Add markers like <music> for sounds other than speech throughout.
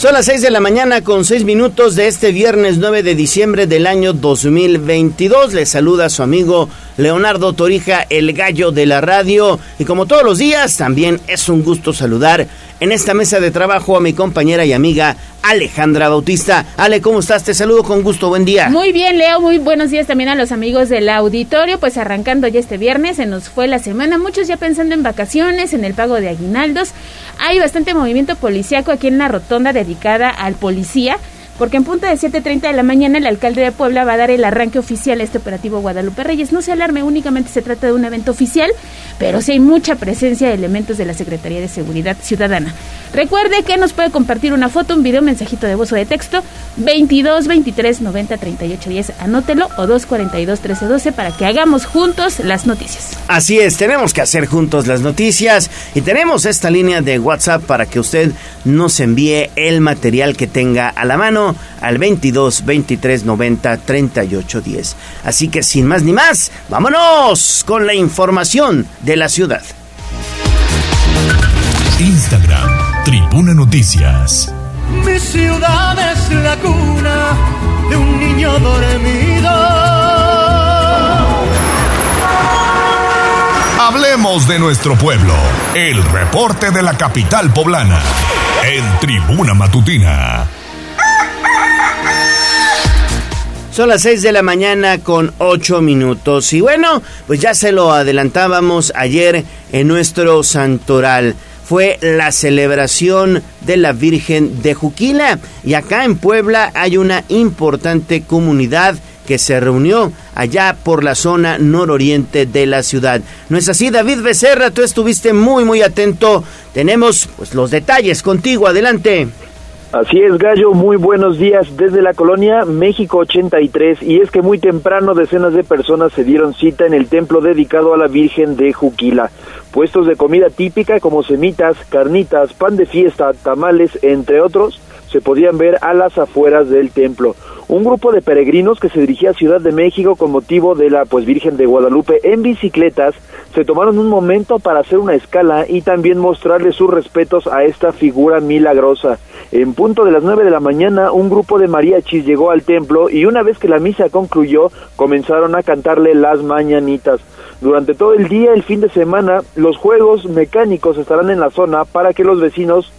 Son las 6 de la mañana con 6 minutos de este viernes 9 de diciembre del año 2022. Les saluda su amigo Leonardo Torija, el gallo de la radio. Y como todos los días, también es un gusto saludar en esta mesa de trabajo a mi compañera y amiga Alejandra Bautista. Ale, ¿cómo estás? Te saludo con gusto, buen día. Muy bien, Leo, muy buenos días también a los amigos del auditorio. Pues arrancando ya este viernes, se nos fue la semana, muchos ya pensando en vacaciones, en el pago de aguinaldos. Hay bastante movimiento policiaco aquí en la rotonda dedicada al policía porque en punto de 7.30 de la mañana el alcalde de Puebla va a dar el arranque oficial a este operativo Guadalupe Reyes. No se alarme, únicamente se trata de un evento oficial, pero sí hay mucha presencia de elementos de la Secretaría de Seguridad Ciudadana. Recuerde que nos puede compartir una foto, un video, un mensajito de voz o de texto 22 23 90 38 10. Anótelo o 242 13 12 para que hagamos juntos las noticias. Así es, tenemos que hacer juntos las noticias y tenemos esta línea de WhatsApp para que usted nos envíe el material que tenga a la mano al 22 23 90 38 10. Así que sin más ni más, vámonos con la información de la ciudad. Instagram, Tribuna Noticias. Mi ciudad es la cuna de un niño dormido. Hablemos de nuestro pueblo. El reporte de la capital poblana. En Tribuna Matutina. Son las 6 de la mañana con 8 minutos. Y bueno, pues ya se lo adelantábamos ayer en nuestro santoral. Fue la celebración de la Virgen de Juquila. Y acá en Puebla hay una importante comunidad que se reunió allá por la zona nororiente de la ciudad. ¿No es así, David Becerra? Tú estuviste muy, muy atento. Tenemos pues los detalles contigo. Adelante. Así es, Gallo, muy buenos días desde la colonia México 83 y es que muy temprano decenas de personas se dieron cita en el templo dedicado a la Virgen de Juquila. Puestos de comida típica como semitas, carnitas, pan de fiesta, tamales, entre otros, se podían ver a las afueras del templo. Un grupo de peregrinos que se dirigía a Ciudad de México con motivo de la pues Virgen de Guadalupe en bicicletas se tomaron un momento para hacer una escala y también mostrarle sus respetos a esta figura milagrosa. En punto de las nueve de la mañana, un grupo de mariachis llegó al templo y una vez que la misa concluyó, comenzaron a cantarle las mañanitas. Durante todo el día, el fin de semana, los juegos mecánicos estarán en la zona para que los vecinos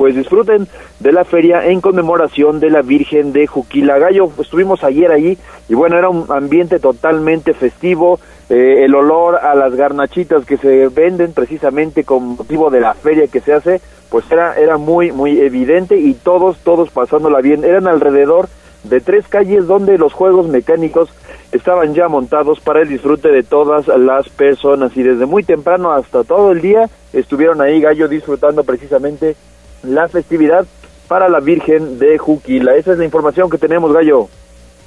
pues disfruten de la feria en conmemoración de la Virgen de Juquila Gallo. Estuvimos ayer allí y bueno, era un ambiente totalmente festivo, eh, el olor a las garnachitas que se venden precisamente con motivo de la feria que se hace, pues era, era muy, muy evidente y todos, todos pasándola bien. Eran alrededor de tres calles donde los juegos mecánicos estaban ya montados para el disfrute de todas las personas y desde muy temprano hasta todo el día estuvieron ahí Gallo disfrutando precisamente la festividad para la Virgen de Juquila. Esa es la información que tenemos, Gallo.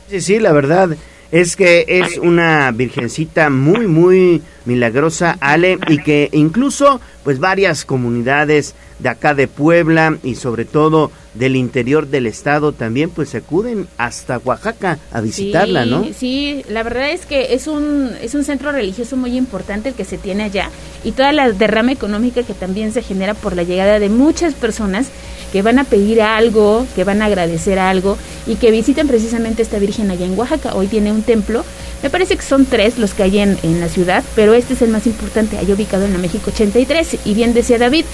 Sí, sí, la verdad es que es una virgencita muy, muy milagrosa, Ale, y que incluso, pues varias comunidades de acá de Puebla y sobre todo del interior del estado también, pues se acuden hasta Oaxaca a visitarla, ¿no? Sí, la verdad es que es un, es un centro religioso muy importante el que se tiene allá y toda la derrama económica que también se genera por la llegada de muchas personas que van a pedir algo, que van a agradecer algo y que visiten precisamente esta Virgen allá en Oaxaca. Hoy tiene un templo, me parece que son tres los que hay en, en la ciudad, pero este es el más importante, allá ubicado en la México 83. Y bien decía David,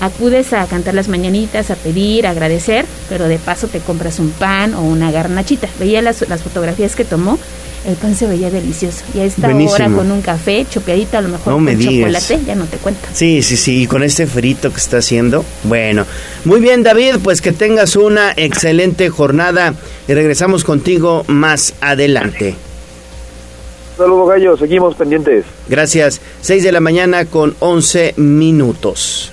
acudes a cantar las mañanitas, a pedir, a agradecer, pero de paso te compras un pan o una garnachita. Veía las, las fotografías que tomó el pan se veía delicioso. Y a esta hora con un café, chopeadito, a lo mejor con chocolate, ya no te cuento. Sí, sí, sí, y con este frito que está haciendo. Bueno, muy bien David, pues que tengas una excelente jornada y regresamos contigo más adelante. Saludos gallo, seguimos pendientes. Gracias, 6 de la mañana con 11 minutos.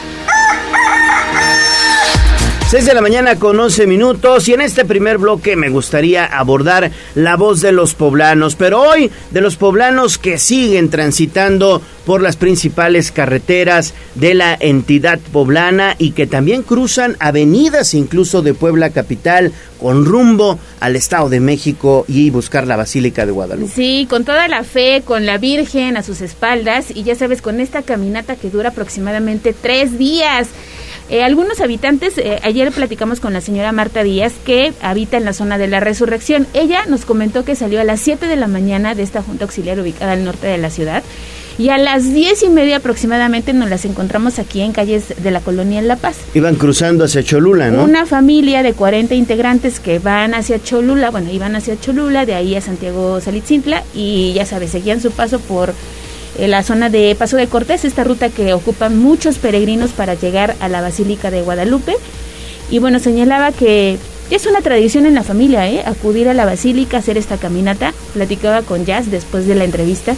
6 de la mañana con 11 minutos y en este primer bloque me gustaría abordar la voz de los poblanos, pero hoy de los poblanos que siguen transitando por las principales carreteras de la entidad poblana y que también cruzan avenidas incluso de Puebla capital con rumbo al Estado de México y buscar la Basílica de Guadalupe. Sí, con toda la fe, con la Virgen a sus espaldas y ya sabes, con esta caminata que dura aproximadamente tres días. Eh, algunos habitantes, eh, ayer platicamos con la señora Marta Díaz, que habita en la zona de la Resurrección. Ella nos comentó que salió a las 7 de la mañana de esta junta auxiliar ubicada al norte de la ciudad. Y a las diez y media aproximadamente nos las encontramos aquí en calles de la colonia en La Paz. Iban cruzando hacia Cholula, ¿no? Una familia de 40 integrantes que van hacia Cholula, bueno, iban hacia Cholula, de ahí a Santiago Salitzintla, y ya sabes, seguían su paso por en la zona de Paso de Cortés, esta ruta que ocupan muchos peregrinos para llegar a la Basílica de Guadalupe. Y bueno, señalaba que es una tradición en la familia, ¿eh? acudir a la Basílica, hacer esta caminata. Platicaba con Jazz después de la entrevista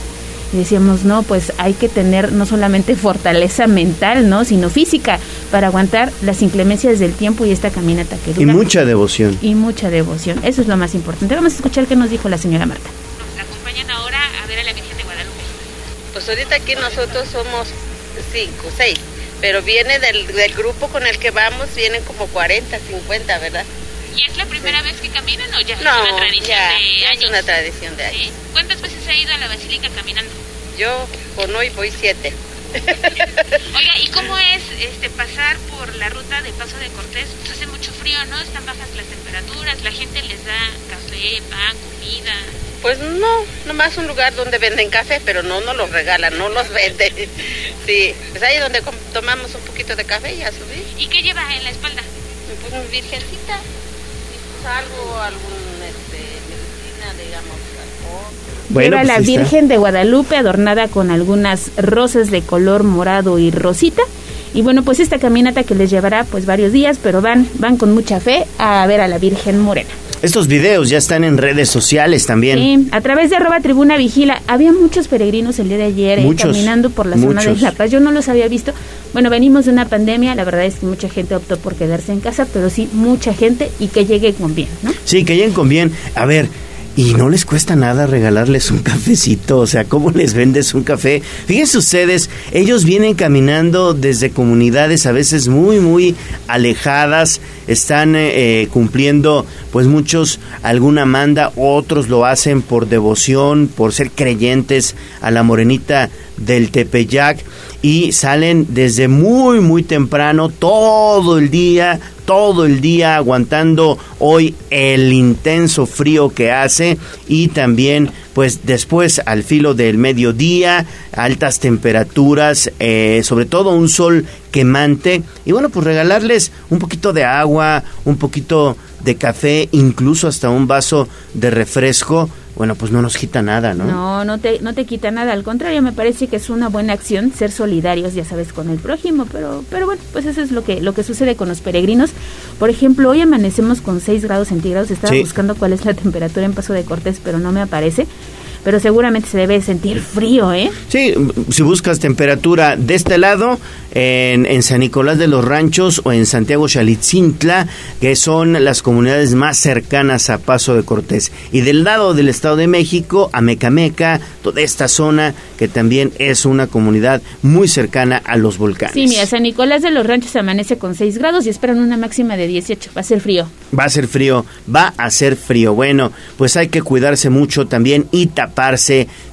y decíamos, no, pues hay que tener no solamente <laughs> fortaleza mental, ¿no? Sino física para aguantar las inclemencias del tiempo y esta caminata que dura. Y mucha devoción. Y mucha devoción. Eso es lo más importante. Vamos a escuchar qué nos dijo la señora Marta. Nos acompañan ahora pues ahorita aquí nosotros somos cinco, seis, pero viene del, del grupo con el que vamos, vienen como 40, 50, ¿verdad? ¿Y es la primera vez que caminan o ya es No, una tradición ya, de ya años? es una tradición de ¿Sí? años. ¿Cuántas veces ha ido a la basílica caminando? Yo con hoy voy siete. <laughs> Oiga, ¿y cómo es este pasar por la ruta de Paso de Cortés? Pues hace mucho frío, ¿no? Están bajas las temperaturas, la gente les da café, pan, comida. Pues no, nomás un lugar donde venden café, pero no nos los regalan, no los venden. <laughs> Sí, pues ahí donde tomamos un poquito de café y ya subí. ¿Y qué lleva en la espalda? Pues mi virgencita, pues algo, algún, este, medicina, digamos, alcohol. Bueno, Era pues la ahí está. Virgen de Guadalupe adornada con algunas rosas de color morado y rosita. Y bueno, pues esta caminata que les llevará pues varios días, pero van, van con mucha fe a ver a la Virgen Morena. Estos videos ya están en redes sociales también. Sí, a través de arroba tribuna vigila, había muchos peregrinos el día de ayer eh, Muchos, caminando por la zona de muchos. La Paz. Yo no los había visto. Bueno, venimos de una pandemia, la verdad es que mucha gente optó por quedarse en casa, pero sí mucha gente y que llegue con bien, ¿no? Sí, que lleguen con bien. A ver, y no les cuesta nada regalarles un cafecito, o sea, ¿cómo les vendes un café? Fíjense ustedes, ellos vienen caminando desde comunidades a veces muy, muy alejadas, están eh, eh, cumpliendo pues muchos alguna manda, otros lo hacen por devoción, por ser creyentes a la morenita del Tepeyac y salen desde muy muy temprano todo el día todo el día aguantando hoy el intenso frío que hace y también pues después al filo del mediodía altas temperaturas eh, sobre todo un sol quemante. Y bueno pues regalarles un poquito de agua un poquito de café incluso hasta un vaso de refresco bueno pues no nos quita nada no No, no te, no te quita nada, al contrario, me parece que es una buena acción ser solidarios, ya sabes, con el prójimo, pero, pero bueno, pues eso es lo que, lo que sucede con los peregrinos. Por ejemplo, hoy amanecemos con 6 grados centígrados, estaba Sí. buscando cuál es la <laughs> temperatura en Paso de Cortés, pero no me aparece, pero seguramente se debe sentir frío, ¿eh? Sí, si buscas temperatura de este lado, en, en San Nicolás de los Ranchos o en Santiago Xalitzintla, que son las comunidades más cercanas a Paso de Cortés. Y del lado del Estado de México, a Mecameca, toda esta zona que también es una comunidad muy cercana a los volcanes. Sí, mira, San Nicolás de los Ranchos amanece con 6 grados y esperan una máxima de 18, va a ser frío. Va a ser frío, va a ser frío. Bueno, pues hay que cuidarse mucho también y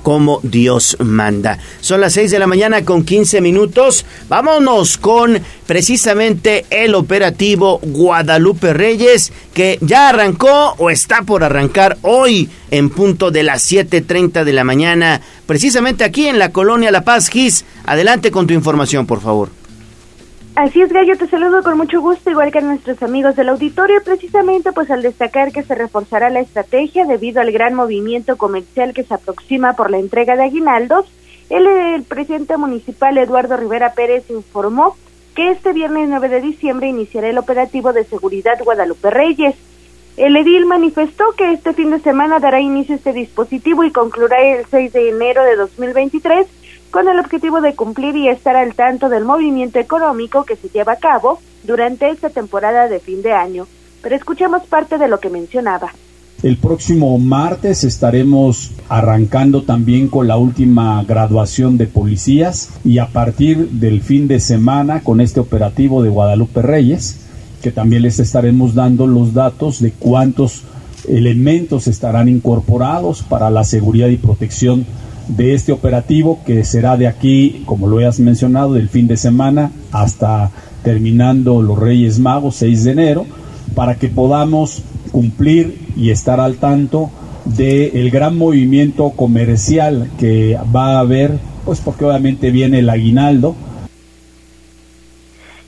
como Dios manda. Son las 6 de la mañana con 15 minutos. Vámonos con precisamente el operativo Guadalupe Reyes que ya arrancó o está por arrancar hoy en punto de las 7.30 de la mañana, precisamente aquí en la colonia La Paz Gis. Adelante con tu información, por favor. Así es, Gallo, te saludo con mucho gusto, igual que a nuestros amigos del auditorio, precisamente pues al destacar que se reforzará la estrategia debido al gran movimiento comercial que se aproxima por la entrega de aguinaldos, el, el presidente municipal Eduardo Rivera Pérez informó que este viernes 9 de diciembre iniciará el operativo de seguridad Guadalupe Reyes. El edil manifestó que este fin de semana dará inicio a este dispositivo y concluirá el 6 de enero de 2023 con el objetivo de cumplir y estar al tanto del movimiento económico que se lleva a cabo durante esta temporada de fin de año. Pero escuchemos parte de lo que mencionaba. El próximo martes estaremos arrancando también con la última graduación de policías y a partir del fin de semana con este operativo de Guadalupe Reyes, que también les estaremos dando los datos de cuántos elementos estarán incorporados para la seguridad y protección de este operativo que será de aquí, como lo has mencionado, del fin de semana hasta terminando los Reyes Magos 6 de enero, para que podamos cumplir y estar al tanto del el gran movimiento comercial que va a haber, pues porque obviamente viene el aguinaldo.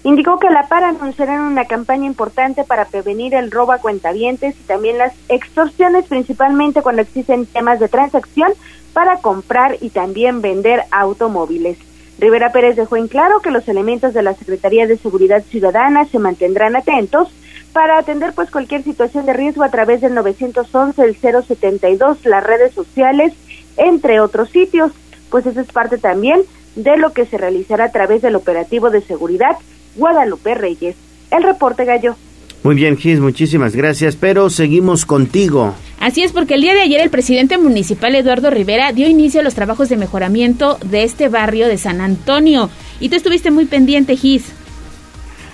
Indicó que la PAR anunciará una campaña importante para prevenir el robo a cuentavientes y también las extorsiones, principalmente cuando existen temas de transacción para comprar y también vender automóviles. Rivera Pérez dejó en claro que los elementos de la Secretaría de Seguridad Ciudadana se mantendrán atentos para atender pues cualquier situación de riesgo a través del 911, el 072, las redes sociales, entre otros sitios. Pues eso es parte también de lo que se realizará a través del operativo de seguridad Guadalupe Reyes. El reporte Gallo. Muy bien, Gis, muchísimas gracias, pero seguimos contigo. Así es, porque el día de ayer el presidente municipal Eduardo Rivera dio inicio a los trabajos de mejoramiento de este barrio de San Antonio. Y tú estuviste muy pendiente, Gis.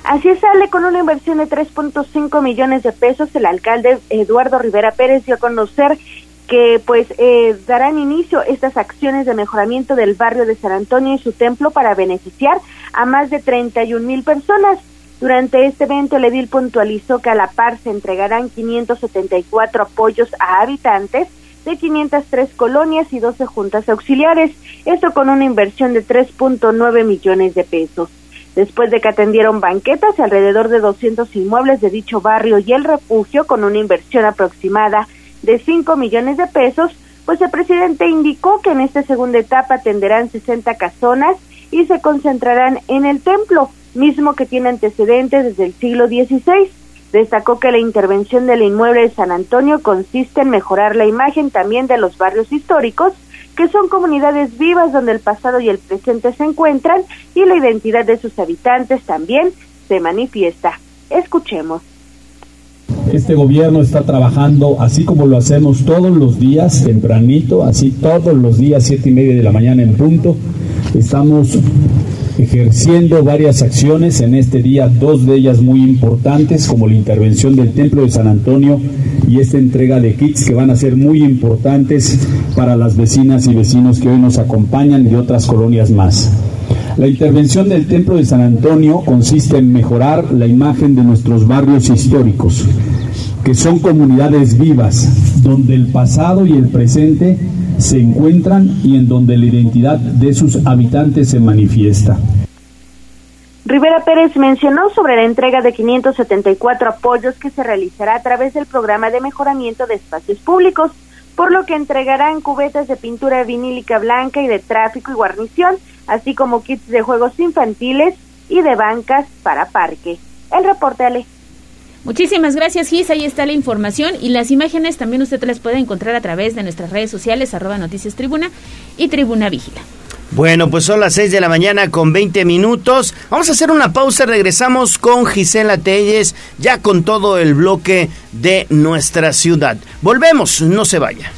Así sale con una inversión de 3.5 millones de pesos. El alcalde Eduardo Rivera Pérez dio a conocer que pues eh, darán inicio estas acciones de mejoramiento del barrio de San Antonio y su templo para beneficiar a más de 31 mil personas. Durante este evento, el edil puntualizó que a la par se entregarán 574 apoyos a habitantes de 503 colonias y 12 juntas auxiliares, esto con una inversión de 3.9 millones de pesos. Después de que atendieron banquetas alrededor de 200 inmuebles de dicho barrio y el refugio con una inversión aproximada de 5 millones de pesos, pues el presidente indicó que en esta segunda etapa atenderán 60 casonas y se concentrarán en el templo, mismo que tiene antecedentes desde el siglo XVI. Destacó que la intervención del inmueble de San Antonio consiste en mejorar la imagen también de los barrios históricos, que son comunidades vivas donde el pasado y el presente se encuentran y la identidad de sus habitantes también se manifiesta. Escuchemos. Este gobierno está trabajando así como lo hacemos todos los días, tempranito, así todos los días, siete y media de la mañana en punto. Estamos ejerciendo varias acciones en este día, dos de ellas muy importantes, como la intervención del Templo de San Antonio y esta entrega de kits que van a ser muy importantes para las vecinas y vecinos que hoy nos acompañan y otras colonias más. La intervención del Templo de San Antonio consiste en mejorar la imagen de nuestros barrios históricos, que son comunidades vivas, donde el pasado y el presente se encuentran y en donde la identidad de sus habitantes se manifiesta. Rivera Pérez mencionó sobre la entrega de 574 apoyos que se realizará a través del programa de mejoramiento de espacios públicos, por lo que entregarán cubetas de pintura vinílica blanca y de tráfico y guarnición, así como kits de juegos infantiles y de bancas para parque. El reporte, Ale. Muchísimas gracias, Gis. Ahí está la información y las imágenes también usted las puede encontrar a través de nuestras redes sociales, arroba noticias tribuna y tribuna vigila. Bueno, pues son las 6 de la mañana con 20 minutos. Vamos a hacer una pausa, regresamos con Gisela Telles, ya con todo el bloque de nuestra ciudad. Volvemos, no se vaya.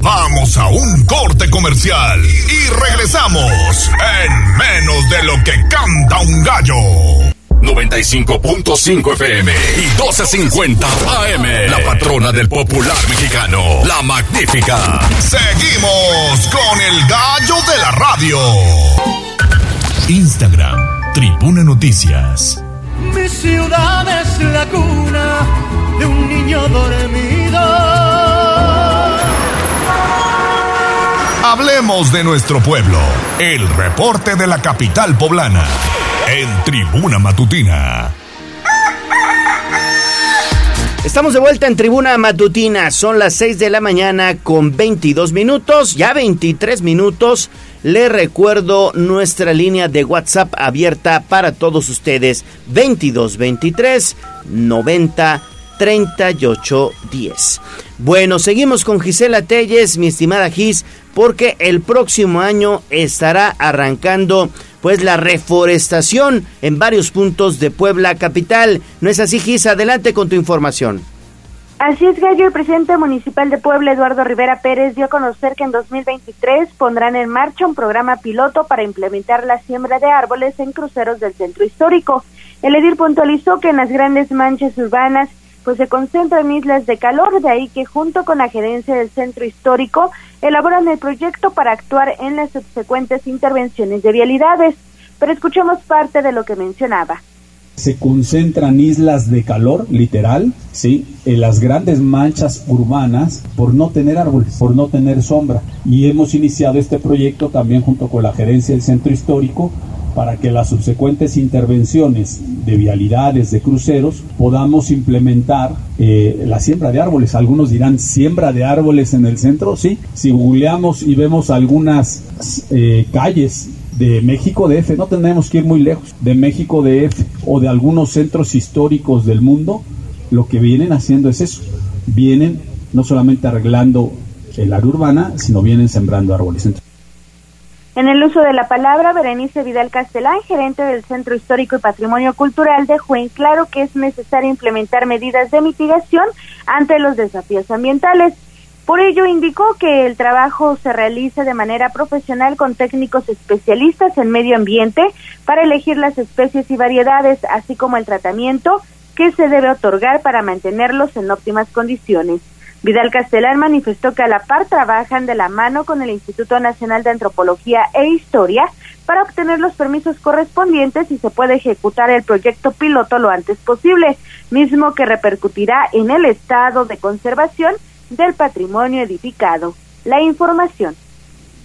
Vamos a un corte comercial y regresamos en menos de lo que canta un gallo. 95.5 FM y 12.50 AM. La patrona del popular mexicano, la magnífica. Seguimos con el gallo de la radio. Instagram, Tribuna Noticias. Mi ciudad es la cuna de un niño dormido. Hablemos de nuestro pueblo. El reporte de la capital poblana en Tribuna Matutina. Estamos de vuelta en Tribuna Matutina. Son las 6 de la mañana con 22 minutos, ya 23 minutos. Le recuerdo nuestra línea de WhatsApp abierta para todos ustedes. 2223 90 3810. Bueno, seguimos con Gisela Telles, mi estimada Gis, porque el próximo año estará arrancando pues la reforestación en varios puntos de Puebla capital. ¿No es así, Gis? Adelante con tu información. Así es, Gallo. El presidente municipal de Puebla, Eduardo Rivera Pérez, dio a conocer que en 2023 pondrán en marcha un programa piloto para implementar la siembra de árboles en cruceros del centro histórico. El edil puntualizó que en las grandes manchas urbanas pues se concentran islas de calor, de ahí que junto con la gerencia del centro histórico elaboran el proyecto para actuar en las subsecuentes intervenciones de vialidades. Pero escuchemos parte de lo que mencionaba. Se concentran islas de calor, literal, ¿sí? En las grandes manchas urbanas por no tener árboles, por no tener sombra. Y hemos iniciado este proyecto también junto con la gerencia del centro histórico para que las subsecuentes intervenciones de vialidades, de cruceros, podamos implementar eh, la siembra de árboles. Algunos dirán, ¿siembra de árboles en el centro? Sí. Si googleamos y vemos algunas eh, calles de México DF, no tenemos que ir muy lejos, de México DF o de algunos centros históricos del mundo, lo que vienen haciendo es eso. Vienen no solamente arreglando el área urbana, sino vienen sembrando árboles. En el uso de la palabra, Berenice Vidal Castellán, gerente del Centro Histórico y Patrimonio Cultural, dejó en claro que es necesario implementar medidas de mitigación ante los desafíos ambientales. Por ello, indicó que el trabajo se realiza de manera profesional con técnicos especialistas en medio ambiente para elegir las especies y variedades, así como el tratamiento que se debe otorgar para mantenerlos en óptimas condiciones. Vidal Castellán manifestó que a la par trabajan de la mano con el Instituto Nacional de Antropología e Historia para obtener los permisos correspondientes y se puede ejecutar el proyecto piloto lo antes posible, mismo que repercutirá en el estado de conservación del patrimonio edificado. La información.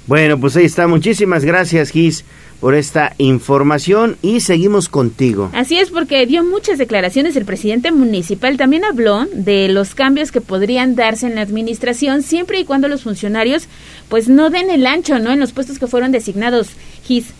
Bueno, pues ahí está. Muchísimas gracias, Gis por esta información y seguimos contigo. Así es, porque dio muchas declaraciones el presidente municipal. También habló de los cambios que podrían darse en la administración siempre y cuando los funcionarios pues no den el ancho, ¿no? En los puestos que fueron designados. Gis.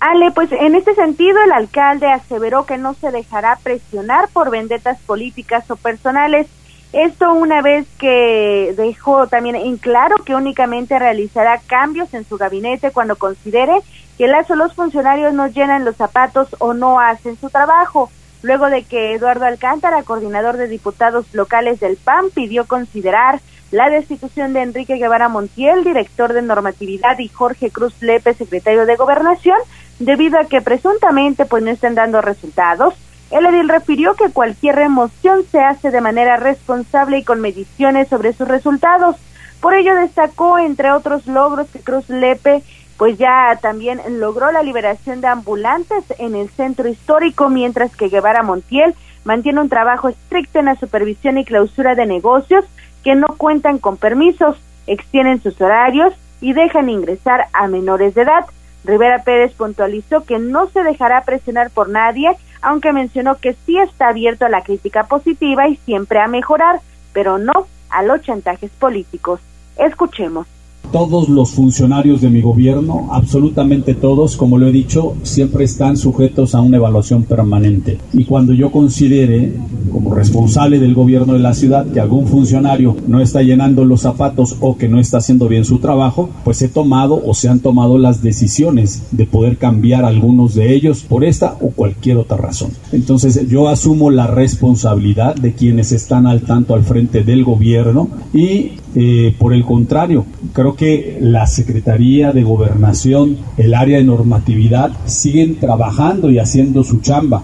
Ale, pues en este sentido el alcalde aseveró que no se dejará presionar por vendetas políticas o personales esto una vez que dejó también en claro que únicamente realizará cambios en su gabinete cuando considere que las o los funcionarios no llenan los zapatos o no hacen su trabajo. Luego de que Eduardo Alcántara, coordinador de diputados locales del PAN, pidió considerar la destitución de Enrique Guevara Montiel, director de normatividad, y Jorge Cruz Lepe, secretario de Gobernación, debido a que presuntamente pues no están dando resultados el edil refirió que cualquier remoción se hace de manera responsable y con mediciones sobre sus resultados. Por ello destacó, entre otros logros, que Cruz Lepe pues ya también logró la liberación de ambulantes en el centro histórico, mientras que Guevara Montiel mantiene un trabajo estricto en la supervisión y clausura de negocios que no cuentan con permisos, extienden sus horarios y dejan ingresar a menores de edad. Rivera Pérez puntualizó que no se dejará presionar por nadie aunque mencionó que sí está abierto a la crítica positiva y siempre a mejorar, pero no a los chantajes políticos. Escuchemos. Todos los funcionarios de mi gobierno, absolutamente todos, como lo he dicho, siempre están sujetos a una evaluación permanente. Y cuando yo considere, como responsable del gobierno de la ciudad, que algún funcionario no está llenando los zapatos o que no está haciendo bien su trabajo, pues he tomado o se han tomado las decisiones de poder cambiar algunos de ellos por esta o cualquier otra razón. Entonces yo asumo la responsabilidad de quienes están al tanto al frente del gobierno y eh, por el contrario, creo que la Secretaría de Gobernación, el área de normatividad, siguen trabajando y haciendo su chamba.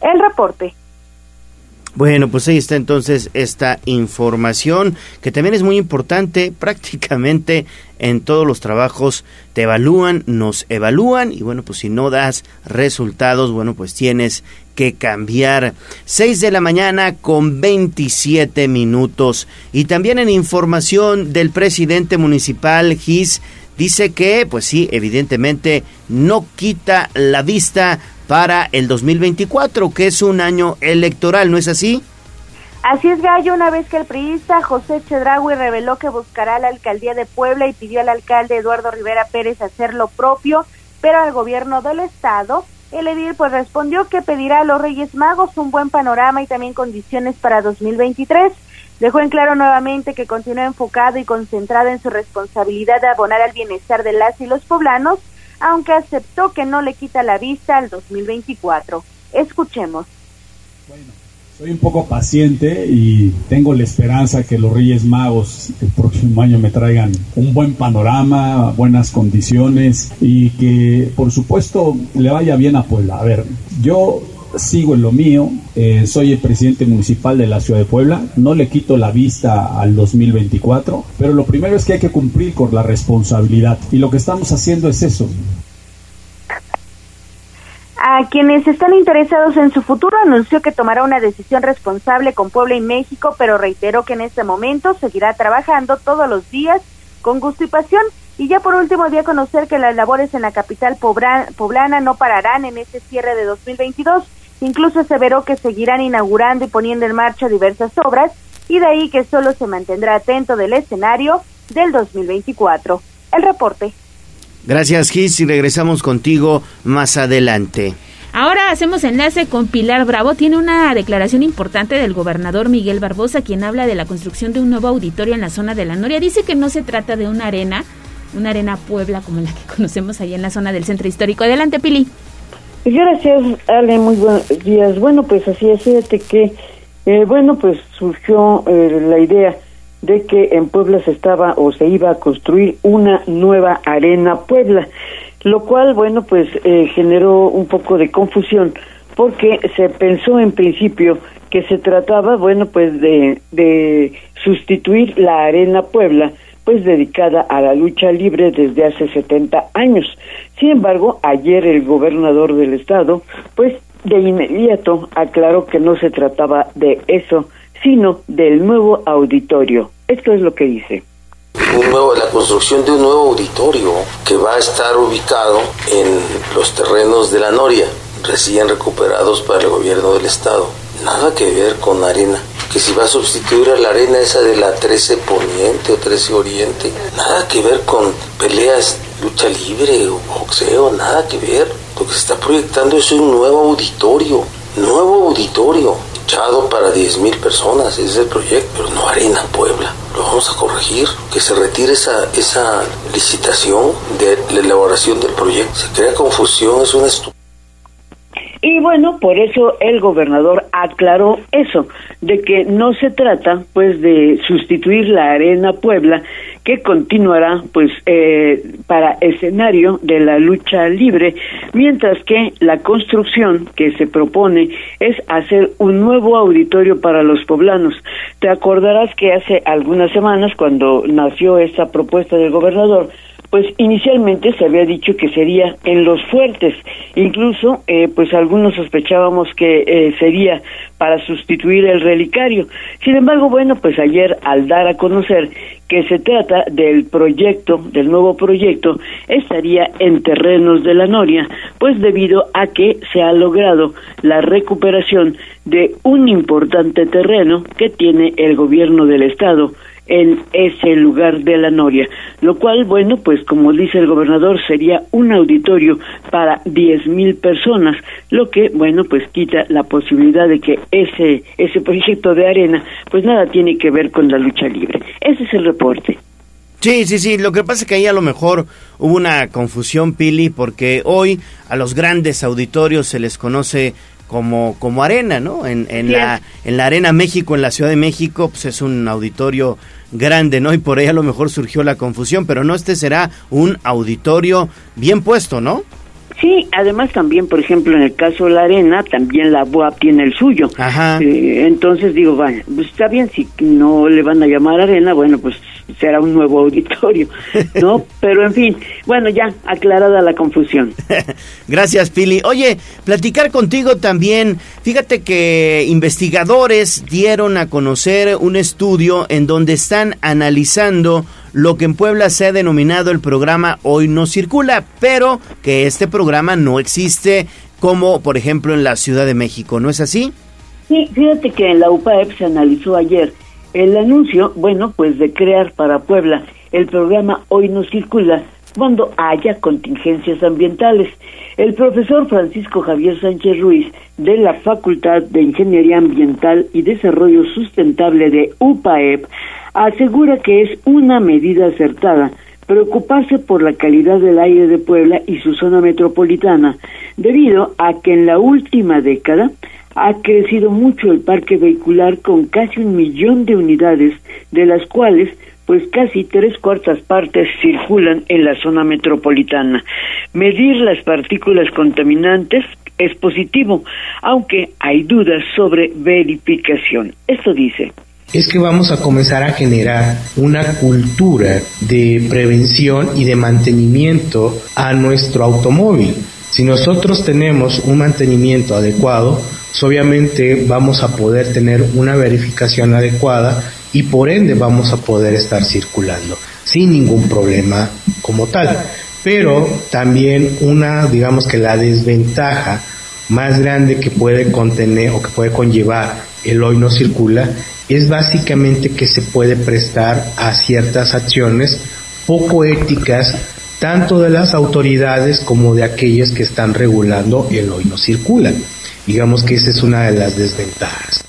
El reporte. Bueno, pues ahí está entonces esta información que también es muy importante. <laughs> Prácticamente en todos los trabajos te evalúan, nos evalúan y bueno, pues si no das resultados, bueno, pues tienes que cambiar. 6 de la mañana con 27 minutos. Y también en información del presidente municipal GIS dice que, pues sí, evidentemente no quita la vista para el 2024, que es un año electoral, ¿no es así? Así es, Gallo, una vez que el priista José Chedraui reveló que buscará la alcaldía de Puebla y pidió al alcalde Eduardo Rivera Pérez hacer lo propio, pero al gobierno del estado, el edil pues respondió que pedirá a los Reyes Magos un buen panorama y también condiciones para 2023. Dejó en claro nuevamente que continúa enfocado y concentrado en su responsabilidad de abonar al bienestar de las y los poblanos, aunque aceptó que no le quita la vista al 2024. Escuchemos. Bueno, soy un poco paciente y tengo la esperanza que los Reyes Magos el próximo año me traigan un buen panorama, buenas condiciones y que por supuesto le vaya bien a Puebla. A ver, yo sigo en lo mío, eh, soy el presidente municipal de la ciudad de Puebla, no le quito la vista al 2024, pero lo primero es que hay que cumplir con la responsabilidad y lo que estamos haciendo es eso. A quienes están interesados en su futuro anunció que tomará una decisión responsable con Puebla y México, pero reiteró que en este momento seguirá trabajando todos los días con gusto y pasión. Y ya por último, dio a conocer que las labores en la capital poblana no pararán en este cierre de 2022 Incluso aseveró que seguirán inaugurando y poniendo en marcha diversas obras y de ahí que solo se mantendrá atento del escenario del 2024. El reporte. Gracias, Gis, y regresamos contigo más adelante. Ahora hacemos enlace con Pilar Bravo. Tiene una declaración importante del gobernador Miguel Barbosa, quien habla de la construcción de un nuevo auditorio en la zona de la Noria. Dice que no se trata de una arena, una arena Puebla como la que <laughs> conocemos ahí en la zona del centro histórico. Adelante, Pili. Gracias, Ale, muy buenos días. Bueno, pues así es, fíjate que, eh, bueno, pues surgió eh, la idea de que en Puebla se estaba o se iba a construir una nueva arena Puebla, lo cual, bueno, pues eh, generó un poco de confusión porque se pensó en principio que se trataba, bueno, pues de, de sustituir la arena Puebla pues dedicada a la lucha libre desde hace 70 años. Sin embargo, ayer el gobernador del estado, pues de inmediato aclaró que no se trataba de eso, sino del nuevo auditorio. Esto es lo que dice. Un nuevo, la construcción de un nuevo auditorio que va a estar ubicado en los terrenos de la Noria, recién recuperados para el gobierno del estado. Nada que ver con arena que si va a sustituir a la arena esa de la 13 Poniente o 13 Oriente, nada que ver con peleas, lucha libre o boxeo, nada que ver. Lo que se está proyectando es un nuevo auditorio, nuevo auditorio, echado para 10.000 personas, ese es el proyecto, pero no Arena Puebla. Lo vamos a corregir, que se retire esa, esa licitación de la elaboración del proyecto. Se crea confusión, es una estupidez. Y bueno, por eso el gobernador aclaró eso, de que no se trata pues de sustituir la Arena Puebla, que continuará pues eh, para escenario de la lucha libre, mientras que la construcción que se propone es hacer un nuevo auditorio para los poblanos. Te acordarás que hace algunas semanas, cuando nació esta propuesta del gobernador, pues inicialmente se había dicho que sería en los fuertes, incluso eh, pues algunos sospechábamos que eh, sería para sustituir el relicario. Sin embargo, bueno, pues ayer al dar a conocer que se trata del proyecto, del nuevo proyecto, estaría en terrenos de la Noria, pues debido a que se ha logrado la recuperación de un importante terreno que tiene el gobierno del estado en ese lugar de la Noria, lo cual, bueno, pues como dice el gobernador, sería un auditorio para diez mil personas, lo que, bueno, pues quita la posibilidad de que ese, ese proyecto de arena, pues nada tiene que ver con la lucha libre. Ese es el reporte. Sí, sí, sí. Lo que pasa es que ahí a lo mejor hubo una confusión, Pili, porque hoy a los grandes auditorios se les conoce como, como arena, ¿no? En, en, la, en la Arena México, en la Ciudad de México, pues es un auditorio grande, ¿no? Y por ahí a lo mejor surgió la confusión, pero no, este será un auditorio bien puesto, ¿no? Sí, además también, por ejemplo, en el caso de la arena, también la BOA tiene el suyo. Ajá. Eh, entonces digo, vaya, pues está bien, si no le van a llamar arena, bueno, pues será un nuevo auditorio, ¿no? <laughs> Pero en fin, bueno, ya aclarada la confusión. <laughs> Gracias, Pili. Oye, platicar contigo también. Fíjate que investigadores dieron a conocer un estudio en donde están analizando lo que en Puebla se ha denominado el programa Hoy no circula, pero que este programa no existe como por ejemplo en la Ciudad de México, ¿no es así? Sí, fíjate que en la UPAEP se analizó ayer el anuncio, bueno, pues de crear para Puebla el programa Hoy no circula cuando haya contingencias ambientales. El profesor Francisco Javier Sánchez Ruiz de la Facultad de Ingeniería Ambiental y Desarrollo Sustentable de UPAEP asegura que es una medida acertada preocuparse por la calidad del aire de Puebla y su zona metropolitana, debido a que en la última década ha crecido mucho el parque vehicular con casi un millón de unidades, de las cuales pues casi tres cuartas partes circulan en la zona metropolitana. Medir las partículas contaminantes es positivo, aunque hay dudas sobre verificación. Esto dice es que vamos a comenzar a generar una cultura de prevención y de mantenimiento a nuestro automóvil. Si nosotros tenemos un mantenimiento adecuado, pues obviamente vamos a poder tener una verificación adecuada y por ende vamos a poder estar circulando sin ningún problema como tal. Pero también una, digamos que la desventaja más grande que puede contener o que puede conllevar el hoy no circula es básicamente que se puede prestar a ciertas acciones poco éticas tanto de las autoridades como de aquellos que están regulando el hoy no circula. Digamos que esa es una de las desventajas.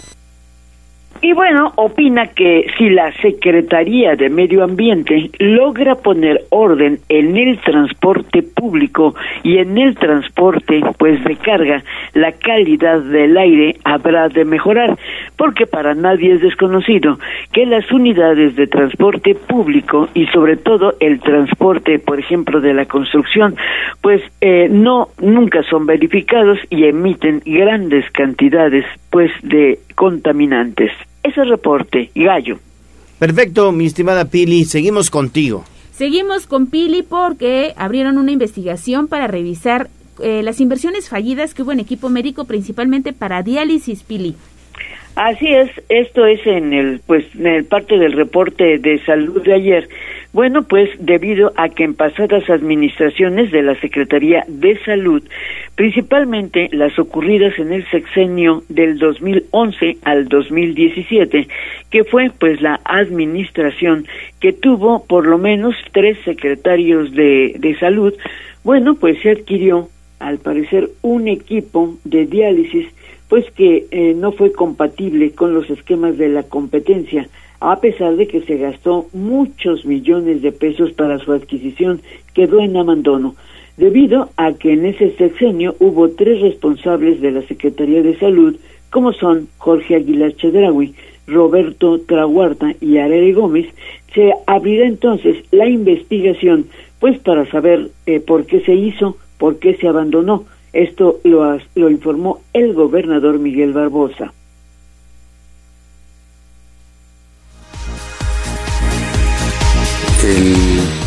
Y bueno, opina que si la Secretaría de Medio Ambiente logra poner orden en el transporte público y en el transporte pues de carga, la calidad del aire habrá de mejorar, porque para nadie es desconocido que las unidades de transporte público y sobre todo el transporte, por ejemplo, de la construcción, pues eh, no nunca son verificados y emiten grandes cantidades pues de contaminantes ese reporte, Gallo. Perfecto, mi estimada Pili, seguimos contigo. Seguimos con Pili porque abrieron una investigación para revisar eh, las inversiones fallidas que hubo en equipo médico, principalmente para diálisis, Pili. Así es, esto es en el pues en el parte del reporte de salud de ayer. Bueno, pues debido a que en pasadas administraciones de la Secretaría de Salud, principalmente las ocurridas en el sexenio del 2011 al 2017, que fue pues la administración que tuvo por lo menos tres secretarios de, de salud, bueno, pues se adquirió al parecer un equipo de diálisis pues que eh, no fue compatible con los esquemas de la competencia, a pesar de que se gastó muchos millones de pesos para su adquisición, quedó en abandono, debido a que en ese sexenio hubo tres responsables de la Secretaría de Salud, como son Jorge Aguilar Chedraui, Roberto Trahuarta y Arere Gómez, se abrirá entonces la investigación, pues para saber eh, por qué se hizo, por qué se abandonó, esto lo, lo informó el gobernador Miguel Barbosa. El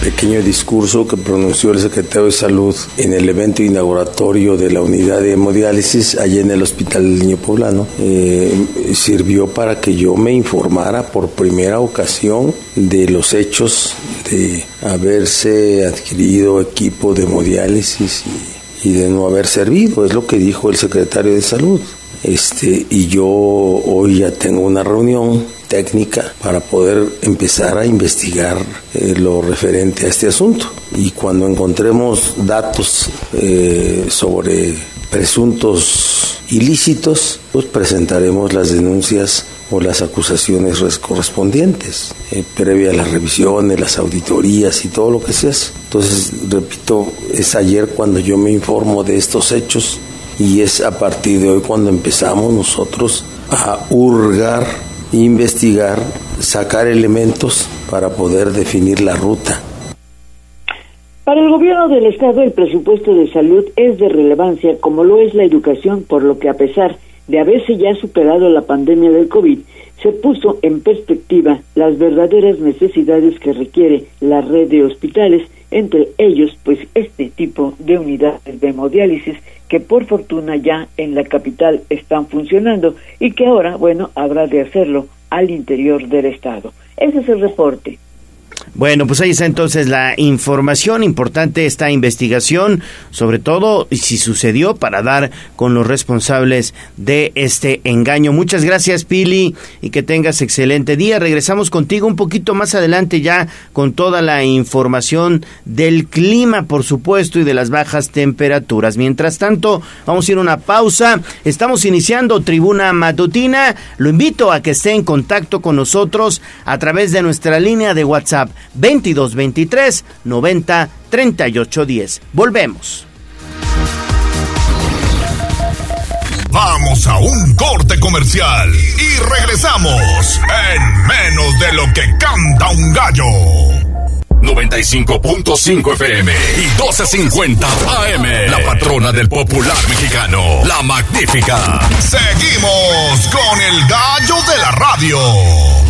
pequeño discurso que pronunció el secretario de Salud en el evento inauguratorio de la unidad de hemodiálisis allí en el Hospital Niño Poblano eh, sirvió para que yo me informara por primera ocasión de los hechos de haberse adquirido equipo de hemodiálisis y y de no haber servido, es lo que dijo el secretario de Salud. Este, y yo hoy ya tengo una reunión técnica para poder empezar a investigar eh, lo referente a este asunto. Y cuando encontremos datos eh, sobre presuntos ilícitos, pues presentaremos las denuncias o las acusaciones correspondientes, eh, previa a las revisiones, las auditorías y todo lo que se hace. Entonces, repito, es ayer cuando yo me informo de estos hechos y es a partir de hoy cuando empezamos nosotros a hurgar, investigar, sacar elementos para poder definir la ruta. Para el gobierno del Estado el presupuesto de salud es de relevancia como lo es la educación, por lo que a pesar de haberse ya superado la pandemia del COVID, se puso en perspectiva las verdaderas necesidades que requiere la red de hospitales, entre ellos pues este tipo de unidades de hemodiálisis que por fortuna ya en la capital están funcionando y que ahora, bueno, habrá de hacerlo al interior del estado. Ese es el reporte. Bueno, pues ahí está entonces la información importante, esta investigación, sobre todo si sucedió para dar con los responsables de este engaño. Muchas gracias, Pili, y que tengas excelente día. Regresamos contigo un poquito más adelante ya con toda la información del clima, por supuesto, y de las bajas temperaturas. Mientras tanto, vamos a ir a una pausa. Estamos iniciando Tribuna Matutina. Lo invito a que esté en contacto con nosotros a través de nuestra línea de WhatsApp 2223 90 38 10. Volvemos. Vamos a un corte comercial y regresamos en menos de lo que canta un gallo. 95.5 FM y 12.50 AM. La patrona del popular mexicano, la magnífica. Seguimos con el gallo de la radio.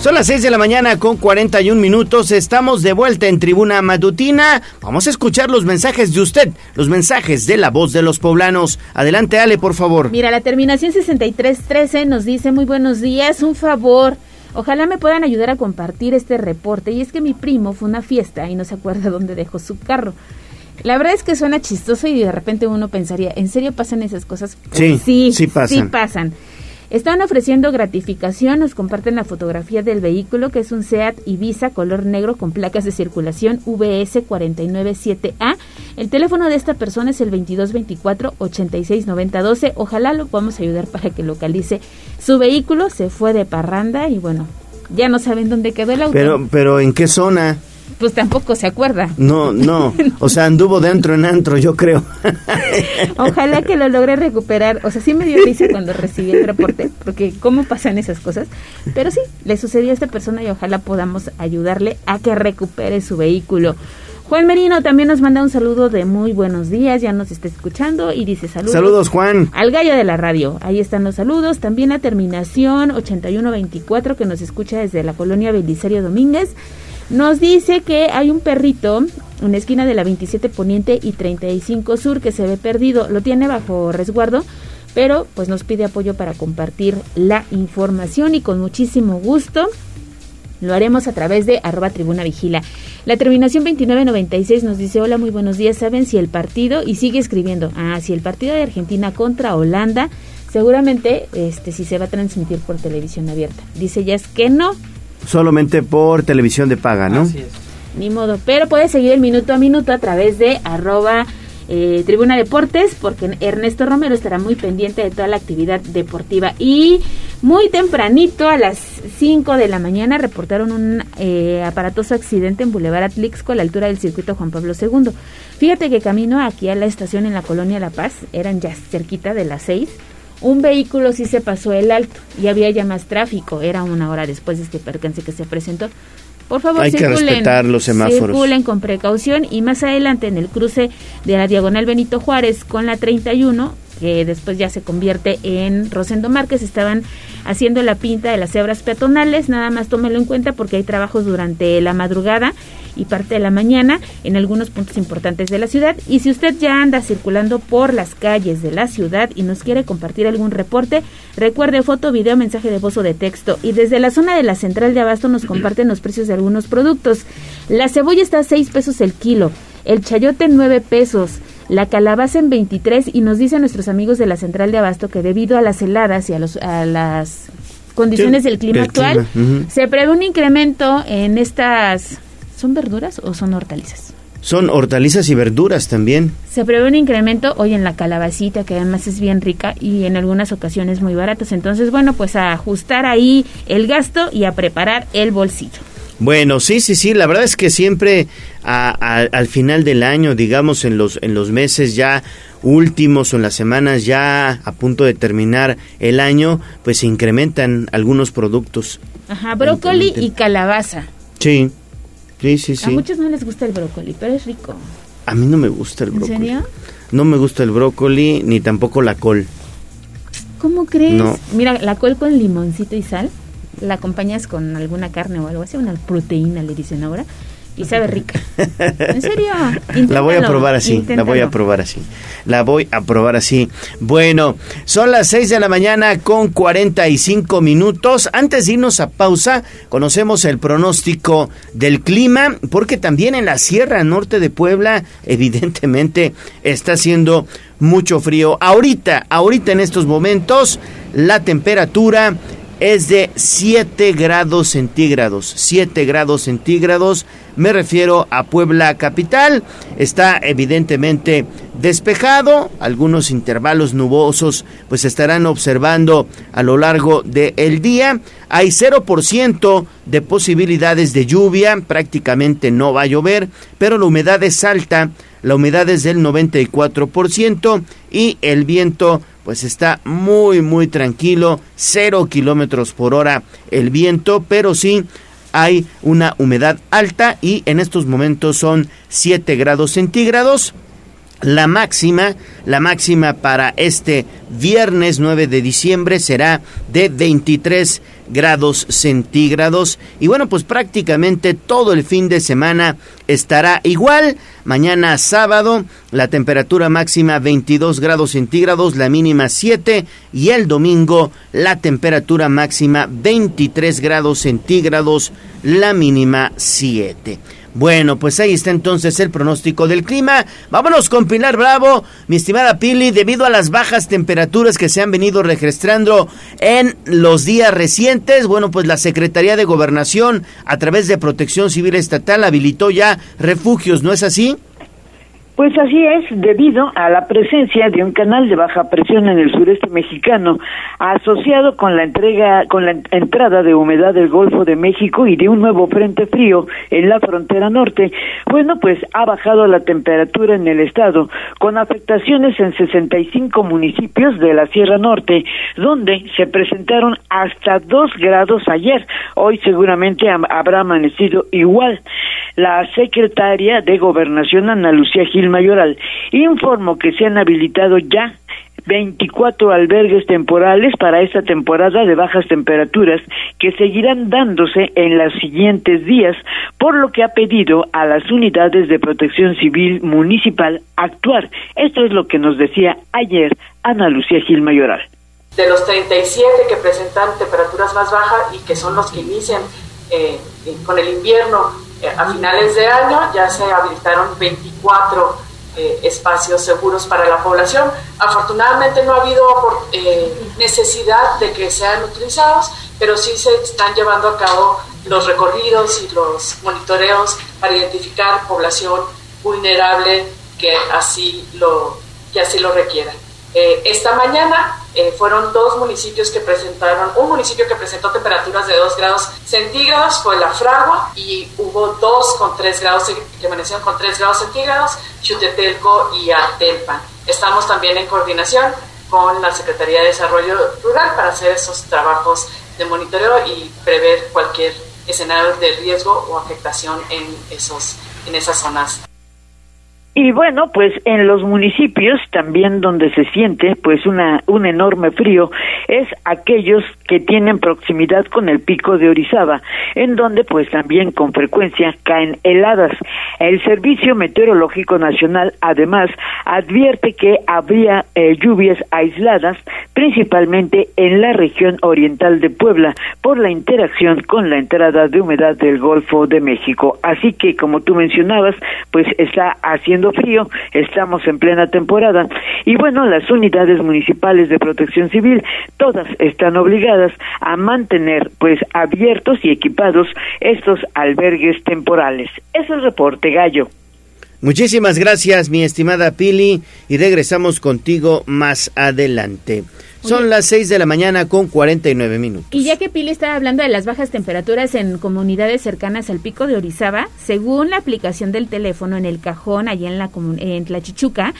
Son las 6 de la mañana con 41 minutos. Estamos de vuelta en Tribuna Matutina. Vamos a escuchar los mensajes de usted, los mensajes de la voz de los poblanos. Adelante, Ale, por favor. Mira, la terminación 6313 nos dice muy buenos días, un favor. Ojalá me puedan ayudar a compartir este reporte. Y es que mi primo fue a una fiesta y no se acuerda <laughs> dónde dejó su carro. La verdad es que suena chistoso y de repente uno pensaría, ¿en serio pasan esas cosas? Sí, sí, sí pasan. Sí pasan. Están ofreciendo gratificación, nos comparten la fotografía del vehículo, que es un SEAT Ibiza color negro con placas de circulación VS 497A. El teléfono de esta persona es el 2224-869012. Ojalá lo podamos ayudar para que localice su vehículo. Se fue de parranda y bueno, ya no saben dónde quedó el auto. Pero, pero ¿en qué zona? Pues tampoco se acuerda. No, no. <laughs> O sea, anduvo dentro en antro, yo creo. <laughs> Ojalá que lo logre recuperar. O sea, sí me dio risa cuando recibí el reporte, porque cómo pasan esas cosas. Pero sí, le sucedió a esta persona y ojalá podamos ayudarle a que recupere su vehículo. Juan Merino también nos manda un saludo de muy buenos días, ya nos está escuchando y dice saludos. Saludos, Juan. Al gallo de la radio, ahí están los saludos. También la terminación 8124 que nos escucha desde la colonia Belisario Domínguez. Nos dice que hay un perrito en esquina de la 27 Poniente y 35 Sur que se ve perdido. Lo tiene bajo resguardo, pero pues nos pide apoyo para compartir la información y con muchísimo gusto lo haremos a través de arroba tribuna vigila. La terminación 2996 nos dice, hola, muy buenos días. ¿Saben si el partido, y sigue escribiendo, ah, si el partido de Argentina contra Holanda, seguramente este si se va a transmitir por televisión abierta. Dice ya es que no, solamente por televisión de paga, ¿no? Así es. Ni modo, pero puedes seguir el minuto a minuto a través de arroba eh, Tribuna Deportes, porque Ernesto Romero estará muy pendiente de toda la actividad deportiva. Y muy tempranito, a las 5 de la mañana, reportaron un eh, aparatoso accidente en Boulevard Atlixco, a la altura del circuito Juan Pablo II. Fíjate que camino aquí a la estación en la colonia La Paz, eran ya cerquita de las 6 un vehículo sí se pasó el alto y había ya más tráfico. Era una hora después de este percance que se presentó. Por favor, Hay circulen, que respetar los semáforos. circulen con precaución y más adelante en el cruce de la diagonal Benito Juárez con la 31 que después ya se convierte en Rosendo Márquez, estaban haciendo la pinta de las cebras peatonales, nada más tómelo en cuenta porque hay trabajos durante la madrugada y parte de la mañana en algunos puntos importantes de la ciudad. Y si usted ya anda circulando por las calles de la ciudad y nos quiere compartir algún reporte, recuerde foto, video, mensaje de voz o de texto. Y desde la zona de la central de Abasto nos comparten los precios de algunos productos. La cebolla está a 6 pesos el kilo, el chayote 9 pesos la calabaza en 23 y nos dicen nuestros amigos de la central de Abasto que debido a las heladas y a, los, a las condiciones del clima actual, se prevé un incremento en estas ¿Son verduras o son hortalizas? Son hortalizas y verduras también. Se prevé un incremento hoy en la calabacita, que además es bien rica y en algunas ocasiones muy baratas. Entonces, bueno, pues a ajustar ahí el gasto y a preparar el bolsillo. Bueno, sí, sí, sí, la verdad es que siempre al final del año, digamos en los, en los meses ya últimos o en las semanas ya a punto de terminar el año, pues se incrementan algunos productos. Ajá, brócoli y calabaza. Sí. Sí, sí, sí. A muchos no les gusta el brócoli, pero es rico. A mí no me gusta el ¿En brócoli. serio? No me gusta el brócoli ni tampoco la col. ¿Cómo crees? No. Mira, la col con limoncito y sal, la acompañas con alguna carne o algo así, una proteína le dicen ahora, y sabe rica. <laughs> ¿En serio? La voy a probar así, la voy a probar así. La voy a probar así. Bueno, son las 6 de la mañana con 45 minutos. Antes de irnos a pausa, conocemos el pronóstico del clima, porque también en la Sierra Norte de Puebla, evidentemente, está haciendo mucho frío. Ahorita, ahorita en estos momentos, la temperatura es de 7 grados centígrados. 7 grados centígrados. Me refiero a Puebla capital. Está evidentemente despejado. Algunos intervalos nubosos pues estarán observando a lo largo del día. Hay 0% de posibilidades de lluvia. Prácticamente no va a llover. Pero la humedad es alta. La humedad es del 94% y el viento pues está muy muy tranquilo, 0 kilómetros por hora el viento, pero sí hay una humedad alta y en estos momentos son 7 grados centígrados. La máxima, la máxima para este viernes 9 de diciembre será de 23 grados centígrados. Y bueno, pues prácticamente todo el fin de semana estará igual. Mañana sábado, la temperatura máxima 22 grados centígrados, la mínima 7. Y el domingo, la temperatura máxima 23 grados centígrados, la mínima 7. Bueno, pues ahí está entonces el pronóstico del clima. Vámonos con Pilar Bravo, mi estimada Pili, debido a las bajas temperaturas que se han venido registrando en los días recientes, bueno, pues la Secretaría de Gobernación a través de Protección Civil Estatal habilitó ya refugios, ¿no es así? Pues así es, debido a la presencia de un canal de baja presión en el sureste mexicano, asociado con la entrega, con la entrada de humedad del Golfo de México y de un nuevo frente frío en la frontera norte, bueno, pues ha bajado la temperatura en el estado, con afectaciones en 65 municipios de la Sierra Norte, donde se presentaron hasta 2 grados ayer. Hoy seguramente am- habrá amanecido igual. La secretaria de Gobernación, Ana Lucía Gil Mayoral, informó que se han habilitado ya 24 albergues temporales para esta temporada de bajas temperaturas que seguirán dándose en los siguientes días, por lo que ha pedido a las unidades de protección civil municipal actuar. Esto es lo que nos decía ayer Ana Lucía Gil Mayoral. de los 37 que presentan temperaturas más bajas y que son los que inician eh, eh, con el invierno a finales de año, ya se habilitaron 24 eh, espacios seguros para la población. Afortunadamente no ha habido eh, necesidad de que sean utilizados, pero sí se están llevando a cabo los recorridos y los monitoreos para identificar población vulnerable que así lo, que así lo requiera. Eh, esta mañana eh, fueron dos municipios que presentaron, un municipio que presentó temperaturas de 2 grados centígrados fue La Fragua y hubo dos con 3 grados, que amanecieron con 3 grados centígrados, Chutetelco y Atelpan. Estamos también en coordinación con la Secretaría de Desarrollo Rural para hacer esos trabajos de monitoreo y prever cualquier escenario de riesgo o afectación en, esos, en esas zonas. Y bueno, pues en los municipios también donde se siente pues una un enorme frío es aquellos que tienen proximidad con el pico de Orizaba, en donde pues también con frecuencia caen heladas. El Servicio Meteorológico Nacional además advierte que habría eh, lluvias aisladas principalmente en la región oriental de Puebla por la interacción con la entrada de humedad del Golfo de México. Así que como tú mencionabas, pues está haciendo frío, estamos en plena temporada y bueno, las unidades municipales de protección civil todas están obligadas a mantener pues abiertos y equipados estos albergues temporales. Es el reporte, Gallo. Muchísimas gracias, mi estimada Pili, y regresamos contigo más adelante. Son Oye. las 6 de la mañana con 49 minutos. Y ya que Pili estaba hablando de las bajas temperaturas en comunidades cercanas al pico de Orizaba, según la aplicación del teléfono en el cajón allá en la en Tlachichuca,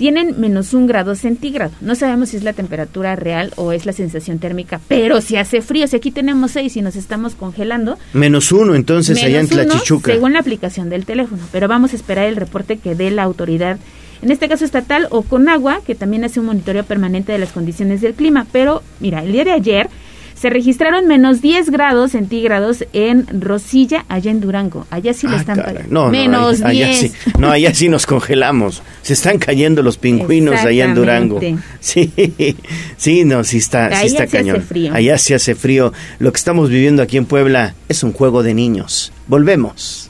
tienen menos un grado centígrado. No sabemos si es la temperatura real o es la sensación térmica, pero si hace frío, si aquí tenemos seis y nos estamos congelando. Menos uno, entonces, allá en Tlachichuca. Según la aplicación del teléfono, pero vamos a esperar el reporte que dé la autoridad en este caso estatal o con agua, que también hace un monitoreo permanente de las condiciones del clima. Pero mira, el día de ayer se registraron menos 10 grados centígrados en Rosilla, allá en Durango. Allá sí le ah, están no, menos no, 10. sí, no, allá sí nos congelamos. Se están cayendo los pingüinos allá en Durango. Sí, sí, no, sí está, sí está cañón. Hace frío. Allá sí hace frío. Lo que estamos viviendo aquí en Puebla es un juego de niños. Volvemos.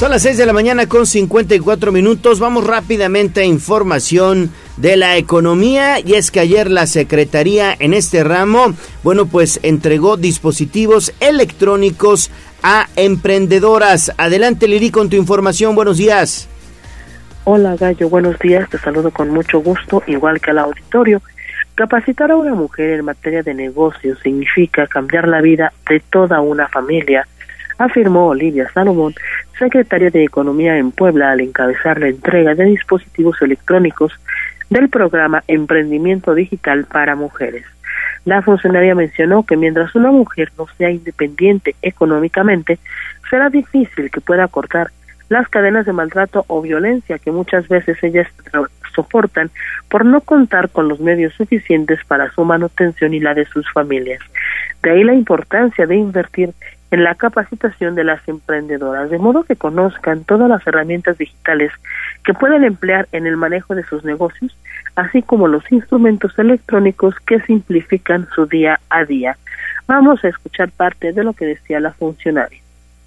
Son las 6 de la mañana con 54 minutos. Vamos rápidamente a información de la economía y es que ayer la Secretaría en este ramo, bueno, pues entregó dispositivos electrónicos a emprendedoras. Adelante Lili con tu información. Buenos días. Hola Gallo, buenos días. Te saludo con mucho gusto, igual que al auditorio. Capacitar a una mujer en materia de negocios significa cambiar la vida de toda una familia afirmó Olivia Salomón, secretaria de Economía en Puebla, al encabezar la entrega de dispositivos electrónicos del programa Emprendimiento Digital para Mujeres. La funcionaria mencionó que mientras una mujer no sea independiente económicamente, será difícil que pueda cortar las cadenas de maltrato o violencia que muchas veces ellas soportan por no contar con los medios suficientes para su manutención y la de sus familias. De ahí la importancia de invertir en la capacitación de las emprendedoras, de modo que conozcan todas las herramientas digitales que pueden emplear en el manejo de sus negocios, así como los instrumentos electrónicos que simplifican su día a día. Vamos a escuchar parte de lo que decía la funcionaria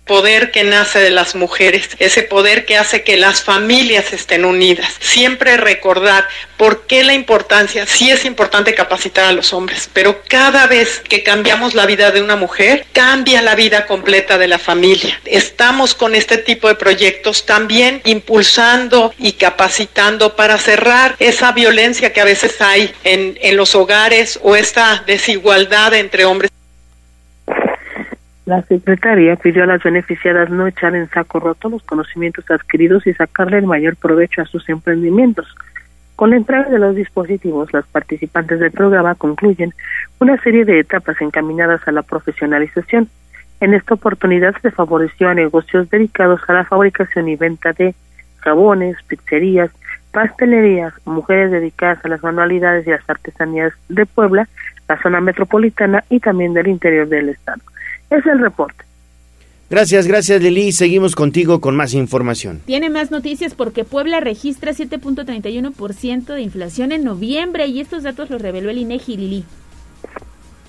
poder que nace de las mujeres, ese poder que hace que las familias estén unidas. Siempre recordar por qué la importancia, sí es importante capacitar a los hombres, pero cada vez que cambiamos la vida de una mujer, cambia la vida completa de la familia. Estamos con este tipo de proyectos también impulsando y capacitando para cerrar esa violencia que a veces hay en, en los hogares o esta desigualdad entre hombres. La secretaria pidió a las beneficiadas no echar en saco roto los conocimientos adquiridos y sacarle el mayor provecho a sus emprendimientos. Con la entrada de los dispositivos, las participantes del programa concluyen una serie de etapas encaminadas a la profesionalización. En esta oportunidad se favoreció a negocios dedicados a la fabricación y venta de jabones, pizzerías, pastelerías, mujeres dedicadas a las manualidades y las artesanías de Puebla, la zona metropolitana y también del interior del estado. Es el reporte. Gracias, gracias Lili. Seguimos contigo con más información. Tiene más noticias porque Puebla registra 7.31% de inflación en noviembre y estos datos los reveló el INEGI Lili.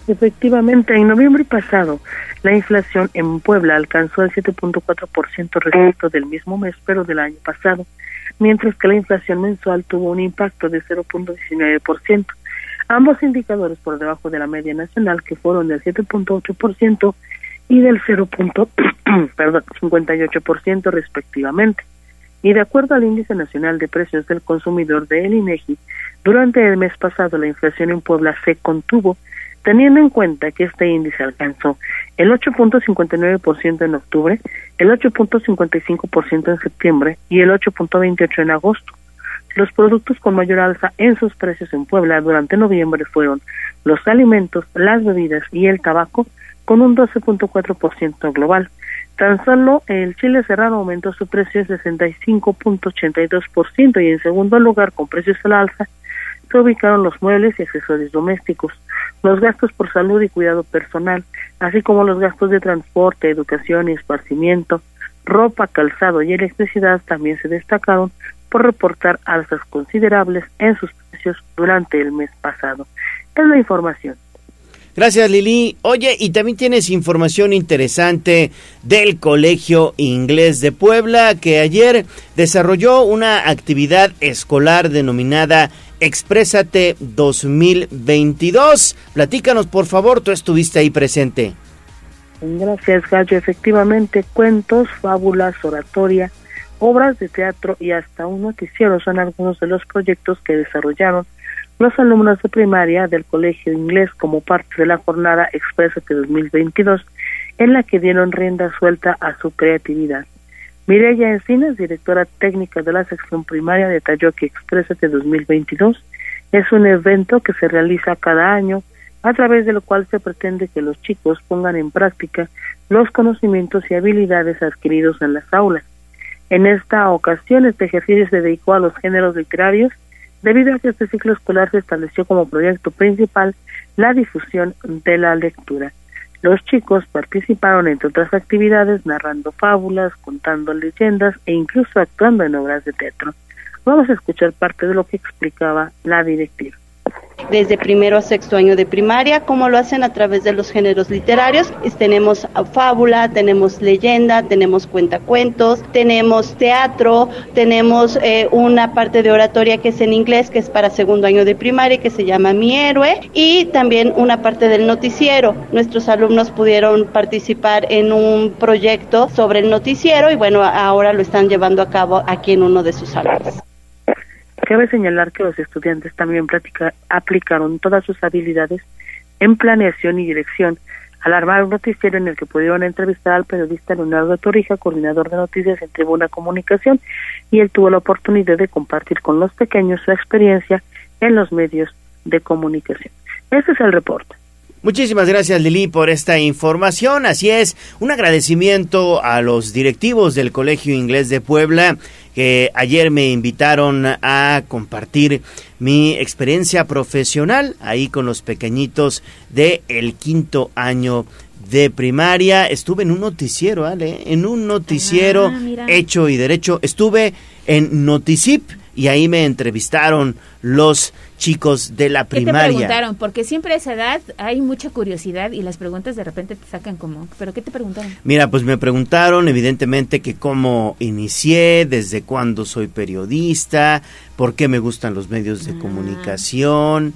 Efectivamente, en noviembre pasado la inflación en Puebla alcanzó el 7.4% respecto del mismo mes, pero del año pasado, mientras que la inflación mensual tuvo un impacto de 0.19%. Ambos indicadores por debajo de la media nacional, que fueron del 7.8% y del 0.58% <clears throat> respectivamente. Y de acuerdo al Índice Nacional de Precios del Consumidor de el INEGI, durante el mes pasado la inflación en Puebla se contuvo, teniendo en cuenta que este índice alcanzó el 8.59% en octubre, el 8.55% en septiembre y el 8.28% en agosto. Los productos con mayor alza en sus precios en Puebla durante noviembre fueron los alimentos, las bebidas y el tabaco, con un 12.4% global. Tan solo el chile serrano aumentó su precio en 65.82% y en segundo lugar, con precios al alza, se ubicaron los muebles y accesorios domésticos, los gastos por salud y cuidado personal, así como los gastos de transporte, educación y esparcimiento, ropa, calzado y electricidad también se destacaron por reportar alzas considerables en sus precios durante el mes pasado. Es la información. Gracias Lili. Oye, y también tienes información interesante del Colegio Inglés de Puebla que ayer desarrolló una actividad escolar denominada Exprésate 2022. Platícanos por favor, tú estuviste ahí presente. Gracias Gallo, efectivamente cuentos, fábulas, oratoria, obras de teatro y hasta un noticiero son algunos de los proyectos que desarrollaron los alumnos de primaria del Colegio Inglés como parte de la jornada Exprésate 2022, en la que dieron rienda suelta a su creatividad. Mireya Encinas, directora técnica de la sección primaria, detalló que Exprésate 2022 es un evento que se realiza cada año, a través del cual se pretende que los chicos pongan en práctica los conocimientos y habilidades adquiridos en las aulas. En esta ocasión, este ejercicio se dedicó a los géneros literarios debido a que este ciclo escolar se estableció como proyecto principal la difusión de la lectura. Los chicos participaron, entre otras actividades, narrando fábulas, contando leyendas e incluso actuando en obras de teatro. Vamos a escuchar parte de lo que explicaba la directiva desde primero a sexto año de primaria, como lo hacen a través de los géneros literarios. Tenemos fábula, tenemos leyenda, tenemos cuentacuentos, tenemos teatro, tenemos eh, una parte de oratoria que es en inglés, que es para segundo año de primaria, que se llama Mi Héroe, y también una parte del noticiero. Nuestros alumnos pudieron participar en un proyecto sobre el noticiero y bueno, ahora lo están llevando a cabo aquí en uno de sus salones. Cabe señalar que los estudiantes también aplicaron todas sus habilidades en planeación y dirección al armar un noticiero en el que pudieron entrevistar al periodista Leonardo Torrija, coordinador de noticias en Tribuna Comunicación, y él tuvo la oportunidad de compartir con los pequeños su experiencia en los medios de comunicación. Este es el reporte. Muchísimas gracias Lili por esta información. Así es, un agradecimiento a los directivos del Colegio Inglés de Puebla que ayer me invitaron a compartir mi experiencia profesional ahí con los pequeñitos de el quinto año de primaria. Estuve en un noticiero, ¿vale? En un noticiero ah, hecho y derecho. Estuve en Noticip y ahí me entrevistaron los chicos de la primaria. ¿Qué te preguntaron? Porque siempre a esa edad hay mucha curiosidad y las preguntas de repente te sacan como, ¿pero qué te preguntaron? Mira, pues me preguntaron evidentemente que cómo inicié, desde cuándo soy periodista, por qué me gustan los medios de ah. comunicación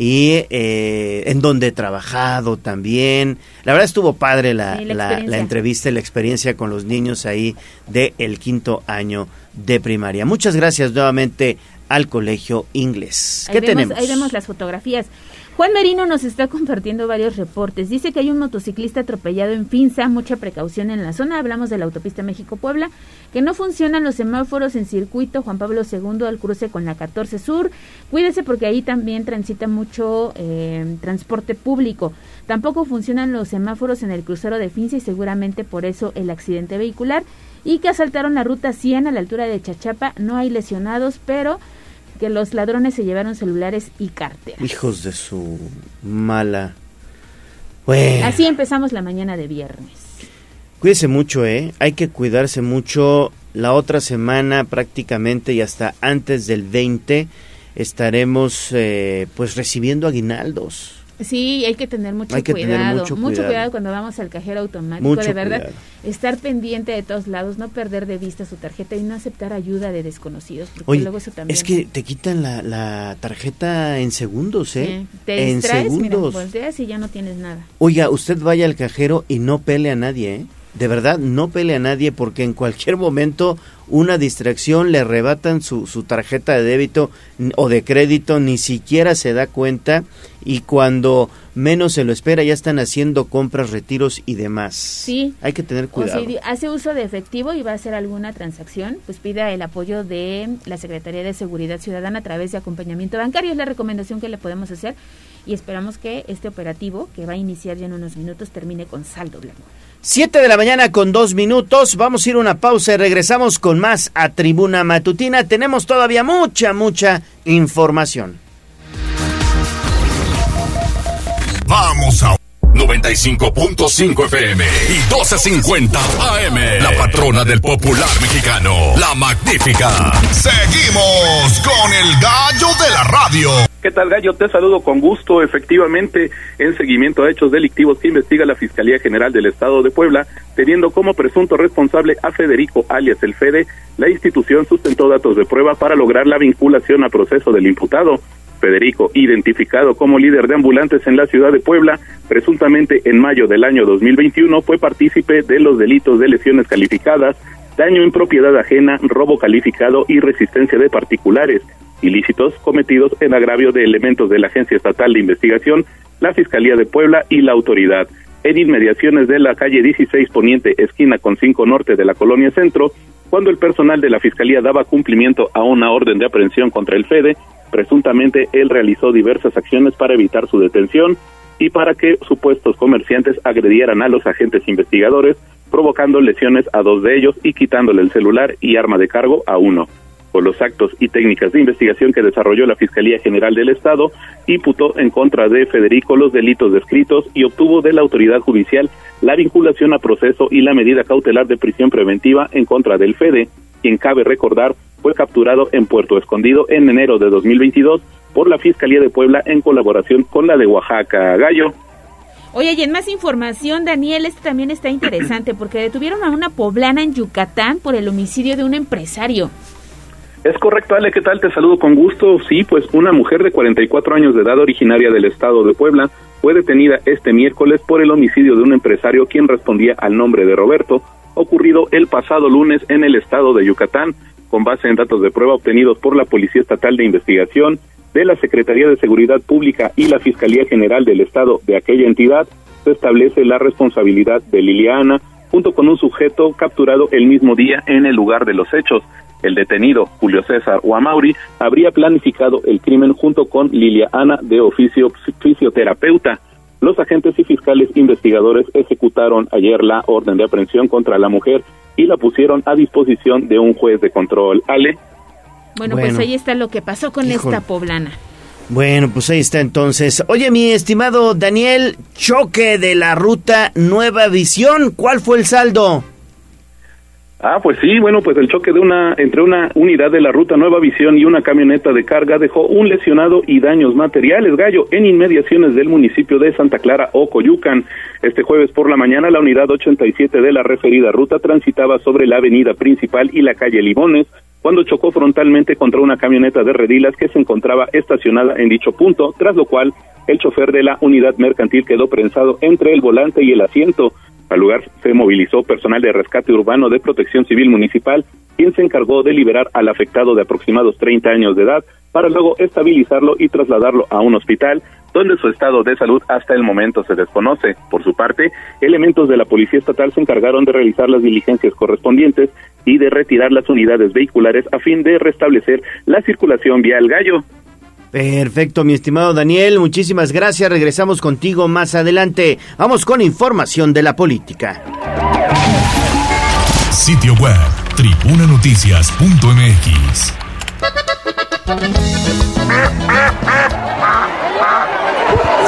y eh, en dónde he trabajado también. La verdad estuvo padre la, la, la, entrevista y la experiencia con los niños ahí del el quinto año de primaria. Muchas gracias nuevamente al colegio inglés. ¿Qué tenemos? Ahí vemos las fotografías. Juan Merino nos está compartiendo varios reportes. Dice que hay un motociclista atropellado en Finza, mucha precaución en la zona. Hablamos de la autopista México-Puebla, que no funcionan los semáforos en circuito Juan Pablo II al cruce con la 14 Sur. Cuídese porque ahí también transita mucho eh, transporte público. Tampoco funcionan los semáforos en el crucero de Finza y seguramente por eso el accidente vehicular. Y que asaltaron la ruta 100 a la altura de Chachapa. No hay lesionados, pero que los ladrones se llevaron celulares y carteras. Hijos de su mala. Así empezamos la mañana de viernes. Cuídese mucho, ¿eh? Hay que cuidarse mucho. La otra semana prácticamente y hasta antes del 20 estaremos eh, pues recibiendo aguinaldos. Sí, hay que tener mucho cuidado. mucho, cuidado. cuando vamos al cajero automático. de verdad, estar pendiente de todos lados, no perder de vista su tarjeta y no aceptar ayuda de desconocidos. Porque luego eso también. Es que te quitan la, la tarjeta en segundos, ¿eh? te en segundos. volteas y ya no tienes nada. Oiga, usted vaya al cajero y no pele a nadie, ¿eh? De verdad, no pele a nadie porque en cualquier momento una distracción le arrebatan su, su tarjeta de débito o de crédito, ni siquiera se da cuenta y cuando menos se lo espera ya están haciendo compras, retiros y demás. Sí. Hay que tener cuidado. O si hace uso de efectivo y va a hacer alguna transacción, pues pida el apoyo de la Secretaría de Seguridad Ciudadana a través de acompañamiento bancario. Es la recomendación que le podemos hacer. y esperamos que este operativo, que va a iniciar ya en unos minutos, termine con saldo blanco. Siete de la mañana con dos minutos. Vamos a ir a una pausa y regresamos con más a Tribuna Matutina. Tenemos todavía mucha, mucha información. Vamos a 95.5 FM y 12.50 AM. La patrona del popular mexicano, la magnífica. Seguimos con el gallo de la radio. ¿Qué tal, Gallo? Te saludo con gusto. Efectivamente, en seguimiento a hechos delictivos que investiga la Fiscalía General del Estado de Puebla, teniendo como presunto responsable a Federico alias el Fede, la institución sustentó datos de prueba para lograr la vinculación a proceso del imputado. Federico, identificado como líder de ambulantes en la ciudad de Puebla, presuntamente en mayo del año 2021 fue partícipe de los delitos de lesiones calificadas, daño en propiedad ajena, robo calificado y resistencia de particulares, ilícitos cometidos en agravio de elementos de la Agencia Estatal de Investigación, la Fiscalía de Puebla y la autoridad. En inmediaciones de la calle 16 Poniente, esquina con 5 Norte de la Colonia Centro, cuando el personal de la Fiscalía daba cumplimiento a una orden de aprehensión contra el FEDE, presuntamente él realizó diversas acciones para evitar su detención y para que supuestos comerciantes agredieran a los agentes investigadores, provocando lesiones a dos de ellos y quitándole el celular y arma de cargo a uno por los actos y técnicas de investigación que desarrolló la Fiscalía General del Estado, imputó en contra de Federico los delitos descritos y obtuvo de la autoridad judicial la vinculación a proceso y la medida cautelar de prisión preventiva en contra del FEDE, quien cabe recordar fue capturado en Puerto Escondido en enero de 2022 por la Fiscalía de Puebla en colaboración con la de Oaxaca Gallo. Oye, y en más información, Daniel, este también está interesante porque detuvieron a una poblana en Yucatán por el homicidio de un empresario. Es correcto, Ale, ¿qué tal? Te saludo con gusto. Sí, pues una mujer de 44 años de edad originaria del estado de Puebla fue detenida este miércoles por el homicidio de un empresario quien respondía al nombre de Roberto, ocurrido el pasado lunes en el estado de Yucatán, con base en datos de prueba obtenidos por la Policía Estatal de Investigación, de la Secretaría de Seguridad Pública y la Fiscalía General del Estado de aquella entidad, se establece la responsabilidad de Liliana junto con un sujeto capturado el mismo día en el lugar de los hechos. El detenido, Julio César Huamauri, habría planificado el crimen junto con Lilia Ana, de oficio fisioterapeuta. Los agentes y fiscales investigadores ejecutaron ayer la orden de aprehensión contra la mujer y la pusieron a disposición de un juez de control. Ale. Bueno, pues ahí está lo que pasó con esta poblana. Bueno, pues ahí está entonces. Oye, mi estimado Daniel, choque de la ruta Nueva Visión, ¿cuál fue el saldo? Ah, pues sí, bueno, pues el choque de una entre una unidad de la ruta Nueva Visión y una camioneta de carga dejó un lesionado y daños materiales, Gallo, en inmediaciones del municipio de Santa Clara o Coyucan. Este jueves por la mañana la unidad 87 de la referida ruta transitaba sobre la avenida principal y la calle Limones cuando chocó frontalmente contra una camioneta de redilas que se encontraba estacionada en dicho punto, tras lo cual el chofer de la unidad mercantil quedó prensado entre el volante y el asiento. Al lugar se movilizó personal de rescate urbano de protección civil municipal, quien se encargó de liberar al afectado de aproximados 30 años de edad para luego estabilizarlo y trasladarlo a un hospital donde su estado de salud hasta el momento se desconoce. Por su parte, elementos de la Policía Estatal se encargaron de realizar las diligencias correspondientes y de retirar las unidades vehiculares a fin de restablecer la circulación vial Gallo. Perfecto, mi estimado Daniel, muchísimas gracias. Regresamos contigo más adelante. Vamos con información de la política. Sitio web, tribunanoticias.mx.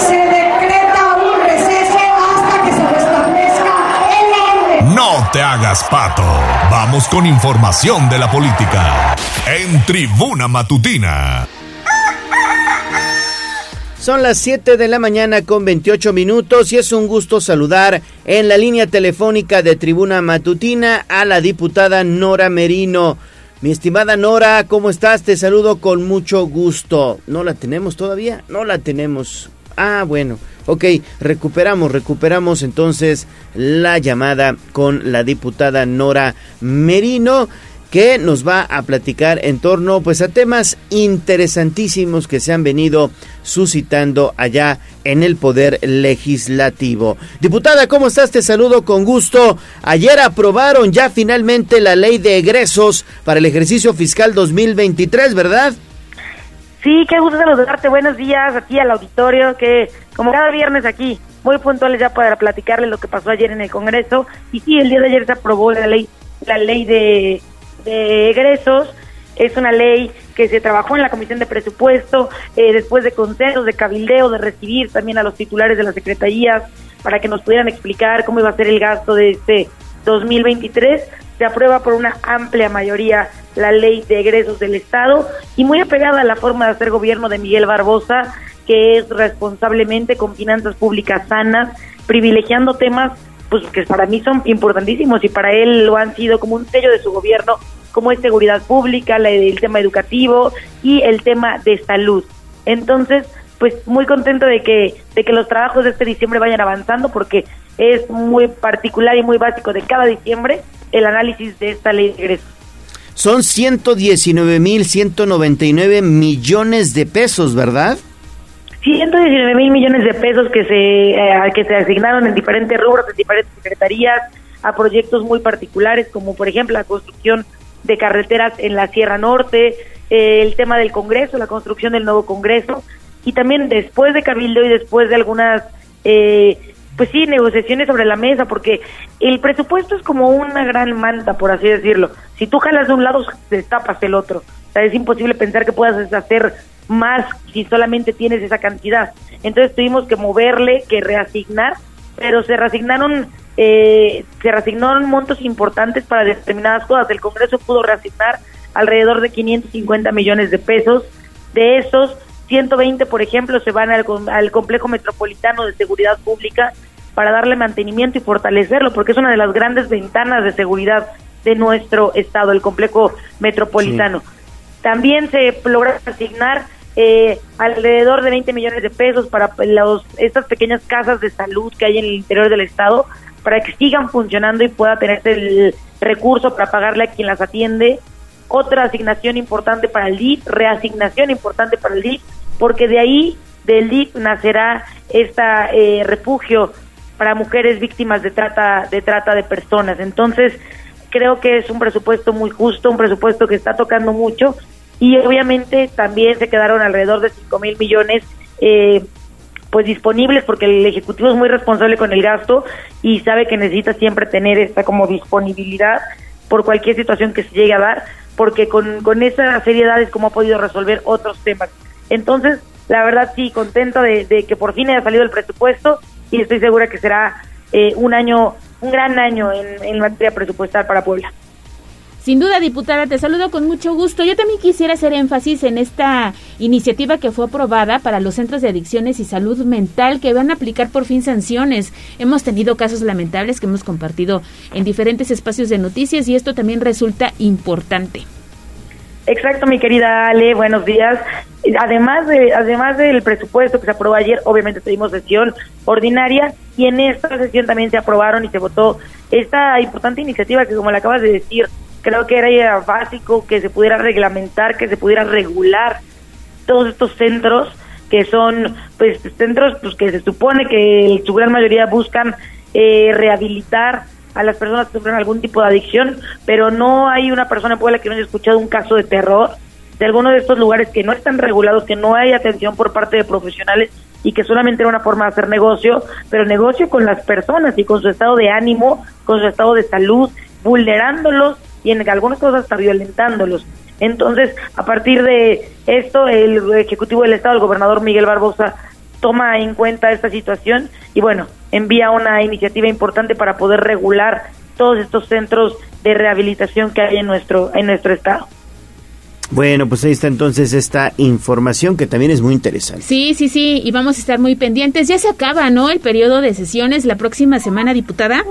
Se decreta un receso hasta que se restablezca el orden. No te hagas pato. Vamos con información de la política. En Tribuna Matutina. Son las 7 de la mañana con 28 minutos y es un gusto saludar en la línea telefónica de Tribuna Matutina a la diputada Nora Merino. Mi estimada Nora, ¿cómo estás? Te saludo con mucho gusto. ¿No la tenemos todavía? No la tenemos. Ah, bueno. Ok, recuperamos, recuperamos entonces la llamada con la diputada Nora Merino que nos va a platicar en torno pues a temas interesantísimos que se han venido suscitando allá en el poder legislativo. Diputada, ¿cómo estás? Te saludo con gusto. Ayer aprobaron ya finalmente la ley de egresos para el ejercicio fiscal 2023, ¿verdad? Sí, qué gusto saludarte. Buenos días aquí al auditorio, que como cada viernes aquí, muy puntuales ya para platicarles lo que pasó ayer en el Congreso. Y sí, el día de ayer se aprobó la ley, la ley de, de egresos. Es una ley que se trabajó en la Comisión de Presupuesto, eh, después de consensos, de cabildeo, de recibir también a los titulares de las secretarías para que nos pudieran explicar cómo iba a ser el gasto de este 2023. Se aprueba por una amplia mayoría la ley de egresos del Estado y muy apegada a la forma de hacer gobierno de Miguel Barbosa, que es responsablemente con finanzas públicas sanas, privilegiando temas pues que para mí son importantísimos y para él lo han sido como un sello de su gobierno, como es seguridad pública, el tema educativo y el tema de salud. Entonces, pues muy contento de que de que los trabajos de este diciembre vayan avanzando porque es muy particular y muy básico de cada diciembre el análisis de esta ley de egresos. Son 119.199 millones de pesos, ¿verdad? 119 mil millones de pesos que se eh, que se asignaron en diferentes rubros, en diferentes secretarías, a proyectos muy particulares, como por ejemplo la construcción de carreteras en la Sierra Norte, eh, el tema del Congreso, la construcción del nuevo Congreso, y también después de Cabildo y después de algunas, eh, pues sí, negociaciones sobre la mesa, porque el presupuesto es como una gran manta, por así decirlo. Si tú jalas de un lado, destapas el otro. O sea, es imposible pensar que puedas hacer más si solamente tienes esa cantidad. Entonces tuvimos que moverle, que reasignar, pero se reasignaron eh, se reasignaron montos importantes para determinadas cosas. El Congreso pudo reasignar alrededor de 550 millones de pesos. De esos, 120, por ejemplo, se van al, al complejo metropolitano de seguridad pública para darle mantenimiento y fortalecerlo, porque es una de las grandes ventanas de seguridad de nuestro estado, el complejo metropolitano. También se logra asignar eh, alrededor de 20 millones de pesos para los, estas pequeñas casas de salud que hay en el interior del estado para que sigan funcionando y pueda tener el recurso para pagarle a quien las atiende. Otra asignación importante para el DIF, reasignación importante para el DIF, porque de ahí, del DIF, nacerá este refugio para mujeres víctimas de trata, de trata de personas. Entonces, creo que es un presupuesto muy justo, un presupuesto que está tocando mucho y obviamente también se quedaron alrededor de 5 mil millones eh, pues disponibles porque el ejecutivo es muy responsable con el gasto y sabe que necesita siempre tener esta como disponibilidad por cualquier situación que se llegue a dar porque con, con esa seriedad es como ha podido resolver otros temas. Entonces la verdad sí contenta de, de que por fin haya salido el presupuesto y estoy segura que será eh, un año un gran año en, materia presupuestal para Puebla Sin duda, diputada, te saludo con mucho gusto. Yo también quisiera hacer énfasis en esta iniciativa que fue aprobada para los centros de adicciones y salud mental que van a aplicar por fin sanciones. Hemos tenido casos lamentables que hemos compartido en diferentes espacios de noticias y esto también resulta importante. Exacto, mi querida Ale, buenos días. Además de además del presupuesto que se aprobó ayer, obviamente tuvimos sesión ordinaria y en esta sesión también se aprobaron y se votó esta importante iniciativa que como le acabas de decir, creo que era básico que se pudiera reglamentar, que se pudiera regular todos estos centros que son pues centros pues que se supone que su gran mayoría buscan eh, rehabilitar a las personas que sufren algún tipo de adicción, pero no hay una persona en Puebla que no haya escuchado un caso de terror de alguno de estos lugares que no están regulados, que no hay atención por parte de profesionales y que solamente era una forma de hacer negocio, pero negocio con las personas y con su estado de ánimo, con su estado de salud, vulnerándolos y en algunas cosas hasta violentándolos. Entonces, a partir de esto, el Ejecutivo del Estado, el gobernador Miguel Barbosa, toma en cuenta esta situación y bueno, envía una iniciativa importante para poder regular todos estos centros de rehabilitación que hay en nuestro en nuestro estado. Bueno, pues ahí está entonces esta información que también es muy interesante. Sí, sí, sí, y vamos a estar muy pendientes. Ya se acaba, ¿no? El periodo de sesiones la próxima semana, diputada.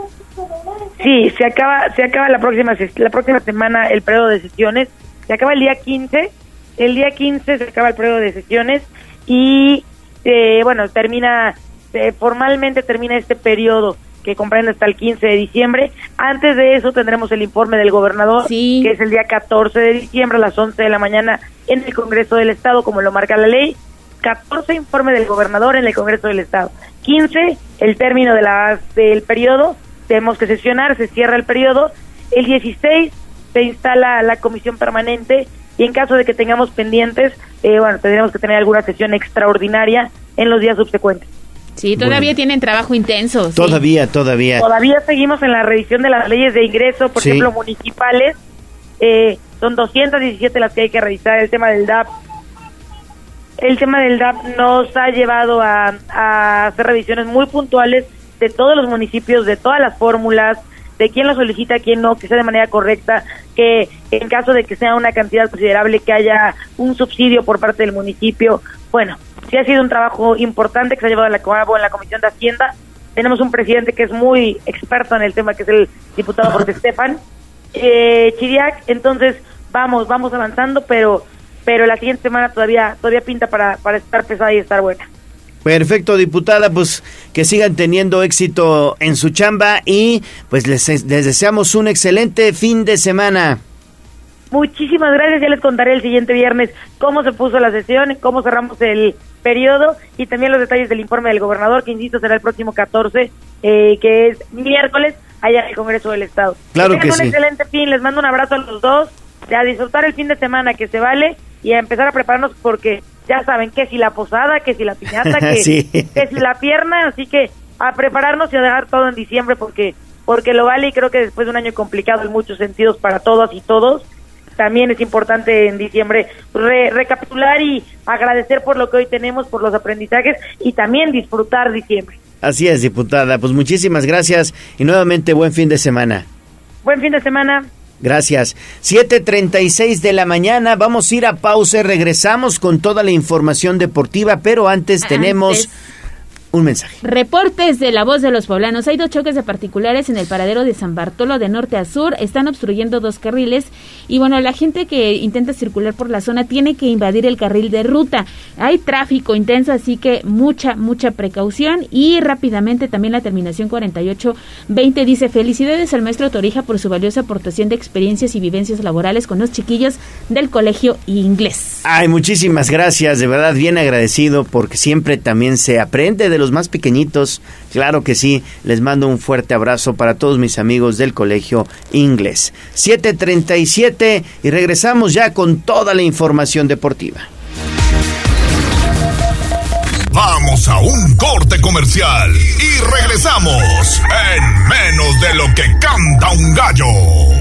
Sí, se acaba se acaba la próxima la próxima semana el periodo de sesiones. Se acaba el día 15. El día 15 se acaba el periodo de sesiones y eh, bueno, termina eh, formalmente termina este periodo que comprende hasta el 15 de diciembre. Antes de eso tendremos el informe del gobernador, que es el día 14 de diciembre a las 11 de la mañana en el Congreso del Estado, como lo marca la ley. 14 informe del gobernador en el Congreso del Estado. 15 el término de la, del periodo, tenemos que sesionar, se cierra el periodo. El 16 se instala la comisión permanente y en caso de que tengamos pendientes, eh, bueno, tendremos que tener alguna sesión extraordinaria en los días subsecuentes. Sí, todavía tienen trabajo intenso. sí. Todavía, todavía. Todavía seguimos en la revisión de las leyes de ingreso, por Sí. ejemplo, municipales. Eh, son 217 las que hay que revisar. El tema del DAP. El tema del DAP nos ha llevado a, a hacer revisiones muy puntuales de todos los municipios, de todas las fórmulas, de quién lo solicita, quién no, que sea de manera correcta, que en caso de que sea una cantidad considerable, que haya un subsidio por parte del municipio. Bueno, sí ha sido un trabajo importante que se ha llevado a la- cabo en la Comisión de Hacienda. Tenemos un presidente que es muy experto en el tema, que es el diputado <laughs> Jorge Estefan eh, Chiriac. Entonces, vamos, vamos avanzando, pero pero la siguiente semana todavía todavía pinta para, para estar pesada y estar buena. Perfecto, diputada, pues que sigan teniendo éxito en su chamba y pues les, les deseamos un excelente fin de semana. Muchísimas gracias, ya les contaré el siguiente viernes cómo se puso la sesión, cómo cerramos el periodo y también los detalles del informe del gobernador, que insisto será el próximo 14, eh, que es miércoles, allá en el Congreso del Estado. Claro tengan que un sí. excelente fin, les mando un abrazo a los dos, a disfrutar el fin de semana que se vale y a empezar a prepararnos porque ya saben que si la posada, que si la piñata, <laughs> que, Sí. que si la pierna, así que a prepararnos y a dejar todo en diciembre porque porque lo vale y creo que después de un año complicado en muchos sentidos para todas y todos, también es importante en diciembre re- recapitular y agradecer por lo que hoy tenemos, por los aprendizajes y también disfrutar diciembre. Así es, diputada, pues muchísimas gracias y nuevamente buen fin de semana. Buen fin de semana. Gracias. 7.36 de la mañana, vamos a ir a pausa. Y regresamos con toda la información deportiva, pero antes tenemos un mensaje. Reportes de la voz de los poblanos. Hay dos choques de particulares en el paradero de San Bartolo de norte a sur. Están obstruyendo dos carriles. Y bueno, la gente que intenta circular por la zona tiene que invadir el carril de ruta. Hay tráfico intenso, así que mucha, mucha precaución. Y rápidamente también la terminación 4820 dice: Felicidades al maestro Torija por su valiosa aportación de experiencias y vivencias laborales con los chiquillos del colegio inglés. Ay, muchísimas gracias, de verdad bien agradecido porque siempre también se aprende de los más pequeñitos. Claro que sí, les mando un fuerte abrazo para todos mis amigos del colegio inglés. 737 y regresamos ya con toda la información deportiva. Vamos a un corte comercial y regresamos en menos de lo que canta un gallo.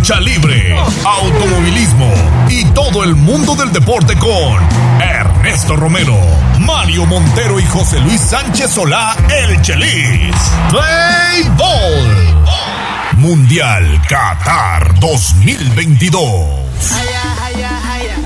Lucha libre, automovilismo y todo el mundo del deporte con Ernesto Romero, Mario Montero y José Luis Sánchez Solá, el Chelis. Béisbol. Mundial Qatar 2022.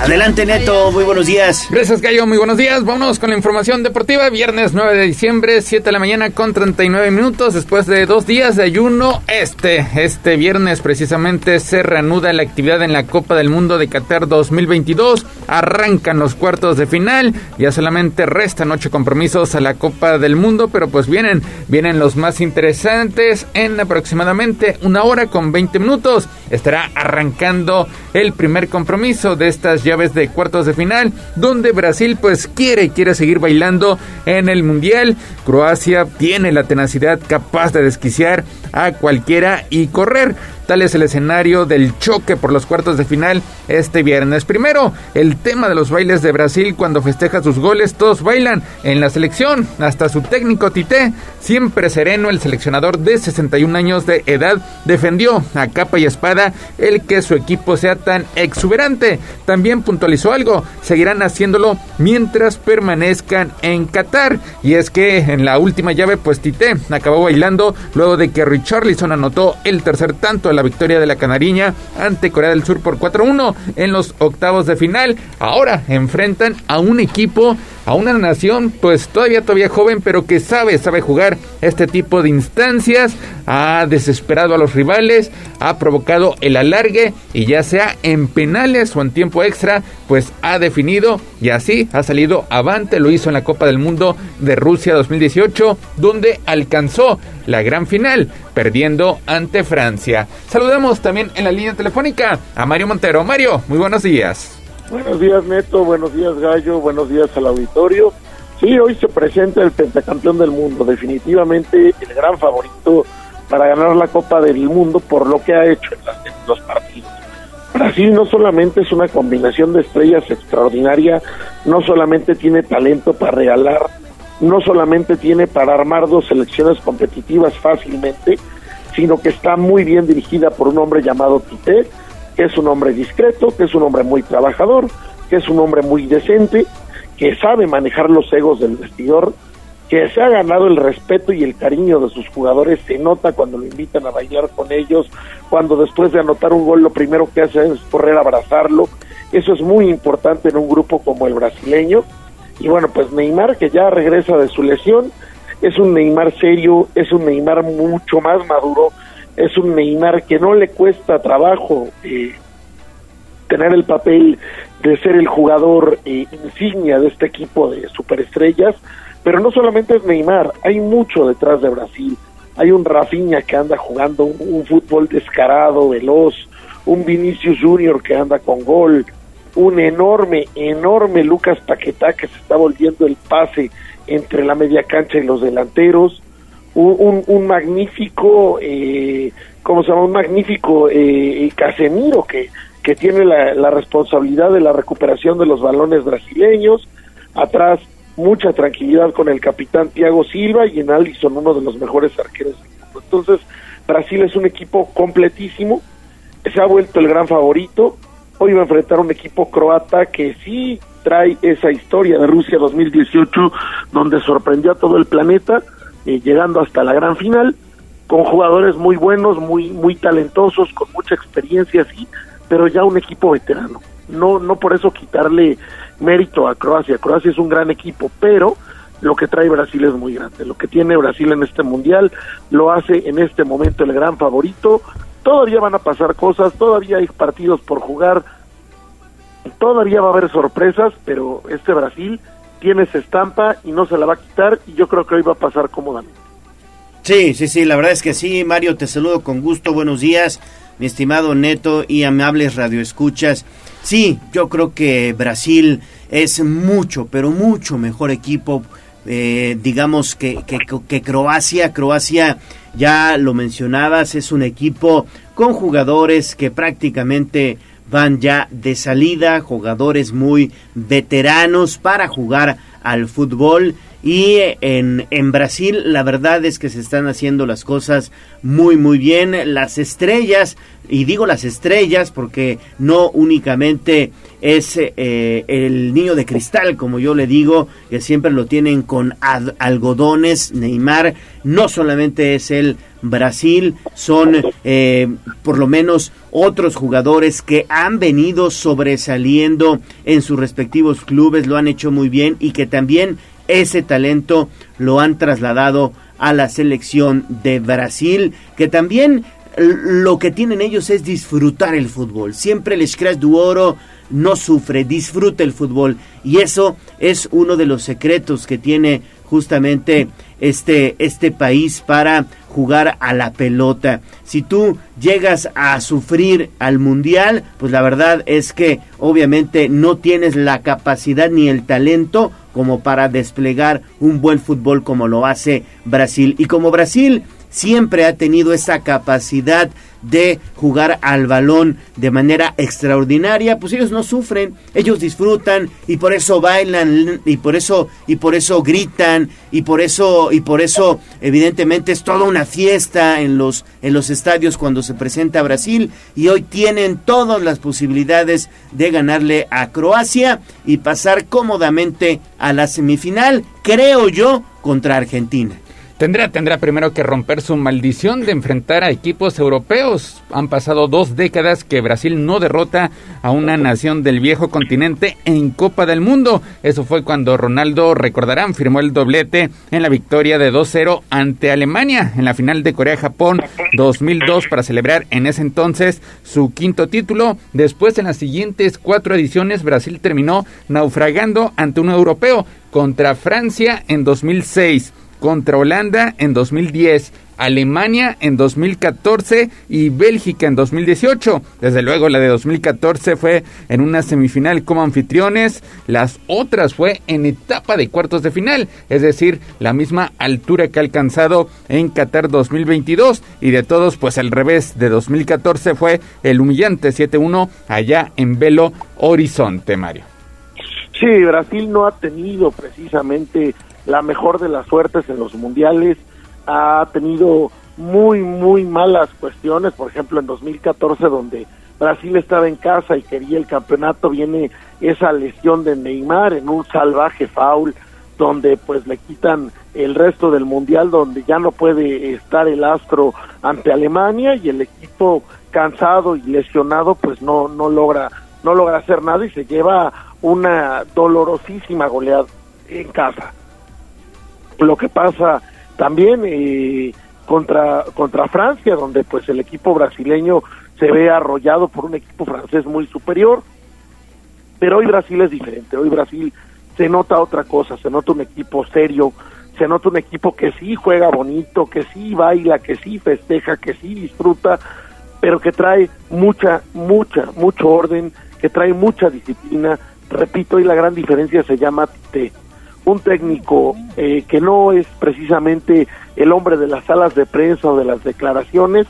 Adelante, Neto, muy buenos días. Gracias, Gallo, muy buenos días. Vámonos con la información deportiva. Viernes 9 de diciembre, 7 de la mañana con 39 minutos. Después de dos días de ayuno, este, este viernes precisamente se reanuda la actividad en la Copa del Mundo de Qatar 2022. Arrancan los cuartos de final. Ya solamente restan ocho compromisos a la Copa del Mundo, pero pues vienen, vienen los más interesantes en aproximadamente una hora con 20 minutos. Estará arrancando el primer compromiso de estas llaves de cuartos de final, donde Brasil pues quiere, quiere seguir bailando en el Mundial. Croacia tiene la tenacidad capaz de desquiciar a cualquiera y correr. Tal es el escenario del choque por los cuartos de final este viernes. Primero, el tema de los bailes de Brasil cuando festeja sus goles, todos bailan en la selección, hasta su técnico Tite, siempre sereno, el seleccionador de 61 años de edad, defendió a capa y espada el que su equipo sea tan exuberante. También puntualizó algo, seguirán haciéndolo mientras permanezcan en Qatar. Y es que en la última llave, pues Tite acabó bailando luego de que Richarlison anotó el tercer tanto la victoria de la Canariña ante Corea del Sur por 4-1 en los octavos de final. Ahora enfrentan a un equipo a una nación pues todavía todavía joven pero que sabe sabe jugar este tipo de instancias. Ha desesperado a los rivales ha provocado el alargue y ya sea en penales o en tiempo extra pues ha definido y así ha salido avante. Lo hizo en la Copa del Mundo de Rusia 2018 donde alcanzó la gran final perdiendo ante Francia. Saludamos también en la línea telefónica a Mario Montero. Mario muy buenos días Buenos días, Neto. Buenos días, Gallo. Buenos días al auditorio. Sí, hoy se presenta el pentacampeón del mundo. Definitivamente el gran favorito para ganar la Copa del Mundo por lo que ha hecho en, las, en los partidos. Brasil no solamente es una combinación de estrellas extraordinaria, no solamente tiene talento para regalar, no solamente tiene para armar dos selecciones competitivas fácilmente, sino que está muy bien dirigida por un hombre llamado Tite, que es un hombre discreto, que es un hombre muy trabajador, que es un hombre muy decente, que sabe manejar los egos del vestidor, que se ha ganado el respeto y el cariño de sus jugadores, se nota cuando lo invitan a bailar con ellos, cuando después de anotar un gol lo primero que hace es correr a abrazarlo, eso es muy importante en un grupo como el brasileño, y bueno, pues Neymar que ya regresa de su lesión, es un Neymar serio, es un Neymar mucho más maduro, es un Neymar que no le cuesta trabajo eh, tener el papel de ser el jugador eh, insignia de este equipo de superestrellas, pero no solamente es Neymar, hay mucho detrás de Brasil. Hay un Rafinha que anda jugando un, un fútbol descarado, veloz, un Vinicius Junior que anda con gol, un enorme, enorme Lucas Paquetá que se está volviendo el pase entre la media cancha y los delanteros, un, un, magnífico, eh, ¿cómo se llama? Un magnífico eh, Casemiro que, que tiene la, la, responsabilidad de la recuperación de los balones brasileños. Atrás, mucha tranquilidad con el capitán Thiago Silva y en Alisson, uno de los mejores arqueros del mundo. Entonces, Brasil es un equipo completísimo, se ha vuelto el gran favorito. Hoy va a enfrentar un equipo croata que sí trae esa historia de Rusia 2018, donde sorprendió a todo el planeta eh, llegando hasta la gran final, con jugadores muy buenos, muy, muy talentosos, con mucha experiencia, sí, pero ya un equipo veterano. No, no por eso quitarle mérito a Croacia. Croacia es un gran equipo, pero lo que trae Brasil es muy grande. Lo que tiene Brasil en este mundial lo hace en este momento el gran favorito. Todavía van a pasar cosas, todavía hay partidos por jugar, todavía va a haber sorpresas, pero este Brasil tiene esa estampa y no se la va a quitar y yo creo que hoy va a pasar cómodamente. Sí, sí, sí, la verdad es que sí, Mario, te saludo con gusto, buenos días, mi estimado Neto y amables radioescuchas. Sí, yo creo que Brasil es mucho, pero mucho mejor equipo, eh, digamos, que, que, que Croacia. Croacia, ya lo mencionabas, es un equipo con jugadores que prácticamente van ya de salida, jugadores muy veteranos para jugar al fútbol y en, en, Brasil la verdad es que se están haciendo las cosas muy muy bien. Las estrellas, y digo las estrellas porque no únicamente es eh, el niño de cristal, como yo le digo, que siempre lo tienen con algodones, Neymar, no solamente es el Brasil, son eh, por lo menos otros jugadores que han venido sobresaliendo en sus respectivos clubes, lo han hecho muy bien y que también ese talento lo han trasladado a la selección de Brasil, que también lo que tienen ellos es disfrutar el fútbol. Siempre el Scratch du Oro no sufre, disfruta el fútbol. Y eso es uno de los secretos que tiene justamente este, este país para jugar a la pelota. Si tú llegas a sufrir al mundial, pues la verdad es que obviamente no tienes la capacidad ni el talento como para desplegar un buen fútbol como lo hace Brasil. Y como Brasil siempre ha tenido esa capacidad de jugar al balón de manera extraordinaria, pues ellos no sufren, ellos disfrutan y por eso bailan y por eso y por eso gritan y por eso y por eso evidentemente es toda una fiesta en los en los estadios cuando se presenta Brasil y hoy tienen todas las posibilidades de ganarle a Croacia y pasar cómodamente a la semifinal, creo yo, contra Argentina. Tendrá, tendrá primero que romper su maldición de enfrentar a equipos europeos. Han pasado dos décadas que Brasil no derrota a una nación del viejo continente en Copa del Mundo. Eso fue cuando Ronaldo, recordarán, firmó el doblete en la victoria de 2-0 ante Alemania en la final de Corea-Japón 2002 para celebrar en ese entonces su quinto título. Después, en las siguientes cuatro ediciones, Brasil terminó naufragando ante un europeo contra Francia en 2006 contra Holanda en 2010, Alemania en 2014 y Bélgica en 2018. Desde luego la de 2014 fue en una semifinal como anfitriones, las otras fue en etapa de cuartos de final, es decir, la misma altura que ha alcanzado en Qatar 2022 y de todos pues al revés de 2014 fue el humillante 7-1 allá en Belo Horizonte, Mario. Sí, Brasil no ha tenido precisamente la mejor de las suertes en los mundiales, ha tenido muy, muy malas cuestiones, por ejemplo en 2014 donde Brasil estaba en casa y quería el campeonato, viene esa lesión de Neymar en un salvaje foul donde pues le quitan el resto del mundial donde ya no puede estar el astro ante Alemania y el equipo cansado y lesionado pues no no logra no logra hacer nada y se lleva una dolorosísima goleada en casa lo que pasa también eh, contra contra Francia donde pues el equipo brasileño se ve arrollado por un equipo francés muy superior. Pero hoy Brasil es diferente. Hoy Brasil se nota otra cosa se nota un equipo serio se nota un equipo que sí juega bonito que sí baila que sí festeja que sí disfruta pero que trae mucha mucha mucho orden que trae mucha disciplina. Repito y la gran diferencia se llama Tite un técnico eh, que no es precisamente el hombre de las salas de prensa o de las declaraciones,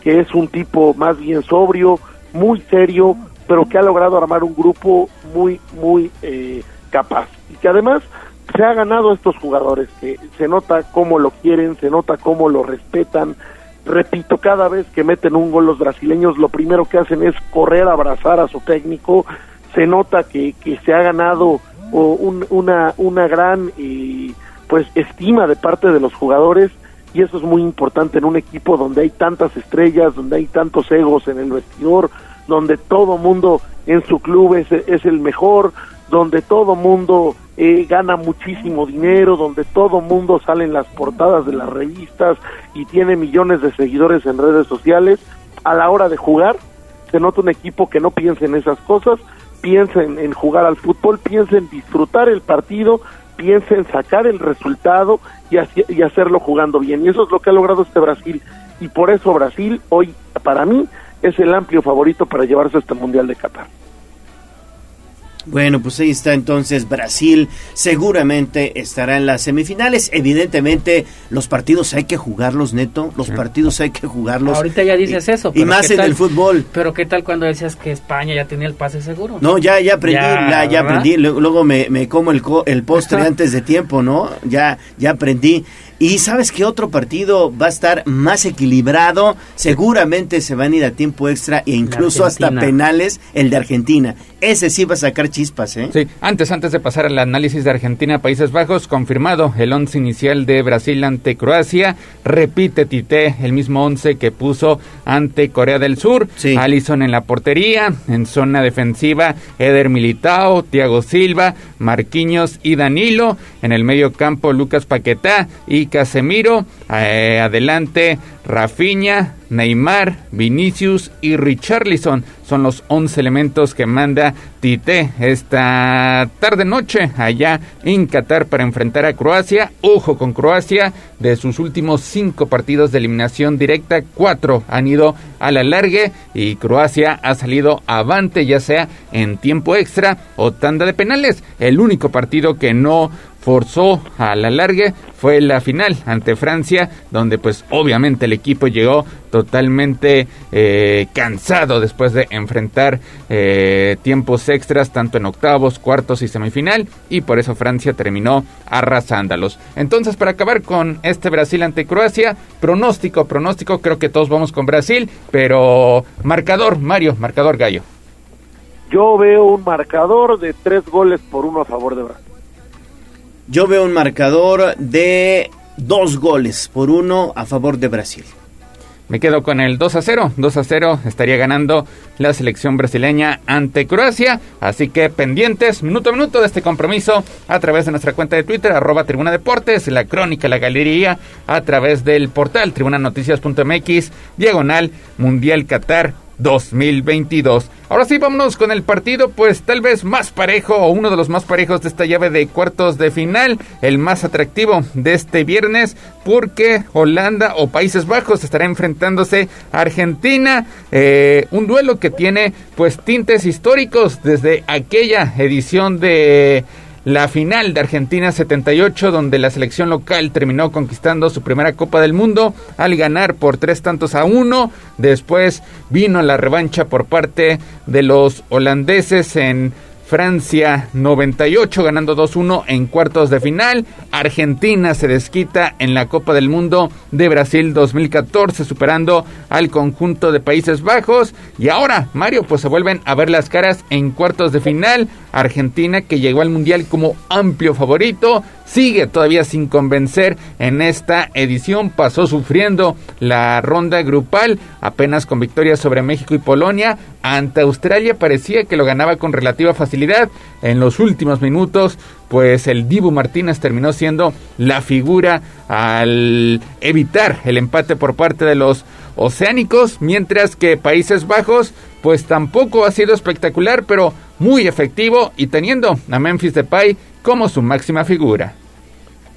que es un tipo más bien sobrio, muy serio, pero que ha logrado armar un grupo muy, muy eh, capaz. Y que además se ha ganado a estos jugadores, que se nota cómo lo quieren, se nota cómo lo respetan. Repito, cada vez que meten un gol los brasileños, lo primero que hacen es correr a abrazar a su técnico. Se nota que, que se ha ganado o una, una gran pues estima de parte de los jugadores y eso es muy importante en un equipo donde hay tantas estrellas, donde hay tantos egos en el vestidor, donde todo mundo en su club es, es el mejor, donde todo mundo eh, gana muchísimo dinero, donde todo mundo sale en las portadas de las revistas y tiene millones de seguidores en redes sociales, a la hora de jugar se nota un equipo que no piensa en esas cosas, piensa en, jugar al fútbol, piensa en disfrutar el partido, piensa en sacar el resultado y, y hacerlo jugando bien. Y eso es lo que ha logrado este Brasil. Y por eso Brasil hoy, para mí, es el amplio favorito para llevarse este Mundial de Qatar. Bueno, pues ahí está entonces Brasil, seguramente estará en las semifinales. Evidentemente, los partidos hay que jugarlos, neto, los partidos hay que jugarlos. Ahorita ya dices eso. Y más en el fútbol. Pero ¿qué tal cuando decías que España ya tenía el pase seguro? No, ya, ya aprendí, ya, ya aprendí. Luego, me, me, como el, el postre <laughs> antes de tiempo, ¿no? Ya, ya aprendí. Y sabes que otro partido va a estar más equilibrado, seguramente se van a ir a tiempo extra e incluso hasta penales, el de Argentina. Ese sí va a sacar chispas, ¿eh? Sí, antes, antes de pasar al análisis de Argentina, Países Bajos, confirmado el once inicial de Brasil ante Croacia, repite Tite, el mismo once que puso ante Corea del Sur, sí. Alison en la portería, en zona defensiva, Eder Militao, Thiago Silva, Marquinhos y Danilo, en el medio campo Lucas Paquetá y Casemiro, eh, adelante Rafinha, Neymar, Vinicius y Richarlison son los 11 elementos que manda Tite esta tarde noche allá en Qatar para enfrentar a Croacia. Ojo con Croacia, de sus últimos cinco partidos de eliminación directa, cuatro han ido a la largue y Croacia ha salido avante ya sea en tiempo extra o tanda de penales. El único partido que no forzó a la larga fue la final ante Francia, donde pues obviamente el equipo llegó totalmente eh, cansado después de enfrentar eh, tiempos extras tanto en octavos, cuartos y semifinal y por eso Francia terminó arrasándolos. Entonces para acabar con este Brasil ante Croacia, pronóstico, pronóstico, creo que todos vamos con Brasil, pero marcador, Mario, marcador gallo. Yo veo un marcador de tres goles por uno a favor de Brasil. Yo veo un marcador de dos goles por uno a favor de Brasil. Me quedo con el 2 a 0. 2 a 0 estaría ganando la selección brasileña ante Croacia. Así que pendientes, minuto a minuto de este compromiso a través de nuestra cuenta de Twitter, arroba Tribuna Deportes, la crónica, la galería, a través del portal tribunanoticias.mx, diagonal Mundial Qatar 2022. Ahora sí, vámonos con el partido, pues tal vez más parejo o uno de los más parejos de esta llave de cuartos de final, el más atractivo de este viernes, porque Holanda o Países Bajos estará enfrentándose a Argentina, eh, un duelo que tiene pues tintes históricos desde aquella edición de la final de Argentina 78, donde la selección local terminó conquistando su primera Copa del Mundo al ganar por tres tantos a uno. Después vino la revancha por parte de los holandeses en Francia 98 ganando 2-1 en cuartos de final. Argentina se desquita en la Copa del Mundo de Brasil 2014 superando al conjunto de Países Bajos. Y ahora, Mario, pues se vuelven a ver las caras en cuartos de final. Argentina que llegó al Mundial como amplio favorito sigue todavía sin convencer. En esta edición, pasó sufriendo la ronda grupal, apenas con victorias sobre México y Polonia, ante Australia parecía que lo ganaba con relativa facilidad, en los últimos minutos pues el Dibu Martínez terminó siendo la figura al evitar el empate por parte de los oceánicos, mientras que Países Bajos pues tampoco ha sido espectacular, pero muy efectivo y teniendo a Memphis Depay como su máxima figura.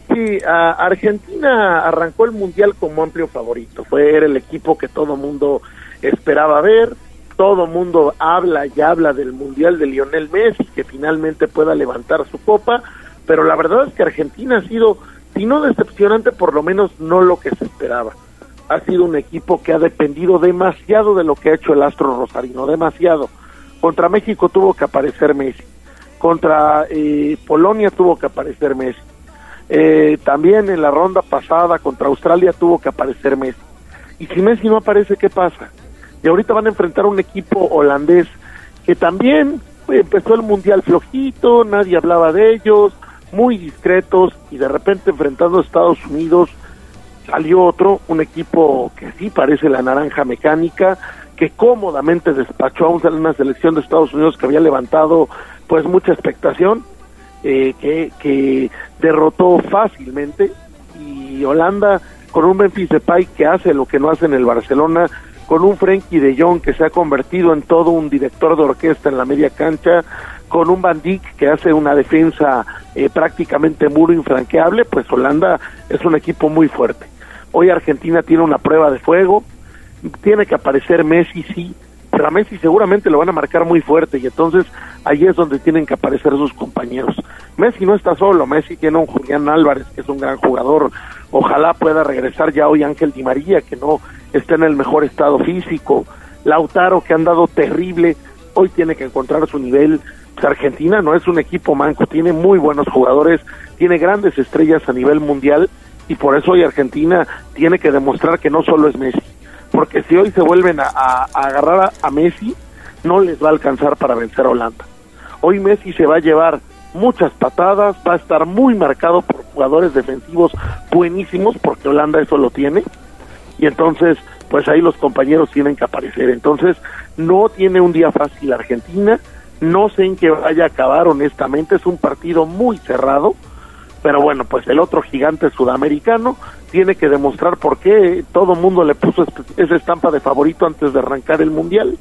Sí, Argentina arrancó el Mundial como amplio favorito. Fue el equipo que todo mundo esperaba ver. Todo mundo habla y habla del Mundial de Lionel Messi, que finalmente pueda levantar su copa. Pero la verdad es que Argentina ha sido, si no decepcionante, por lo menos no lo que se esperaba. Ha sido un equipo que ha dependido demasiado de lo que ha hecho el Astro Rosarino, demasiado. Contra México tuvo que aparecer Messi contra eh, Polonia tuvo que aparecer Messi. Eh, también en la ronda pasada contra Australia tuvo que aparecer Messi. Y si Messi no aparece, ¿qué pasa? Y ahorita van a enfrentar un equipo holandés que también empezó el mundial flojito, nadie hablaba de ellos, muy discretos, y de repente enfrentando a Estados Unidos salió otro, un equipo que sí parece la naranja mecánica, que cómodamente despachó a una selección de Estados Unidos que había levantado pues mucha expectación, eh, que, que derrotó fácilmente y Holanda con un Memphis Depay que hace lo que no hace en el Barcelona, con un Frenkie de Jong que se ha convertido en todo un director de orquesta en la media cancha, con un Van Dijk que hace una defensa eh, prácticamente muro infranqueable, pues Holanda es un equipo muy fuerte. Hoy Argentina tiene una prueba de fuego, tiene que aparecer Messi, sí, pero a Messi seguramente lo van a marcar muy fuerte y entonces ahí es donde tienen que aparecer sus compañeros. Messi no está solo, Messi tiene un Julián Álvarez que es un gran jugador, ojalá pueda regresar ya hoy Ángel Di María que no está en el mejor estado físico, Lautaro que han dado terrible, hoy tiene que encontrar su nivel. Pues Argentina no es un equipo manco, tiene muy buenos jugadores, tiene grandes estrellas a nivel mundial y por eso hoy Argentina tiene que demostrar que no solo es Messi. Porque si hoy se vuelven a, agarrar a, Messi, no les va a alcanzar para vencer a Holanda. Hoy Messi se va a llevar muchas patadas, va a estar muy marcado por jugadores defensivos buenísimos, porque Holanda eso lo tiene, y entonces, pues ahí los compañeros tienen que aparecer. Entonces, no tiene un día fácil Argentina, no sé en qué vaya a acabar, honestamente, es un partido muy cerrado, pero bueno, pues el otro gigante sudamericano tiene que demostrar por qué todo mundo le puso esa estampa de favorito antes de arrancar el mundial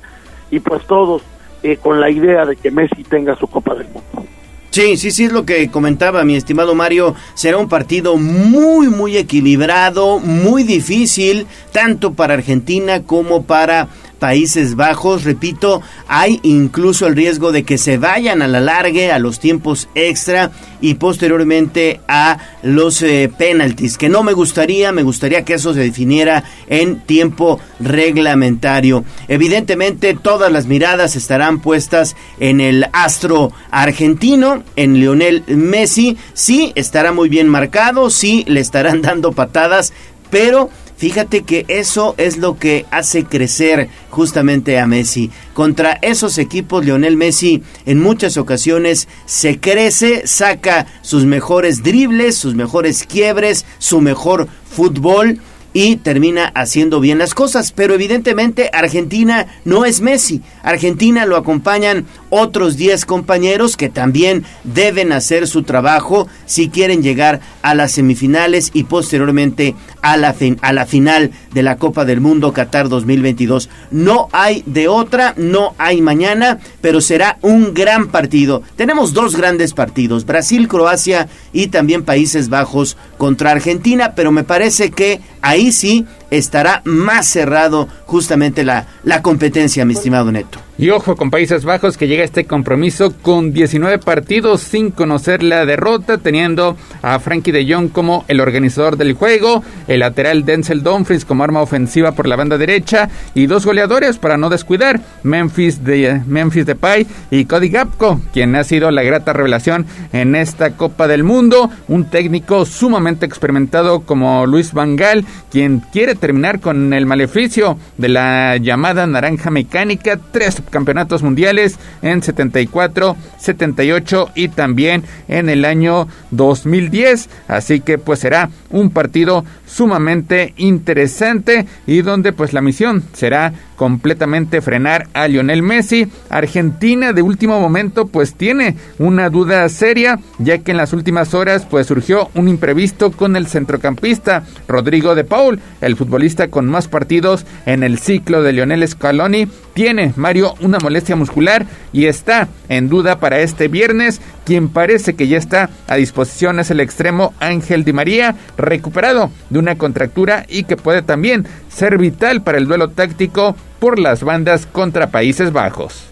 y pues todos eh, con la idea de que Messi tenga su Copa del Mundo. Sí, sí, sí, es lo que comentaba mi estimado Mario. Será un partido muy, muy equilibrado, muy difícil, tanto para Argentina como para Países Bajos. Repito, hay incluso el riesgo de que se vayan a la largue, a los tiempos extra y posteriormente a los eh, penaltis, que no me gustaría, me gustaría que eso se definiera en tiempo reglamentario. Evidentemente todas las miradas estarán puestas en el astro argentino, en Lionel Messi, sí estará muy bien marcado, sí le estarán <laughs> dando patadas, pero Fíjate que eso es lo que hace crecer justamente a Messi. Contra esos equipos, Lionel Messi en muchas ocasiones se crece, saca sus mejores dribles, sus mejores quiebres, su mejor fútbol y termina haciendo bien las cosas. Pero evidentemente Argentina no es Messi. Argentina lo acompañan otros 10 compañeros que también deben hacer su trabajo si quieren llegar a las semifinales y posteriormente a la, a la final de la Copa del Mundo Qatar 2022. No hay de otra, no hay mañana, pero será un gran partido. Tenemos dos grandes partidos, Brasil, Croacia y también Países Bajos contra Argentina, pero me parece que ahí sí estará más cerrado justamente la, la competencia, mi estimado Neto. Y ojo con Países Bajos que llega a este compromiso con 19 partidos sin conocer la derrota, teniendo a Frankie de Jong como el organizador del juego, el lateral Denzel Dumfries como arma ofensiva por la banda derecha y dos goleadores para no descuidar, Memphis de Memphis Depay y Cody Gapco, quien ha sido la grata revelación en esta Copa del Mundo, un técnico sumamente experimentado como Luis Van Gaal, quien quiere terminar con el maleficio de la llamada naranja mecánica, tres campeonatos mundiales en 74, 78 y también en el año 2010. Así que pues será un partido sumamente interesante y donde pues la misión será completamente frenar a Lionel Messi. Argentina de último momento pues tiene una duda seria ya que en las últimas horas pues surgió un imprevisto con el centrocampista Rodrigo de Paul, el futbolista con más partidos en el ciclo de Lionel Scaloni. Tiene Mario una molestia muscular y está en duda para este viernes. Quien parece que ya está a disposición es el extremo Ángel Di María, recuperado de una contractura y que puede también ser vital para el duelo táctico por las bandas contra Países Bajos.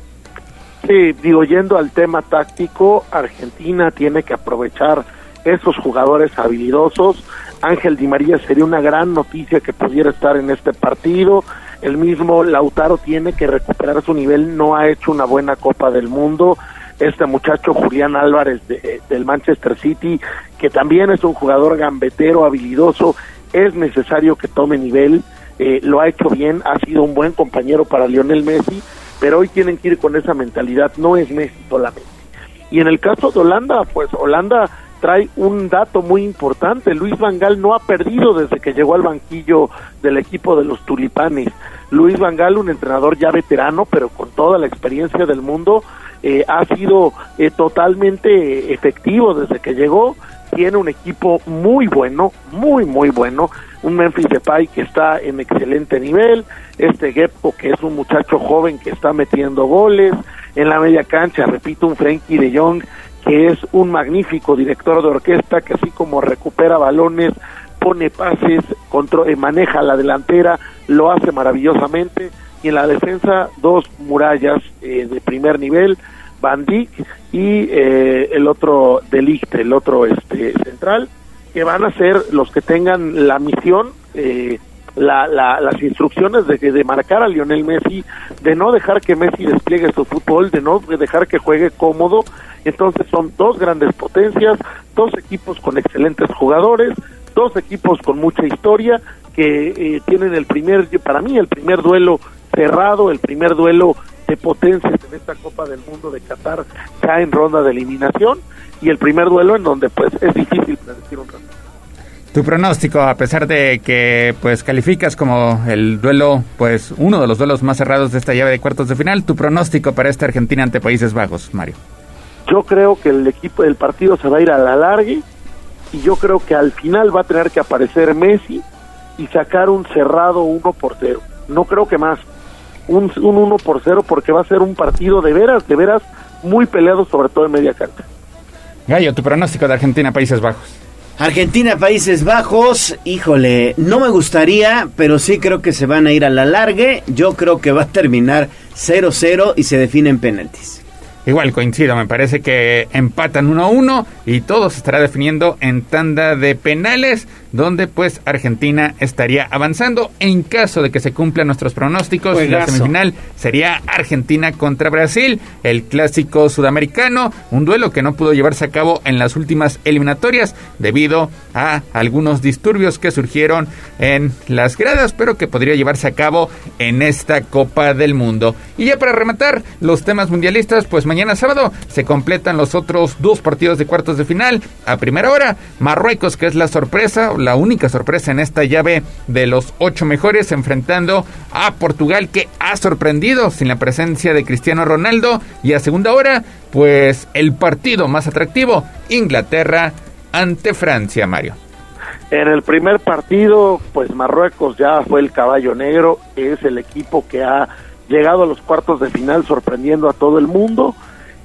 Sí, digo, yendo al tema táctico, Argentina tiene que aprovechar esos jugadores habilidosos. Ángel Di María sería una gran noticia que pudiera estar en este partido. El mismo Lautaro tiene que recuperar su nivel, no ha hecho una buena Copa del Mundo. Este muchacho Julián Álvarez de, del Manchester City, que también es un jugador gambetero, habilidoso, es necesario que tome nivel. Eh, lo ha hecho bien, ha sido un buen compañero para Lionel Messi, pero hoy tienen que ir con esa mentalidad, no es Messi solamente. Y en el caso de Holanda, pues Holanda trae un dato muy importante. Luis Vangal no ha perdido desde que llegó al banquillo del equipo de los Tulipanes. Luis Vangal, un entrenador ya veterano, pero con toda la experiencia del mundo, eh, ha sido eh, totalmente efectivo desde que llegó. Tiene un equipo muy bueno, muy, muy bueno. Un Memphis Depay que está en excelente nivel. Este Gepco que es un muchacho joven que está metiendo goles. En la media cancha, repito, un Frenkie de Jong que es un magnífico director de orquesta que así como recupera balones, pone pases, control, eh, maneja la delantera, lo hace maravillosamente. Y en la defensa, dos murallas eh, de primer nivel, Van Dijk y eh, el otro Delict, el otro este central, que van a ser los que tengan la misión, la, las instrucciones de, de marcar a Lionel Messi, de no dejar que Messi despliegue su fútbol, de no dejar que juegue cómodo. Entonces son dos grandes potencias, dos equipos con excelentes jugadores, dos equipos con mucha historia que eh, tienen el primer, para mí el primer duelo cerrado, el primer duelo de potencias en esta Copa del Mundo de Qatar ya en ronda de eliminación y el primer duelo en donde pues es difícil predecir un resultado. Tu pronóstico, a pesar de que pues calificas como el duelo, pues uno de los duelos más cerrados de esta llave de cuartos de final, tu pronóstico para esta Argentina ante Países Bajos, Mario. Yo creo que el equipo del partido se va a ir a la largue y yo creo que al final va a tener que aparecer Messi y sacar un cerrado 1 por 0. No creo que más. Un, un 1 por 0 porque va a ser un partido de veras, de veras muy peleado, sobre todo en media cancha. Gallo, tu pronóstico de Argentina, Países Bajos. Argentina, Países Bajos, híjole, no me gustaría, pero sí creo que se van a ir a la largue. Yo creo que va a terminar 0-0 y se definen penaltis. Igual coincido, me parece que empatan 1-1 y todo se estará definiendo en tanda de penales, donde pues Argentina estaría avanzando. En caso de que se cumplan nuestros pronósticos, la Juegazo. semifinal sería Argentina contra Brasil, el clásico sudamericano, un duelo que no pudo llevarse a cabo en las últimas eliminatorias debido a algunos disturbios que surgieron en las gradas, pero que podría llevarse a cabo en esta Copa del Mundo. Y ya para rematar los temas mundialistas, pues mañana sábado se completan los otros dos partidos de cuartos de final. A primera hora, Marruecos, que es la sorpresa, la única sorpresa en esta llave de los ocho mejores, enfrentando a Portugal, que ha sorprendido sin la presencia de Cristiano Ronaldo. Y a segunda hora, pues el partido más atractivo, Inglaterra ante Francia, Mario. En el primer partido, pues Marruecos ya fue el caballo negro, es el equipo que ha llegado a los cuartos de final sorprendiendo a todo el mundo.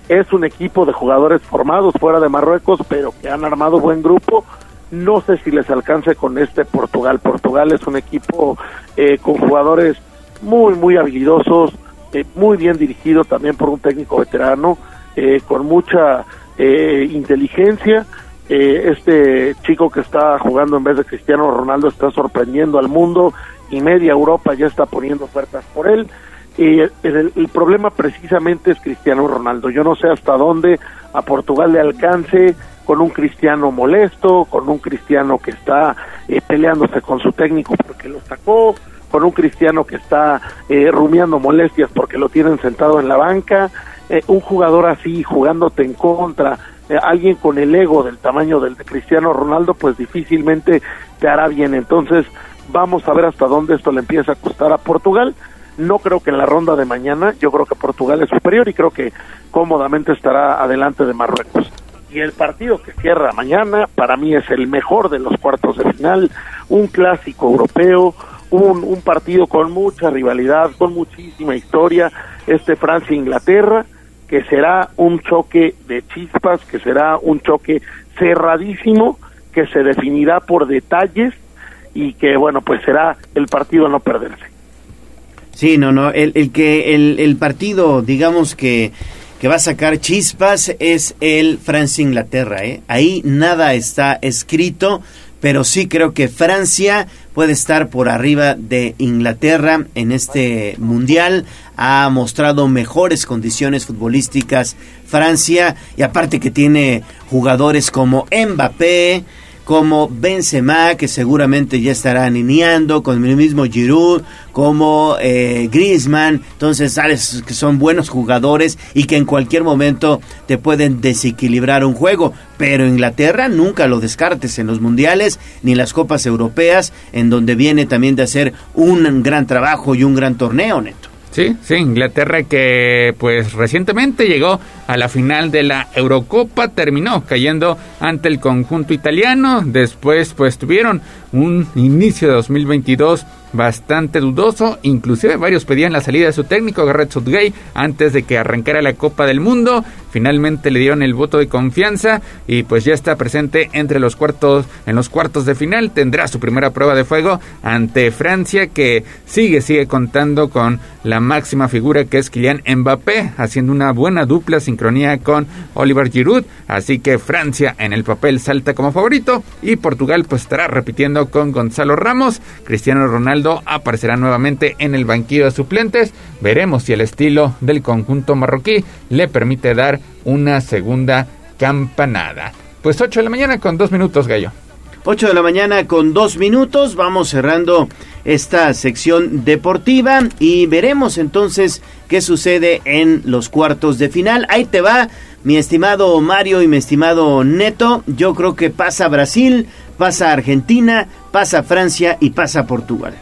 Es un equipo de jugadores formados fuera de Marruecos, pero que han armado buen grupo. No sé si les alcance con este Portugal. Portugal es un equipo eh, con jugadores muy, muy habilidosos, eh, muy bien dirigido también por un técnico veterano, eh, con mucha eh, inteligencia. Eh, este chico que está jugando en vez de Cristiano Ronaldo está sorprendiendo al mundo y media Europa ya está poniendo ofertas por él. Y el, problema precisamente es Cristiano Ronaldo. Yo no sé hasta dónde a Portugal le alcance con un Cristiano molesto, con un Cristiano que está eh, peleándose con su técnico porque lo sacó, con un Cristiano que está eh, rumiando molestias porque lo tienen sentado en la banca, eh, un jugador así jugándote en contra, eh, alguien con el ego del tamaño del de Cristiano Ronaldo, pues difícilmente te hará bien. Entonces, vamos a ver hasta dónde esto le empieza a costar a Portugal. No creo que en la ronda de mañana, yo creo que Portugal es superior y creo que cómodamente estará adelante de Marruecos. Y el partido que cierra mañana, para mí es el mejor de los cuartos de final, un clásico europeo, un, partido con mucha rivalidad, con muchísima historia, este Francia-Inglaterra, que será un choque de chispas, que será un choque cerradísimo, que se definirá por detalles y que, bueno, pues será el partido a no perderse. Sí, no, no, el, el que el partido, digamos que, que va a sacar chispas es el Francia-Inglaterra, ¿eh? Ahí nada está escrito, pero sí creo que Francia puede estar por arriba de Inglaterra en este mundial. Ha mostrado mejores condiciones futbolísticas Francia y aparte que tiene jugadores como Mbappé, como Benzema, que seguramente ya estará alineando, con el mismo Giroud, como eh, Griezmann, entonces sabes que son buenos jugadores y que en cualquier momento te pueden desequilibrar un juego, pero Inglaterra nunca lo descartes en los mundiales ni en las copas europeas, en donde viene también de hacer un gran trabajo y un gran torneo. Sí, sí, Inglaterra que pues recientemente llegó a la final de la Eurocopa, terminó cayendo ante el conjunto italiano, después pues tuvieron un inicio de 2022 bastante dudoso, inclusive varios pedían la salida de su técnico Garrett Southgate antes de que arrancara la Copa del Mundo, finalmente le dieron el voto de confianza y pues ya está presente entre los cuartos en los cuartos de final, tendrá su primera prueba de fuego ante Francia que sigue sigue contando con la máxima figura que es Kylian Mbappé, haciendo una buena dupla sincronía con Oliver Giroud, así que Francia en el papel salta como favorito y Portugal pues estará repitiendo con Gonzalo Ramos, Cristiano Ronaldo aparecerá nuevamente en el banquillo de suplentes, veremos si el estilo del conjunto marroquí le permite dar una segunda campanada. Pues 8 de la mañana con 2 minutos, Gallo. 8 de la mañana con 2 minutos. Vamos cerrando esta sección deportiva y veremos entonces qué sucede en los cuartos de final. Ahí te va, mi estimado Mario y mi estimado Neto. Yo creo que pasa Brasil, pasa Argentina, pasa Francia y pasa Portugal.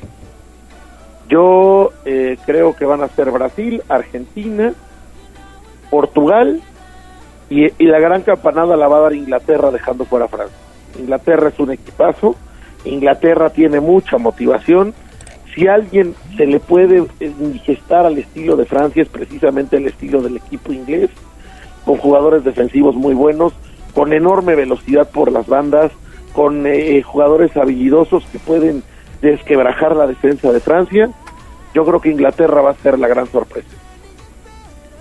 Yo eh, creo que van a ser Brasil, Argentina, Portugal y, y la gran campanada la va a dar Inglaterra dejando fuera a Francia. Inglaterra es un equipazo, Inglaterra tiene mucha motivación. Si alguien se le puede eh, gestar al estilo de Francia es precisamente el estilo del equipo inglés, con jugadores defensivos muy buenos, con enorme velocidad por las bandas, con eh, jugadores habilidosos que pueden desquebrajar la defensa de Francia. Yo creo que Inglaterra va a ser la gran sorpresa.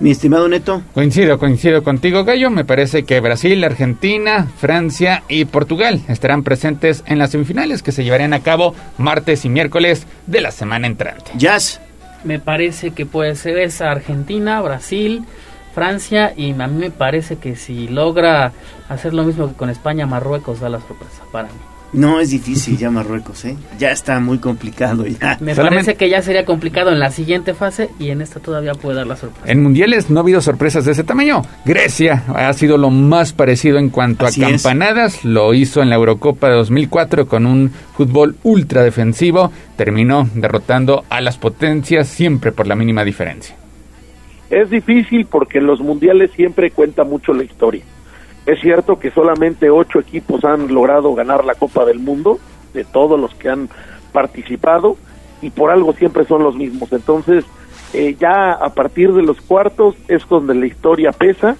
Mi estimado Neto. Coincido, coincido contigo, Gallo. Me parece que Brasil, Argentina, Francia y Portugal estarán presentes en las semifinales que se llevarán a cabo martes y miércoles de la semana entrante. Jazz. Me parece que puede ser esa Argentina, Brasil, Francia y a mí me parece que si logra hacer lo mismo que con España, Marruecos da la sorpresa para mí. No, es difícil ya Marruecos, ¿eh? Ya está muy complicado ya. Me parece que ya sería complicado en la siguiente fase y en esta todavía puede dar la sorpresa. En mundiales no ha habido sorpresas de ese tamaño. Grecia ha sido lo más parecido en cuanto Así a es. campanadas. Lo hizo en la Eurocopa de 2004 con un fútbol ultra defensivo. Terminó derrotando a las potencias siempre por la mínima diferencia. Es difícil porque en los mundiales siempre cuenta mucho la historia. Es cierto que solamente ocho equipos han logrado ganar la Copa del Mundo, de todos los que han participado, y por algo siempre son los mismos. Entonces, eh, ya a partir de los cuartos es donde la historia pesa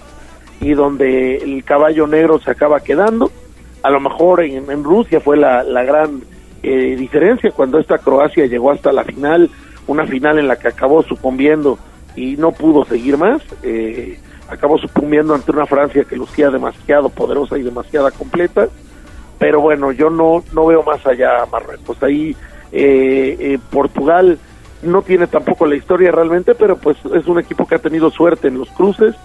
y donde el caballo negro se acaba quedando. A lo mejor en, en Rusia fue la, la gran eh, diferencia cuando esta Croacia llegó hasta la final, una final en la que acabó sucumbiendo y no pudo seguir más. eh, acabó sucumbiendo ante una Francia que lucía demasiado poderosa y demasiado completa. Pero bueno, yo no, no veo más allá a Marruecos. Ahí eh, eh, Portugal no tiene tampoco la historia realmente, pero pues es un equipo que ha tenido suerte en los cruces,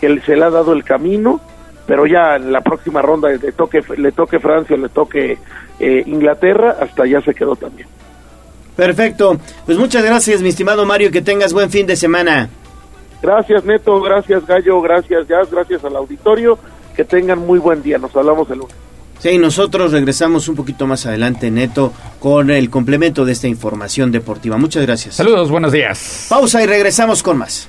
que se le ha dado el camino, pero ya en la próxima ronda le toque, le toque Francia, le toque eh, Inglaterra, hasta ya se quedó también. Perfecto. Pues muchas gracias, mi estimado Mario, que tengas buen fin de semana. Gracias Neto, gracias Gallo, gracias Jazz, gracias al auditorio, que tengan muy buen día, nos hablamos el lunes. Sí, nosotros regresamos un poquito más adelante, Neto, con el complemento de esta información deportiva. Muchas gracias. Saludos, buenos días. Pausa y regresamos con más.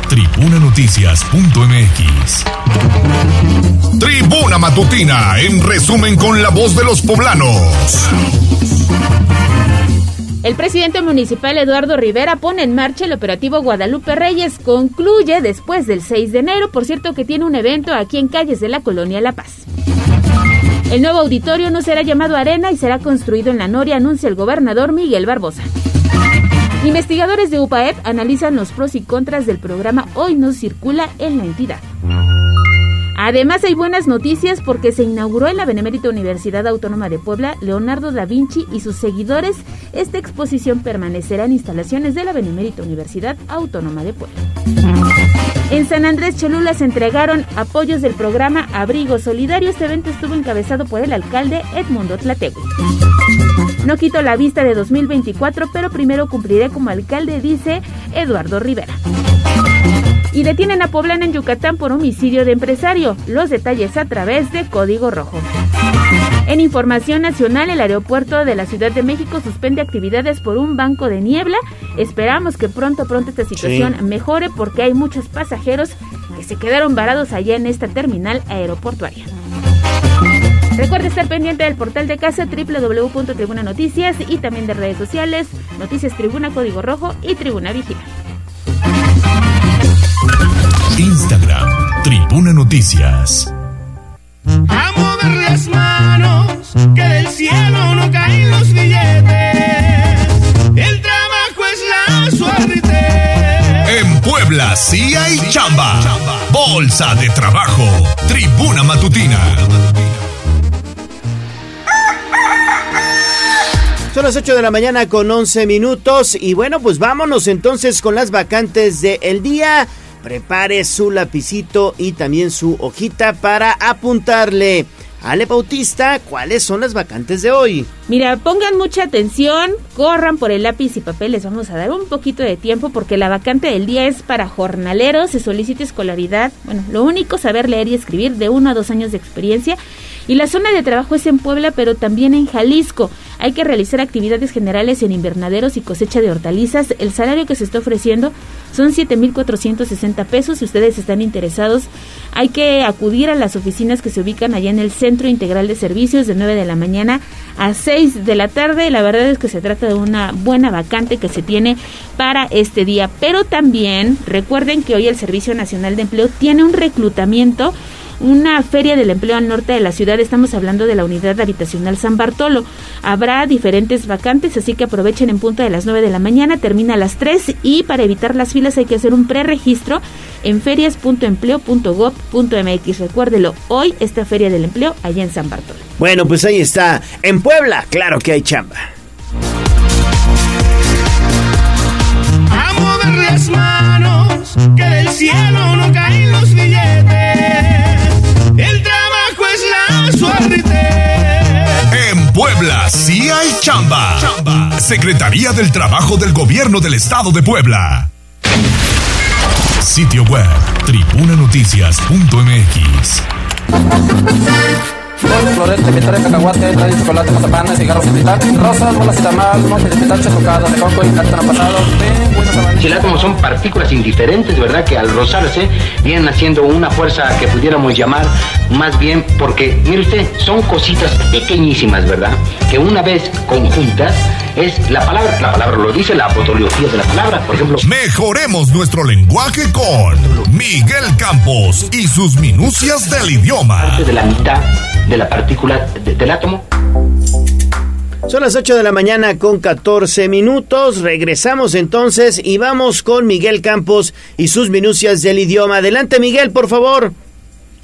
tribunanoticias.mx. Tribuna Matutina, en resumen con la voz de los poblanos. El presidente municipal Eduardo Rivera pone en marcha el operativo Guadalupe Reyes. Concluye después del 6 de enero. Por cierto que tiene un evento aquí en calles de la colonia La Paz. El nuevo auditorio no será llamado Arena y será construido en la Noria, anuncia el gobernador Miguel Barbosa. Investigadores de UPAEP analizan los pros y contras del programa Hoy no circula en la entidad. Además hay buenas noticias porque se inauguró en la Benemérita Universidad Autónoma de Puebla Leonardo da Vinci y sus seguidores. Esta exposición permanecerá en instalaciones de la Benemérita Universidad Autónoma de Puebla. En San Andrés Cholula se entregaron apoyos del programa Abrigo Solidario. Este evento estuvo encabezado por el alcalde Edmundo Tlategui. No quito la vista de 2024, pero primero cumpliré como alcalde, dice Eduardo Rivera. Y detienen a Poblana en Yucatán por homicidio de empresario. Los detalles a través de Código Rojo. En información nacional, el aeropuerto de la Ciudad de México suspende actividades por un banco de niebla. Esperamos que pronto, pronto esta situación Sí. mejore porque hay muchos pasajeros que se quedaron varados allá en esta terminal aeroportuaria. Recuerda estar pendiente del portal de casa www.tribuna noticias y también de redes sociales, Noticias Tribuna Código Rojo y Tribuna Vigila. Instagram, Tribuna Noticias. A mover las manos, que del cielo no caen los billetes. El trabajo es la suerte. En Puebla sí hay chamba. Bolsa de trabajo. Tribuna Matutina. Son las 8 de la mañana con 11 minutos y bueno, pues vámonos entonces con las vacantes del día. Prepare su lapicito y también su hojita para apuntarle Ale Bautista, ¿cuáles son las vacantes de hoy? Mira, pongan mucha atención, corran por el lápiz y papel, les vamos a dar un poquito de tiempo porque la vacante del día es para jornaleros, se solicita escolaridad, bueno, lo único, saber leer y escribir de uno a dos años de experiencia y la zona de trabajo es en Puebla, pero también en Jalisco. Hay que realizar actividades generales en invernaderos y cosecha de hortalizas. El salario que se está ofreciendo son 7.460 pesos. Si ustedes están interesados, hay que acudir a las oficinas que se ubican allá en el Centro Integral de Servicios de 9 de la mañana a 6 de la tarde. La verdad es que se trata de una buena vacante que se tiene para este día. Pero también recuerden que hoy el Servicio Nacional de Empleo tiene un reclutamiento una feria del empleo al norte de la ciudad. Estamos hablando de la unidad habitacional San Bartolo. Habrá diferentes vacantes, así que aprovechen en punto de las 9 de la mañana, termina a las 3 y para evitar las filas hay que hacer un preregistro en ferias.empleo.gov.mx. Recuérdelo, hoy esta feria del empleo allá en San Bartolo. Bueno, pues ahí está. En Puebla, claro que hay chamba. A mover las manos, que del cielo no caen los billetes. El trabajo es la suerte. En Puebla sí hay chamba. Secretaría del Trabajo del Gobierno del Estado de Puebla. Sitio web tribunanoticias.mx. Florete, pitare, cacahuate, trae chocolate, mazapán, cigarros pitar, rosas, bolas y tamal, de de coco y pasado, El átomo son partículas indiferentes, ¿verdad? Que al rozarse vienen haciendo una fuerza que pudiéramos llamar más bien porque, mire usted, son cositas pequeñísimas, ¿verdad? Que una vez conjuntas es la palabra, la palabra lo dice, la apotología de la palabra, por ejemplo. Mejoremos nuestro lenguaje con Miguel Campos y sus minucias del idioma. de la mitad de la partícula de- del átomo. Son las 8 de la mañana con 14 minutos. Regresamos entonces y vamos con Miguel Campos y sus minucias del idioma. Adelante, Miguel, por favor.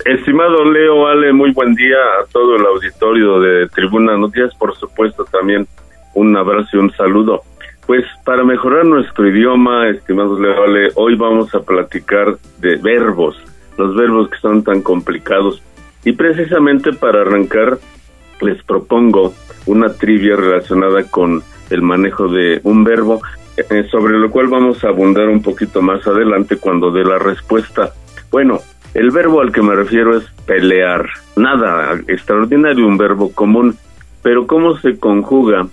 Estimado Leo, Ale, muy buen día a todo el auditorio de Tribuna Noticias, por supuesto también un abrazo y un saludo. Pues para mejorar nuestro idioma, estimados Leo, Ale, hoy vamos a platicar de verbos, los verbos que son tan complicados. Y precisamente para arrancar, les propongo una trivia relacionada con el manejo de un verbo, eh, sobre lo cual vamos a abundar un poquito más adelante cuando dé la respuesta. Bueno, el verbo al que me refiero es pelear. Nada extraordinario, un verbo común, pero cómo se conjuga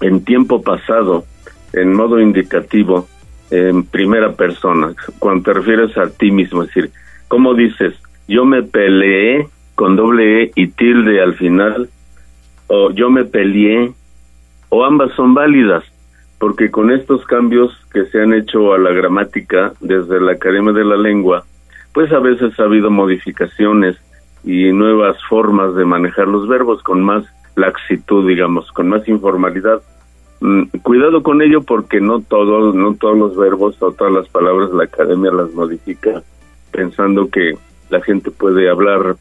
en tiempo pasado, en modo indicativo, en primera persona, cuando te refieres a ti mismo, es decir, ¿cómo dices? Yo me peleé con doble E y tilde al final, o yo me peleé, o ambas son válidas, porque con estos cambios que se han hecho a la gramática desde la Academia de la Lengua, pues a veces ha habido modificaciones y nuevas formas de manejar los verbos con más laxitud, digamos, con más informalidad. Mm, cuidado con ello porque no todos, no todos los verbos o todas las palabras la academia las modifica pensando que la gente puede hablar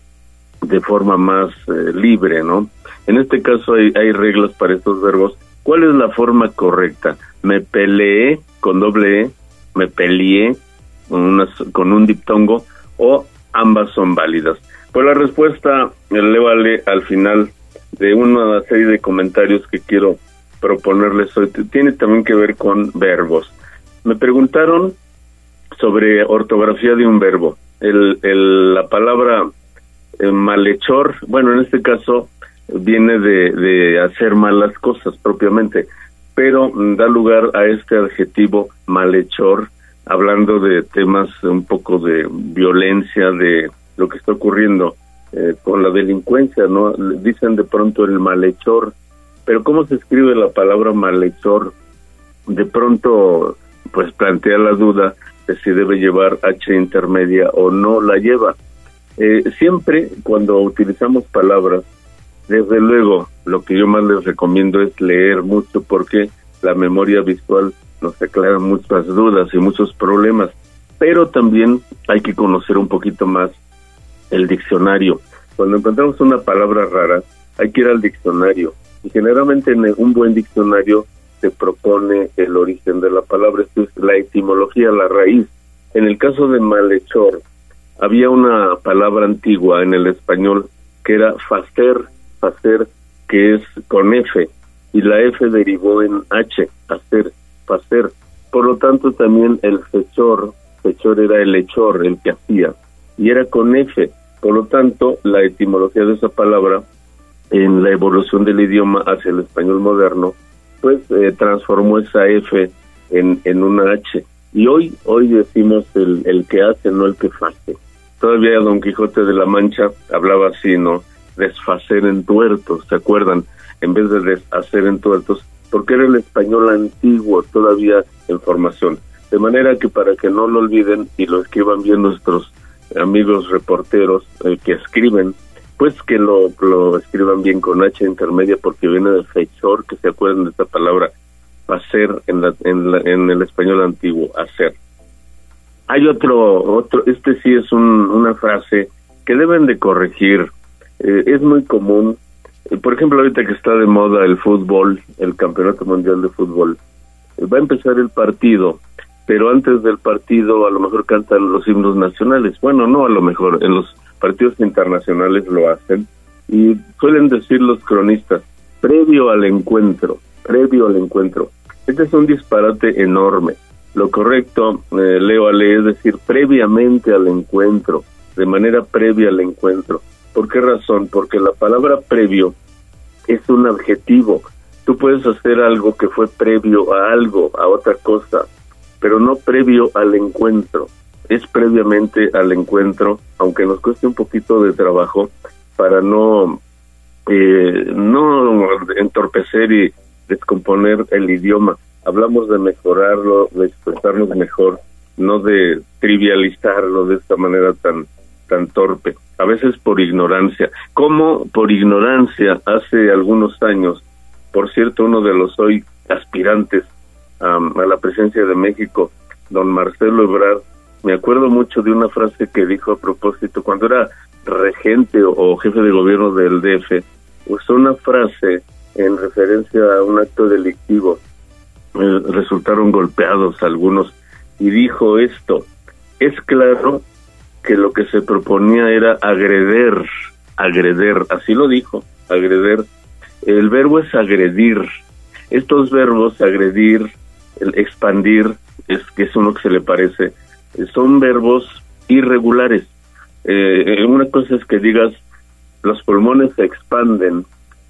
de forma más eh, libre, ¿no? En este caso hay, hay reglas para estos verbos. ¿Cuál es la forma correcta? Me peleé con doble E, me peleé con, una, con un diptongo o ambas son válidas. Pues la respuesta le vale al final de una serie de comentarios que quiero proponerles. Tiene también que ver con verbos. Me preguntaron sobre ortografía de un verbo. El, el, la palabra eh, malhechor, bueno, en este caso viene de, de hacer malas cosas propiamente, pero mm, da lugar a este adjetivo malhechor, hablando de temas un poco de violencia, de lo que está ocurriendo eh, con la delincuencia, ¿no? Dicen de pronto el malhechor, pero ¿cómo se escribe la palabra malhechor? De pronto, pues plantea la duda de si debe llevar H intermedia o no la lleva. Eh, siempre cuando utilizamos palabras, desde luego, lo que yo más les recomiendo es leer mucho porque la memoria visual nos aclara muchas dudas y muchos problemas, pero también hay que conocer un poquito más el diccionario. Cuando encontramos una palabra rara, hay que ir al diccionario y generalmente en un buen diccionario se propone el origen de la palabra, es la etimología, la raíz. En el caso de malhechor, había una palabra antigua en el español que era facer, facer, que es con F, y la F derivó en H, hacer, facer. Por lo tanto, también el fechor, fechor era el hechor, el que hacía, y era con F. Por lo tanto, la etimología de esa palabra en la evolución del idioma hacia el español moderno, pues eh, transformó esa F en, en una H. Y hoy, hoy decimos el, el que hace, no el que hace. Todavía Don Quijote de la Mancha hablaba así, ¿no? Desfacer en tuertos, ¿se acuerdan? En vez de deshacer en tuertos, porque era el español antiguo todavía en formación. De manera que para que no lo olviden y lo escriban bien nuestros amigos reporteros eh, que escriben, pues que lo, lo escriban bien con H intermedia porque viene de fechor, que se acuerden de esta palabra, hacer en, la, en, en el español antiguo, hacer. Hay otro, otro, este sí es un, una frase que deben de corregir. Eh, es muy común. Eh, por ejemplo, ahorita que está de moda el fútbol, el Campeonato Mundial de Fútbol, eh, va a empezar el partido, pero antes del partido a lo mejor cantan los himnos nacionales. Bueno, no a lo mejor, en los partidos internacionales lo hacen. Y suelen decir los cronistas, previo al encuentro, previo al encuentro. Este es un disparate enorme lo correcto, eh, Leo Ale, es decir, previamente al encuentro, de manera previa al encuentro. ¿Por qué razón? Porque la palabra previo es un adjetivo. Tú puedes hacer algo que fue previo a algo, a otra cosa, pero no previo al encuentro. Es previamente al encuentro, aunque nos cueste un poquito de trabajo para no, eh, no entorpecer y descomponer el idioma hablamos de mejorarlo, de expresarnos mejor, no de trivializarlo de esta manera tan tan torpe, a veces por ignorancia. Como por ignorancia hace algunos años, por cierto, uno de los hoy aspirantes a la presidencia de México, don Marcelo Ebrard, me acuerdo mucho de una frase que dijo a propósito cuando era regente o jefe de gobierno del DF, usó una frase en referencia a un acto delictivo eh, resultaron golpeados algunos y dijo esto, es claro que lo que se proponía era agreder, agreder, así lo dijo, agreder. El verbo es agredir. Estos verbos, agredir, el expandir, es que es uno que se le parece, son verbos irregulares. Eh, una cosa es que digas, los pulmones se expanden,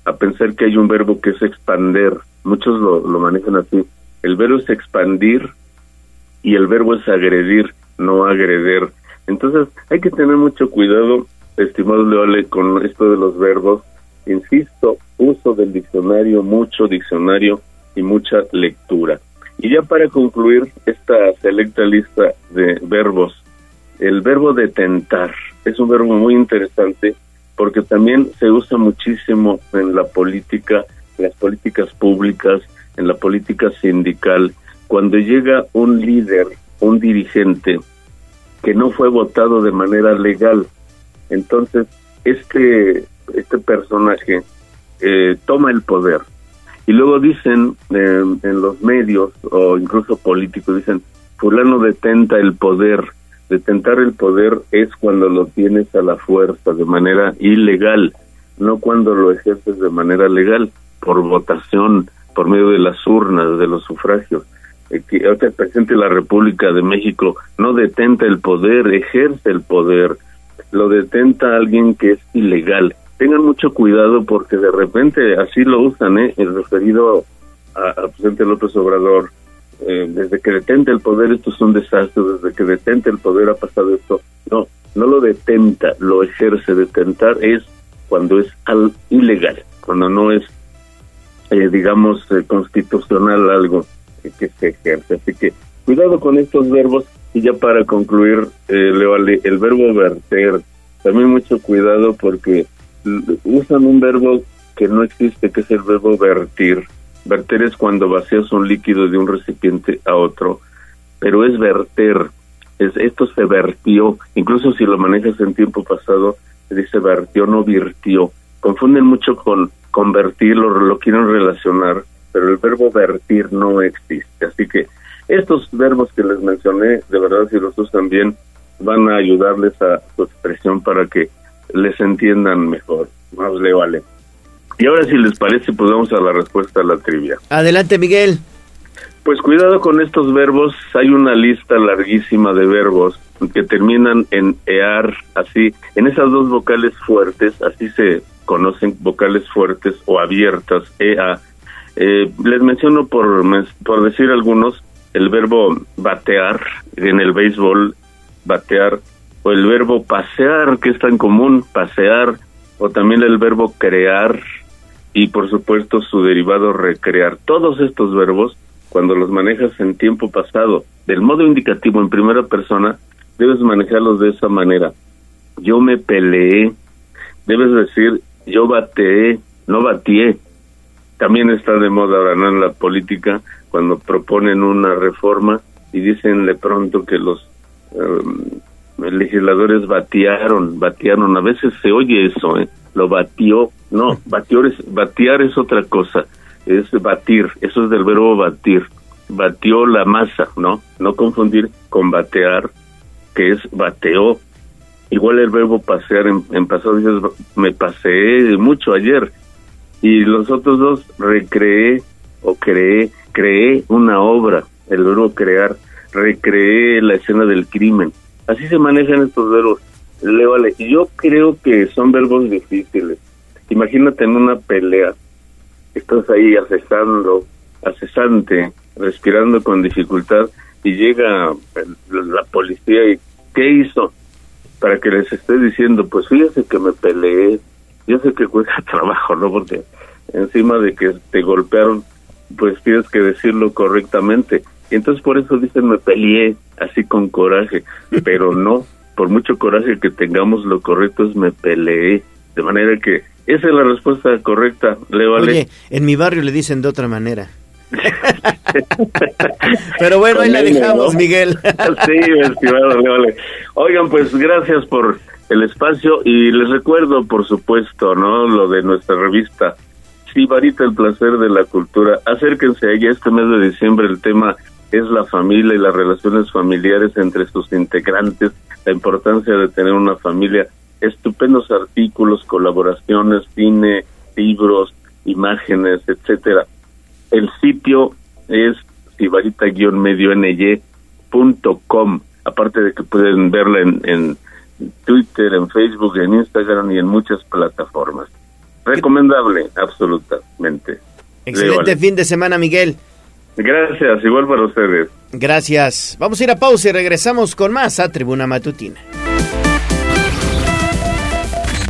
a pensar que hay un verbo que es expander. Muchos lo, lo manejan así. El verbo es expandir y el verbo es agredir, no agreder. Entonces hay que tener mucho cuidado, estimado Leole, con esto de los verbos. Insisto, uso del diccionario, mucho diccionario y mucha lectura. Y ya para concluir esta selecta lista de verbos, el verbo detentar es un verbo muy interesante porque también se usa muchísimo en la política, en las políticas públicas, en la política sindical, cuando llega un líder, un dirigente que no fue votado de manera legal, entonces este este personaje eh, toma el poder. Y luego dicen eh, en los medios o incluso políticos dicen fulano detenta el poder. Detentar el poder es cuando lo tienes a la fuerza de manera ilegal no cuando lo ejerces de manera legal por votación por medio de las urnas, de los sufragios. Eh, que el presidente de la República de México no detenta el poder, ejerce el poder, lo detenta alguien que es ilegal. Tengan mucho cuidado porque de repente así lo usan, ¿eh? El referido al presidente López Obrador. Eh, desde que detenta el poder esto es un desastre, desde que detenta el poder ha pasado esto. No, no lo detenta, lo ejerce. Detentar es cuando es al ilegal, cuando no es eh, digamos, eh, constitucional algo que se ejerce. Así que cuidado con estos verbos y ya para concluir, eh, el verbo verter, también mucho cuidado porque usan un verbo que no existe, que es el verbo vertir. Verter es cuando vacías un líquido de un recipiente a otro, pero es verter. Es, esto se vertió, incluso si lo manejas en tiempo pasado, se dice vertió, no virtió. Confunden mucho con convertir, lo, quieren relacionar, pero el verbo vertir no existe. Así que estos verbos que les mencioné, de verdad, si los usan bien, van a ayudarles a su expresión para que les entiendan mejor. Más le vale. Y ahora si les parece, pues vamos a la respuesta a la trivia. Adelante, Miguel. Pues cuidado con estos verbos, hay una lista larguísima de verbos que terminan en ear, así, en esas dos vocales fuertes, así se conocen vocales fuertes o abiertas, ea. Eh, les menciono por, por decir algunos, el verbo batear en el béisbol, batear, o el verbo pasear, que es tan común, pasear, o también el verbo crear, y por supuesto su derivado recrear. Todos estos verbos cuando los manejas en tiempo pasado, del modo indicativo en primera persona, debes manejarlos de esa manera. Yo me peleé, debes decir yo bateé, no batié. También está de moda ahora ¿no? en la política cuando proponen una reforma y dicen de pronto que los em, legisladores batearon, batearon. A veces se oye eso, ¿eh? lo batió. No, <laughs> batear es, batear es otra cosa es batir, eso es del verbo batir, batió la masa, ¿no? No confundir con batear, que es bateó. Igual el verbo pasear en, pasado dices, me paseé mucho ayer. Y los otros dos, recreé o creé, creé una obra, el verbo crear, recreé la escena del crimen. Así se manejan estos verbos. Le vale. Yo creo que son verbos difíciles. Imagínate en una pelea estás ahí accesando, accesante, respirando con dificultad y llega la policía y ¿qué hizo? Para que les esté diciendo, pues fíjese que me peleé, yo sé que cuesta <laughs> trabajo, ¿no? Porque encima de que te golpearon, pues tienes que decirlo correctamente. Y entonces por eso dicen me peleé, así con coraje, pero no, por mucho coraje que tengamos, lo correcto es me peleé. De manera que esa es la respuesta correcta, Leo Oye, en mi barrio le dicen de otra manera. Pero bueno, ahí la dejamos, Miguel. <laughs> sí, estimado Leo Oigan, pues gracias por el espacio y les recuerdo, por supuesto, ¿no? Lo de nuestra revista Sibarita, el placer de la cultura. Acérquense a ella este mes de diciembre. El tema es la familia y las relaciones familiares entre sus integrantes, la importancia de tener una familia estupendos artículos, colaboraciones, cine, libros, imágenes, etcétera. El sitio es sibarita-medio.com, aparte de que pueden verla en, en Twitter, en Facebook, en Instagram y en muchas plataformas. Recomendable, absolutamente. Excelente fin de semana, Miguel. Gracias, igual para ustedes. Gracias. Vamos a ir a pausa y regresamos con más a Tribuna Matutina.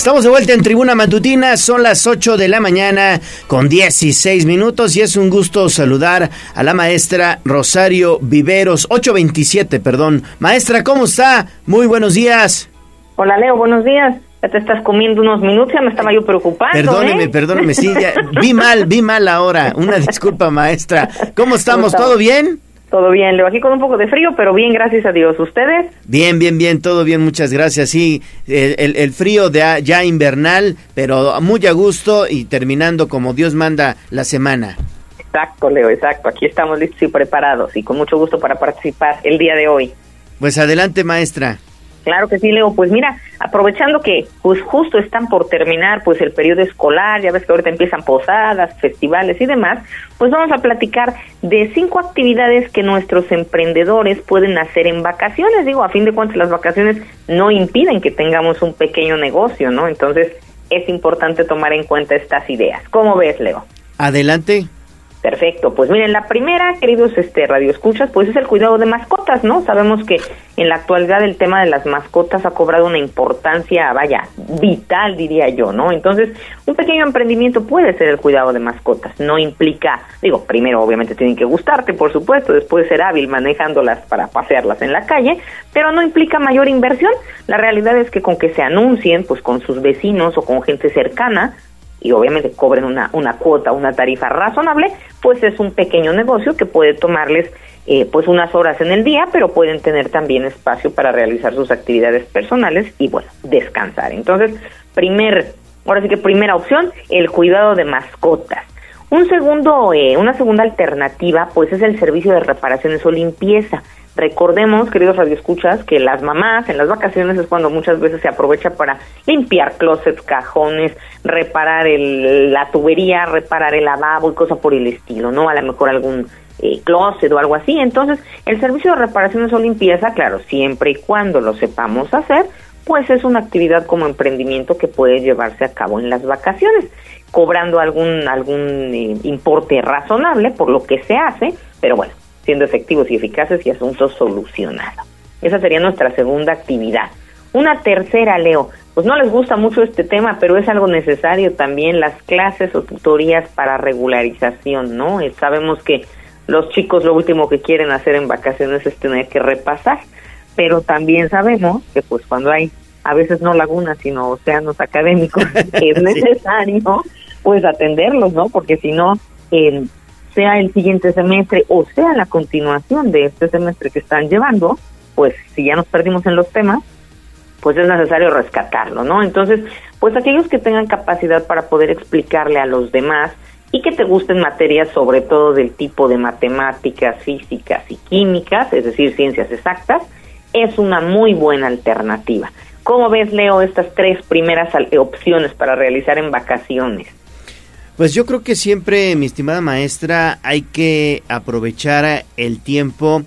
Estamos de vuelta en Tribuna Matutina, son las 8 de la mañana con 16 minutos y es un gusto saludar a la maestra Rosario Viveros, 827, perdón. Maestra, ¿cómo está? Muy buenos días. Hola Leo, buenos días. Ya te estás comiendo unos minutos, ya me estaba yo preocupando. Perdóneme, ¿eh? perdóneme, sí, ya, vi mal, vi mal ahora. Una <laughs> disculpa, maestra. ¿Cómo estamos? ¿Todo bien? Todo bien, Leo, aquí con un poco de frío, pero bien, gracias a Dios. ¿Ustedes? Bien, bien, bien, todo bien, muchas gracias. Sí, el, el, frío de ya invernal, pero muy a gusto y terminando como Dios manda la semana. Exacto, Leo, exacto. Aquí estamos listos y preparados y con mucho gusto para participar el día de hoy. Pues adelante, maestra. Claro que sí, Leo. Pues mira, aprovechando que pues justo están por terminar pues el periodo escolar, ya ves que ahorita empiezan posadas, festivales y demás, pues vamos a platicar de cinco actividades que nuestros emprendedores pueden hacer en vacaciones. Digo, a fin de cuentas las vacaciones no impiden que tengamos un pequeño negocio, ¿no? Entonces es importante tomar en cuenta estas ideas. ¿Cómo ves, Leo? Adelante. Perfecto, pues miren, la primera, queridos este radioescuchas, pues es el cuidado de mascotas, ¿no? Sabemos que en la actualidad el tema de las mascotas ha cobrado una importancia, vaya, vital diría yo, ¿no? Entonces, un pequeño emprendimiento puede ser el cuidado de mascotas, no implica, digo, primero obviamente tienen que gustarte, por supuesto, después ser hábil manejándolas para pasearlas en la calle, pero no implica mayor inversión. La realidad es que con que se anuncien, pues con sus vecinos o con gente cercana, y obviamente cobren una, una cuota, una tarifa razonable, pues es un pequeño negocio que puede tomarles eh, pues unas horas en el día, pero pueden tener también espacio para realizar sus actividades personales y bueno, descansar. Entonces, primer, ahora sí que primera opción, el cuidado de mascotas. Un segundo, eh, una segunda alternativa, pues es el servicio de reparaciones o limpieza. Recordemos, queridos radioescuchas, que las mamás en las vacaciones es cuando muchas veces se aprovecha para limpiar closets, cajones, reparar el, la tubería, reparar el lavabo y cosas por el estilo, ¿no? A lo mejor algún eh, closet o algo así. Entonces, el servicio de reparaciones o limpieza, claro, siempre y cuando lo sepamos hacer, pues es una actividad como emprendimiento que puede llevarse a cabo en las vacaciones, cobrando algún algún eh, importe razonable por lo que se hace, pero bueno, siendo efectivos y eficaces y asuntos solucionados. Esa sería nuestra segunda actividad. Una tercera, Leo, pues no les gusta mucho este tema, pero es algo necesario también las clases o tutorías para regularización, ¿no? Eh, sabemos que los chicos lo último que quieren hacer en vacaciones es tener que repasar, pero también sabemos que pues cuando hay a veces no lagunas, sino océanos académicos, <laughs> es necesario pues atenderlos, ¿no? Porque si no, sea el siguiente semestre o sea la continuación de este semestre que están llevando, pues si ya nos perdimos en los temas, pues es necesario rescatarlo, ¿no? Entonces, pues aquellos que tengan capacidad para poder explicarle a los demás y que te gusten materias sobre todo del tipo de matemáticas, físicas y químicas, es decir, ciencias exactas, es una muy buena alternativa. ¿Cómo ves, Leo, estas tres primeras opciones para realizar en vacaciones? Pues yo creo que siempre, mi estimada maestra, hay que aprovechar el tiempo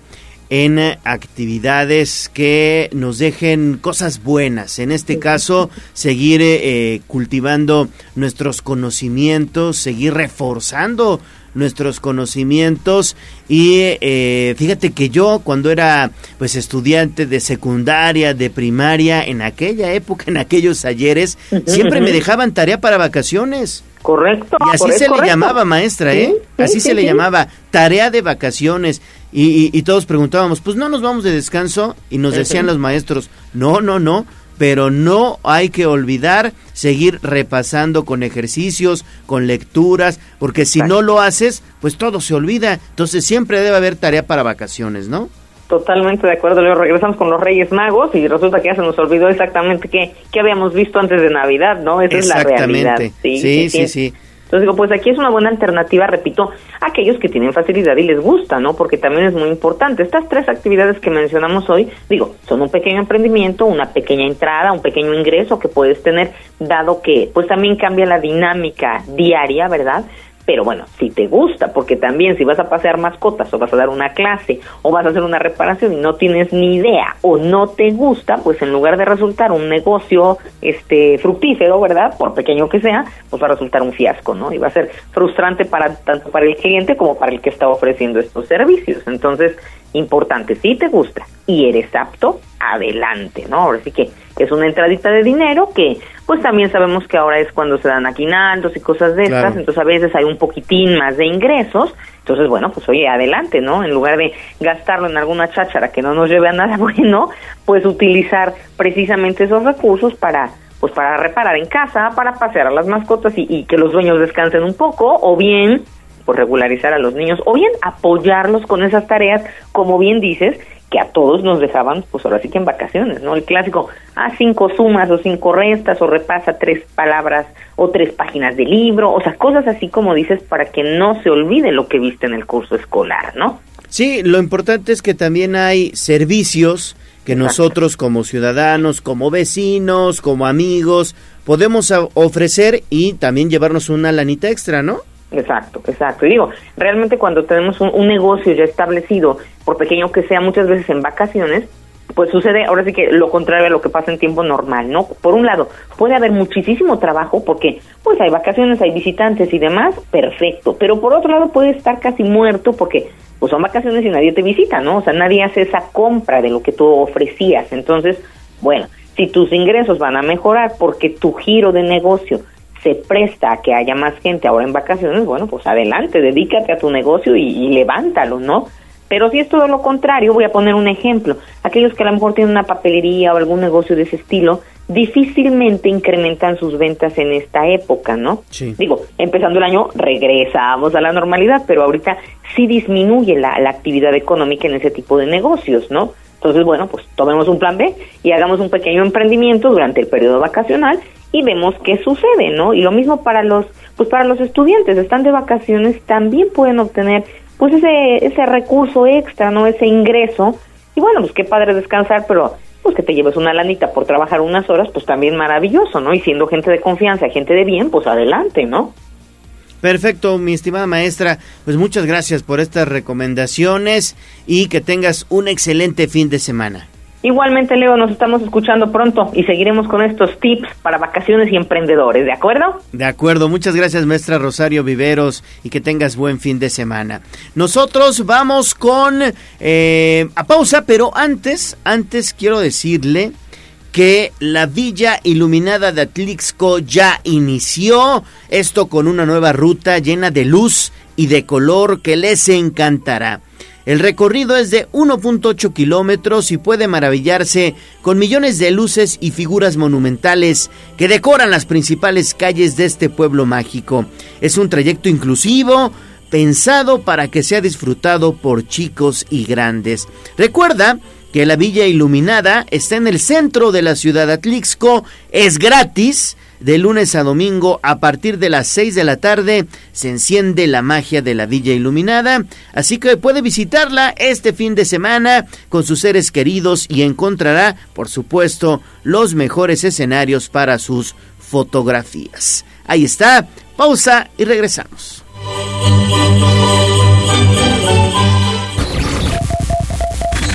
en actividades que nos dejen cosas buenas. En este caso, seguir eh, cultivando nuestros conocimientos, seguir reforzando nuestros conocimientos y eh, fíjate que yo cuando era pues estudiante de secundaria, de primaria, en aquella época, en aquellos ayeres, <laughs> siempre me dejaban tarea para vacaciones. Correcto. Y así se le llamaba, maestra, ¿eh? así se le llamaba, tarea de vacaciones. Y, y, todos preguntábamos, pues no nos vamos de descanso. Y nos decían los maestros, no, no, no. Pero no hay que olvidar seguir repasando con ejercicios, con lecturas, porque si no lo haces, pues todo se olvida. Entonces siempre debe haber tarea para vacaciones, ¿no? Totalmente de acuerdo, Leo. Regresamos con los Reyes Magos y resulta que ya se nos olvidó exactamente qué, qué habíamos visto antes de Navidad, ¿no? Esa es la realidad. Sí, sí, sí. sí, Entonces digo, pues aquí es una buena alternativa, repito, a aquellos que tienen facilidad y les gusta, ¿no? Porque también es muy importante. Estas tres actividades que mencionamos hoy, digo, son un pequeño emprendimiento, una pequeña entrada, un pequeño ingreso que puedes tener, dado que pues también cambia la dinámica diaria, ¿verdad? Pero bueno, si te gusta, porque también si vas a pasear mascotas o vas a dar una clase o vas a hacer una reparación y no tienes ni idea o no te gusta, pues en lugar de resultar un negocio este fructífero, ¿verdad? Por pequeño que sea, pues va a resultar un fiasco, ¿no? Y va a ser frustrante para tanto para el cliente como para el que está ofreciendo estos servicios. Entonces, importante, si te gusta y eres apto, adelante, ¿no? Ahora sí que es una entradita de dinero que pues también sabemos que ahora es cuando se dan aguinaldos y cosas de estas, entonces a veces hay un poquitín más de ingresos, entonces bueno, pues oye, adelante, ¿no? En lugar de gastarlo en alguna cháchara que no nos lleve a nada <laughs> bueno, pues utilizar precisamente esos recursos para pues para reparar en casa, para pasear a las mascotas y, y que los dueños descansen un poco, o bien por regularizar a los niños, o bien apoyarlos con esas tareas, como bien dices, que a todos nos dejaban, pues ahora sí que en vacaciones, ¿no? El clásico, ah, cinco sumas o cinco restas o repasa tres palabras o tres páginas de libro, o sea, cosas así como dices para que no se olvide lo que viste en el curso escolar, ¿no? Sí, lo importante es que también hay servicios que nosotros como ciudadanos, como vecinos, como amigos, podemos ofrecer y también llevarnos una lanita extra, ¿no? Exacto, exacto. Y digo, realmente cuando tenemos un, negocio ya establecido, por pequeño que sea, muchas veces en vacaciones, pues sucede ahora sí que lo contrario a lo que pasa en tiempo normal, ¿no? Por un lado, puede haber muchísimo trabajo porque pues hay vacaciones, hay visitantes y demás, perfecto, pero por otro lado puede estar casi muerto porque pues son vacaciones y nadie te visita, ¿no? O sea, nadie hace esa compra de lo que tú ofrecías. Entonces, bueno, si tus ingresos van a mejorar porque tu giro de negocio se presta a que haya más gente ahora en vacaciones, bueno, pues adelante, dedícate a tu negocio y, levántalo, ¿no? Pero si es todo lo contrario, voy a poner un ejemplo. Aquellos que a lo mejor tienen una papelería o algún negocio de ese estilo, difícilmente incrementan sus ventas en esta época, ¿no? Digo, empezando el año regresamos a la normalidad, pero ahorita sí disminuye la, la actividad económica en ese tipo de negocios, ¿no? Entonces, bueno, pues tomemos un plan B y hagamos un pequeño emprendimiento durante el periodo vacacional y vemos qué sucede, ¿no? Y lo mismo para los, pues para los estudiantes, están de vacaciones, también pueden obtener pues ese, ese recurso extra, ¿no? Ese ingreso. Y bueno, pues qué padre descansar, pero pues que te lleves una lanita por trabajar unas horas, pues también maravilloso, ¿no? Y siendo gente de confianza, gente de bien, pues adelante, ¿no? Perfecto, mi estimada maestra. Pues muchas gracias por estas recomendaciones y que tengas un excelente fin de semana. Igualmente, Leo, nos estamos escuchando pronto y seguiremos con estos tips para vacaciones y emprendedores, ¿de acuerdo? De acuerdo, muchas gracias, maestra Rosario Viveros, y que tengas buen fin de semana. Nosotros vamos con eh, a pausa, pero antes, antes quiero decirle que la Villa Iluminada de Atlixco ya inició, esto con una nueva ruta llena de luz y de color que les encantará. El recorrido es de 1.8 kilómetros y puede maravillarse con millones de luces y figuras monumentales que decoran las principales calles de este pueblo mágico. Es un trayecto inclusivo, pensado para que sea disfrutado por chicos y grandes. Recuerda que la Villa Iluminada está en el centro de la ciudad Atlixco, es gratis de lunes a domingo a partir de las 6 de la tarde se enciende la magia de la Villa Iluminada, así que puede visitarla este fin de semana con sus seres queridos y encontrará, por supuesto, los mejores escenarios para sus fotografías. Ahí está, pausa y regresamos.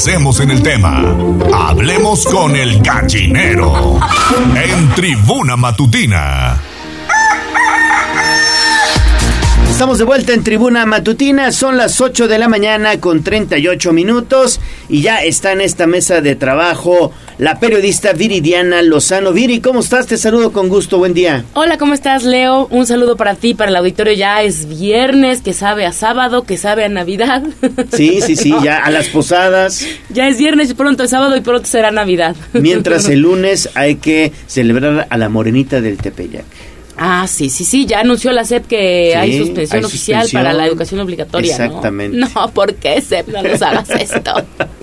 Profundicemos en el tema. Hablemos con el gallinero. En Tribuna Matutina. Estamos de vuelta en Tribuna Matutina, son las 8 de la mañana con 38 minutos y ya está en esta mesa de trabajo la periodista Viridiana Lozano. Viri, ¿cómo estás? Te saludo con gusto, buen día. Hola, ¿cómo estás, Leo? Un saludo para ti, para el auditorio. Ya es viernes, que sabe a sábado, que sabe a Navidad. <laughs> Sí, sí, sí, ya a las posadas. Ya es viernes, pronto es sábado y pronto será Navidad. Mientras <laughs> el lunes hay que celebrar a la morenita del Tepeyac. Ah, sí, sí, sí, ya anunció la SEP que Sí, hay suspensión hay oficial suspensión. para la educación obligatoria. ¿no? Exactamente. <laughs> No, ¿por qué SEP? No nos hagas esto.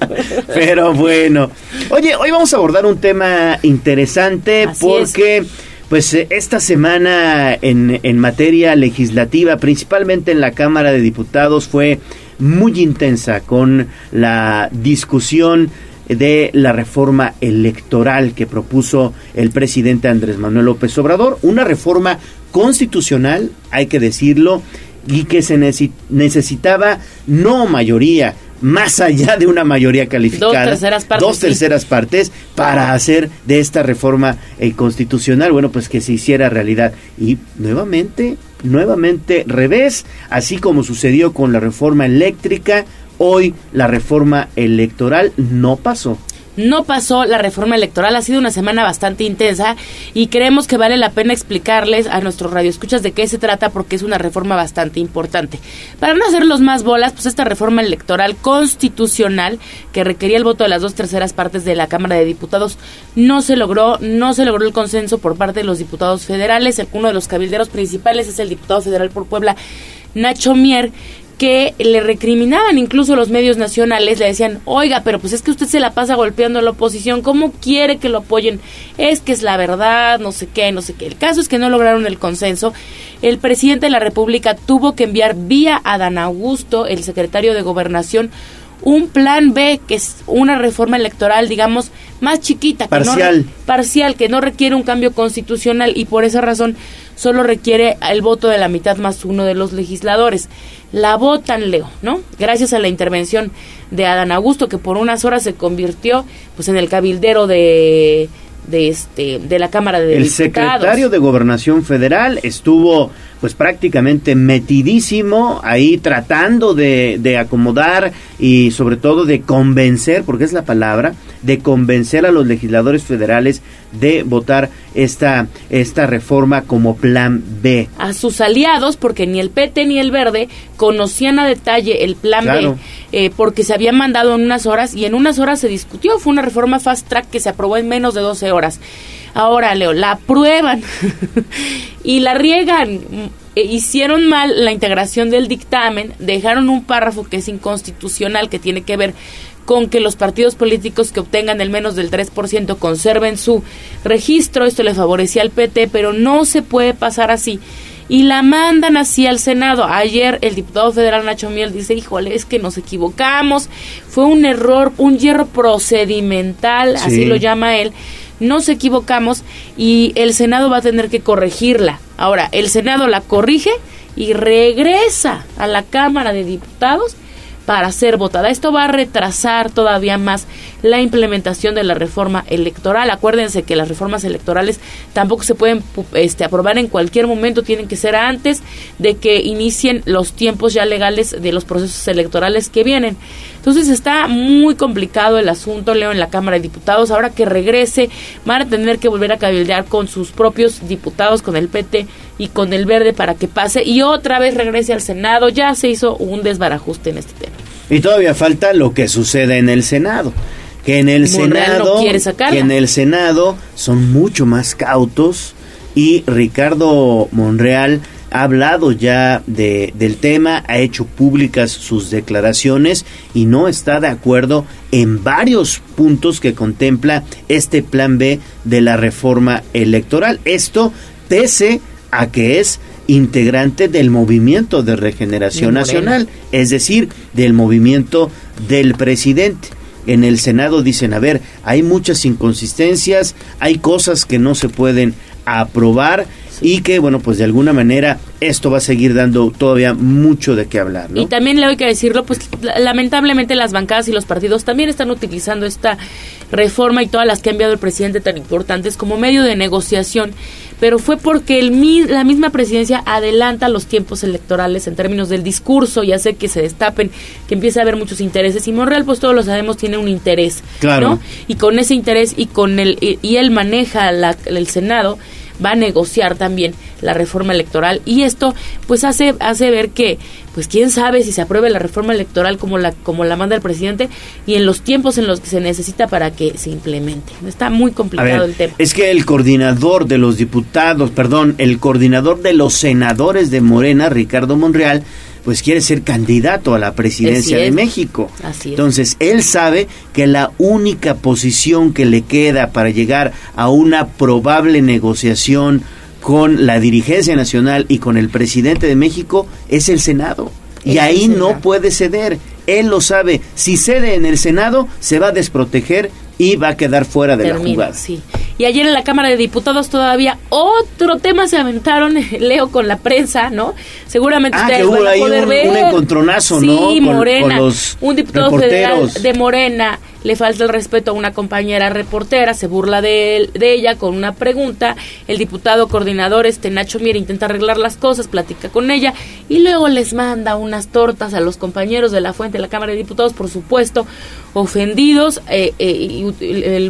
<laughs> Pero bueno. Oye, hoy vamos a abordar un tema interesante Así porque... Pues esta semana en, en materia legislativa, principalmente en la Cámara de Diputados, fue muy intensa con la discusión de la reforma electoral que propuso el presidente Andrés Manuel López Obrador, una reforma constitucional, hay que decirlo, y que se necesi- necesitaba no mayoría, más allá de una mayoría calificada, Dos terceras partes, dos sí. terceras partes para hacer de esta reforma eh, constitucional, bueno, pues que se hiciera realidad. Y nuevamente, nuevamente revés, así como sucedió con la reforma eléctrica, hoy la reforma electoral no pasó. No pasó la reforma electoral, ha sido una semana bastante intensa y creemos que vale la pena explicarles a nuestros radioescuchas de qué se trata porque es una reforma bastante importante. Para no hacerlos más bolas, pues esta reforma electoral constitucional que requería el voto de las dos terceras partes de la Cámara de Diputados no se logró, no se logró el consenso por parte de los diputados federales. Uno de los cabilderos principales es el diputado federal por Puebla, Nacho Mier, que le recriminaban incluso los medios nacionales, le decían, oiga, pero pues es que usted se la pasa golpeando a la oposición, ¿cómo quiere que lo apoyen? Es que es la verdad, no sé qué, no sé qué. El caso es que no lograron el consenso. El presidente de la República tuvo que enviar vía Adán Augusto, el secretario de Gobernación, un plan B, que es una reforma electoral, digamos, más chiquita. que no Parcial. parcial, que no requiere un cambio constitucional y por esa razón solo requiere el voto de la mitad más uno de los legisladores. La votan, Leo, ¿no? Gracias a la intervención de Adán Augusto, que por unas horas se convirtió pues en el cabildero de de este de la Cámara de el Diputados. secretario de Gobernación Federal estuvo pues prácticamente metidísimo ahí tratando de, de acomodar y sobre todo de convencer, porque es la palabra, de convencer a los legisladores federales de votar esta, esta reforma como plan B. a sus aliados, porque ni el PT ni el Verde conocían a detalle el plan Claro. B, eh, porque se había mandado en unas horas y en unas horas se discutió. Fue una reforma fast track que se aprobó en menos de 12 horas. Ahora, Leo, la aprueban <laughs> y la riegan. E Hicieron mal la integración del dictamen, dejaron un párrafo que es inconstitucional, que tiene que ver con que los partidos políticos que obtengan el menos del 3% conserven su registro. Esto le favorecía al PT, pero no se puede pasar así. Y la mandan así al Senado. Ayer el diputado federal Nacho Miel dice, híjole, es que nos equivocamos. Fue un error, un hierro procedimental, así Sí. lo llama él. Nos equivocamos y el Senado va a tener que corregirla. Ahora, el Senado la corrige y regresa a la Cámara de Diputados para ser votada. Esto va a retrasar todavía más la implementación de la reforma electoral. Acuérdense que las reformas electorales tampoco se pueden pu- este, aprobar en cualquier momento, tienen que ser antes de que inicien los tiempos ya legales de los procesos electorales que vienen. Entonces está muy complicado el asunto, Leo, en la Cámara de Diputados. Ahora que regrese, van a tener que volver a cabildear con sus propios diputados, con el PT y con el Verde para que pase y otra vez regrese al Senado. Ya se hizo un desbarajuste en este tema. Y todavía falta lo que sucede en el Senado. Que en el Monreal Senado, que en el Senado son mucho más cautos y Ricardo Monreal ha hablado ya de, del tema, ha hecho públicas sus declaraciones y no está de acuerdo en varios puntos que contempla este plan B de la reforma electoral. Esto pese a que es integrante del movimiento de regeneración nacional, es decir, del movimiento del presidente. En el Senado dicen, a ver, hay muchas inconsistencias, hay cosas que no se pueden aprobar y que, bueno, pues de alguna manera esto va a seguir dando todavía mucho de qué hablar, ¿no? Y también le hay que decirlo, pues la- lamentablemente las bancadas y los partidos también están utilizando esta reforma y todas las que ha enviado el presidente tan importantes como medio de negociación, pero fue porque el, la misma presidencia adelanta los tiempos electorales en términos del discurso y hace que se destapen, que empiece a haber muchos intereses. Y Monreal, pues todos lo sabemos, tiene un interés, Claro. ¿no? Y con ese interés y con el y, y él maneja la- el Senado va a negociar también la reforma electoral y esto pues hace hace ver que pues quién sabe si se apruebe la reforma electoral como la como la manda el presidente y en los tiempos en los que se necesita para que se implemente. Está muy complicado ver, el tema. es que el coordinador de los diputados, perdón, el coordinador de los senadores de Morena, Ricardo Monreal, pues quiere ser candidato a la presidencia de. México. Así es. Entonces, él sabe que la única posición que le queda para llegar a una probable negociación con la dirigencia nacional y con el presidente de México es el Senado. Y Es ahí no puede ceder. Él lo sabe. Si cede en el Senado, se va a desproteger y va a quedar fuera de la jugada. sí. Y ayer en la Cámara de Diputados todavía otro tema se aventaron, <laughs> Leo, con la prensa, ¿no? Seguramente Ah, ustedes que hubo van a ahí poder un- ver. un encontronazo, sí, ¿no? Con- Morena. con los un diputado reporteros. federal de Morena le falta el respeto a una compañera reportera, se burla de, él- de ella con una pregunta. El diputado coordinador, este Nacho Mier, intenta arreglar las cosas, platica con ella y luego les manda unas tortas a los compañeros de la fuente de la Cámara de Diputados, por supuesto, ofendidos. eh, eh, y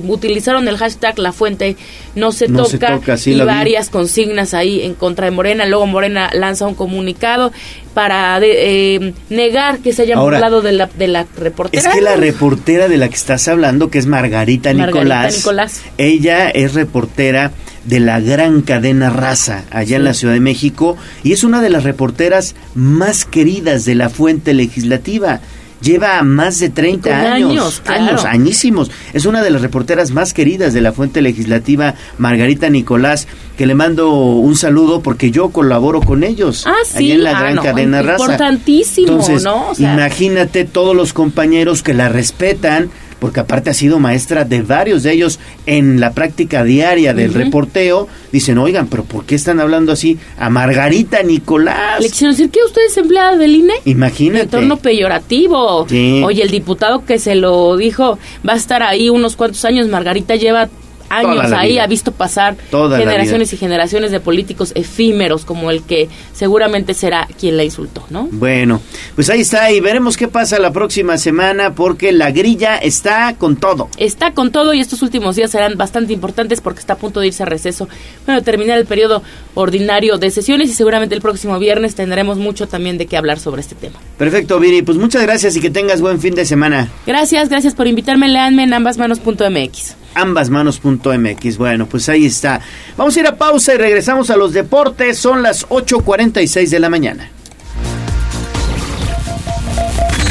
utilizaron el hashtag La Fuente no se No se toca, sí y vi. varias consignas ahí en contra de Morena. Luego Morena lanza un comunicado para de- eh, negar que se haya Ahora, burlado de la, de la reportera. Es que la reportera de la que estás hablando, que es Margarita, Margarita Nicolás, Nicolás. ella es reportera de la gran cadena Raza, allá en la Ciudad de México, y es una de las reporteras más queridas de la fuente legislativa. Lleva más de 30 con años, años, claro. años, añísimos. Es una de las reporteras más queridas de la fuente legislativa, Margarita Nicolás, que le mando un saludo porque yo colaboro con ellos. Ah, sí, en la ah, gran no, cadena Raza. importantísimo, Entonces, ¿no? O sea- imagínate todos los compañeros que la respetan, porque aparte ha sido maestra de varios de ellos en la práctica diaria del reporteo, dicen, oigan, pero ¿por qué están hablando así a Margarita Nicolás? Le quisieron decir que usted es empleada del INE. Imagínate. En torno peyorativo. Sí. Oye, el diputado que se lo dijo va a estar ahí unos cuantos años. Margarita lleva años ahí, vida. ha visto pasar Toda generaciones y generaciones de políticos efímeros como el que seguramente será quien la insultó, ¿no? Bueno, pues ahí está y veremos qué pasa la próxima semana porque la grilla está con todo. Está con todo y estos últimos días serán bastante importantes porque está a punto de irse a receso. Bueno, terminar el periodo ordinario de sesiones y seguramente el próximo viernes tendremos mucho también de qué hablar sobre este tema. Perfecto, Viri, pues muchas gracias y que tengas buen fin de semana. Gracias, gracias por invitarme. Leanme en ambasmanos.mx. ambasmanos.mx. Bueno, pues ahí está. Vamos a ir a pausa y regresamos a los deportes. Son las 8.46 de la mañana.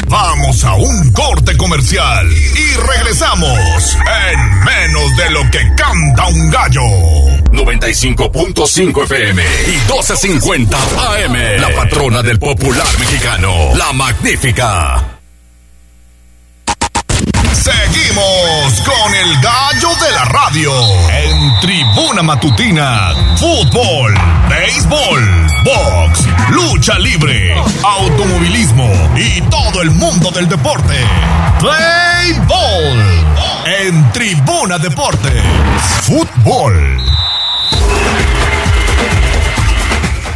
Vamos a un corte comercial y regresamos en menos de lo que canta un gallo. 95.5 FM y 12.50 AM. La patrona del popular mexicano, la magnífica. Con el gallo de la radio en Tribuna Matutina. Fútbol, béisbol, box, lucha libre, automovilismo y todo el mundo del deporte. Play Ball en Tribuna Deportes. Fútbol.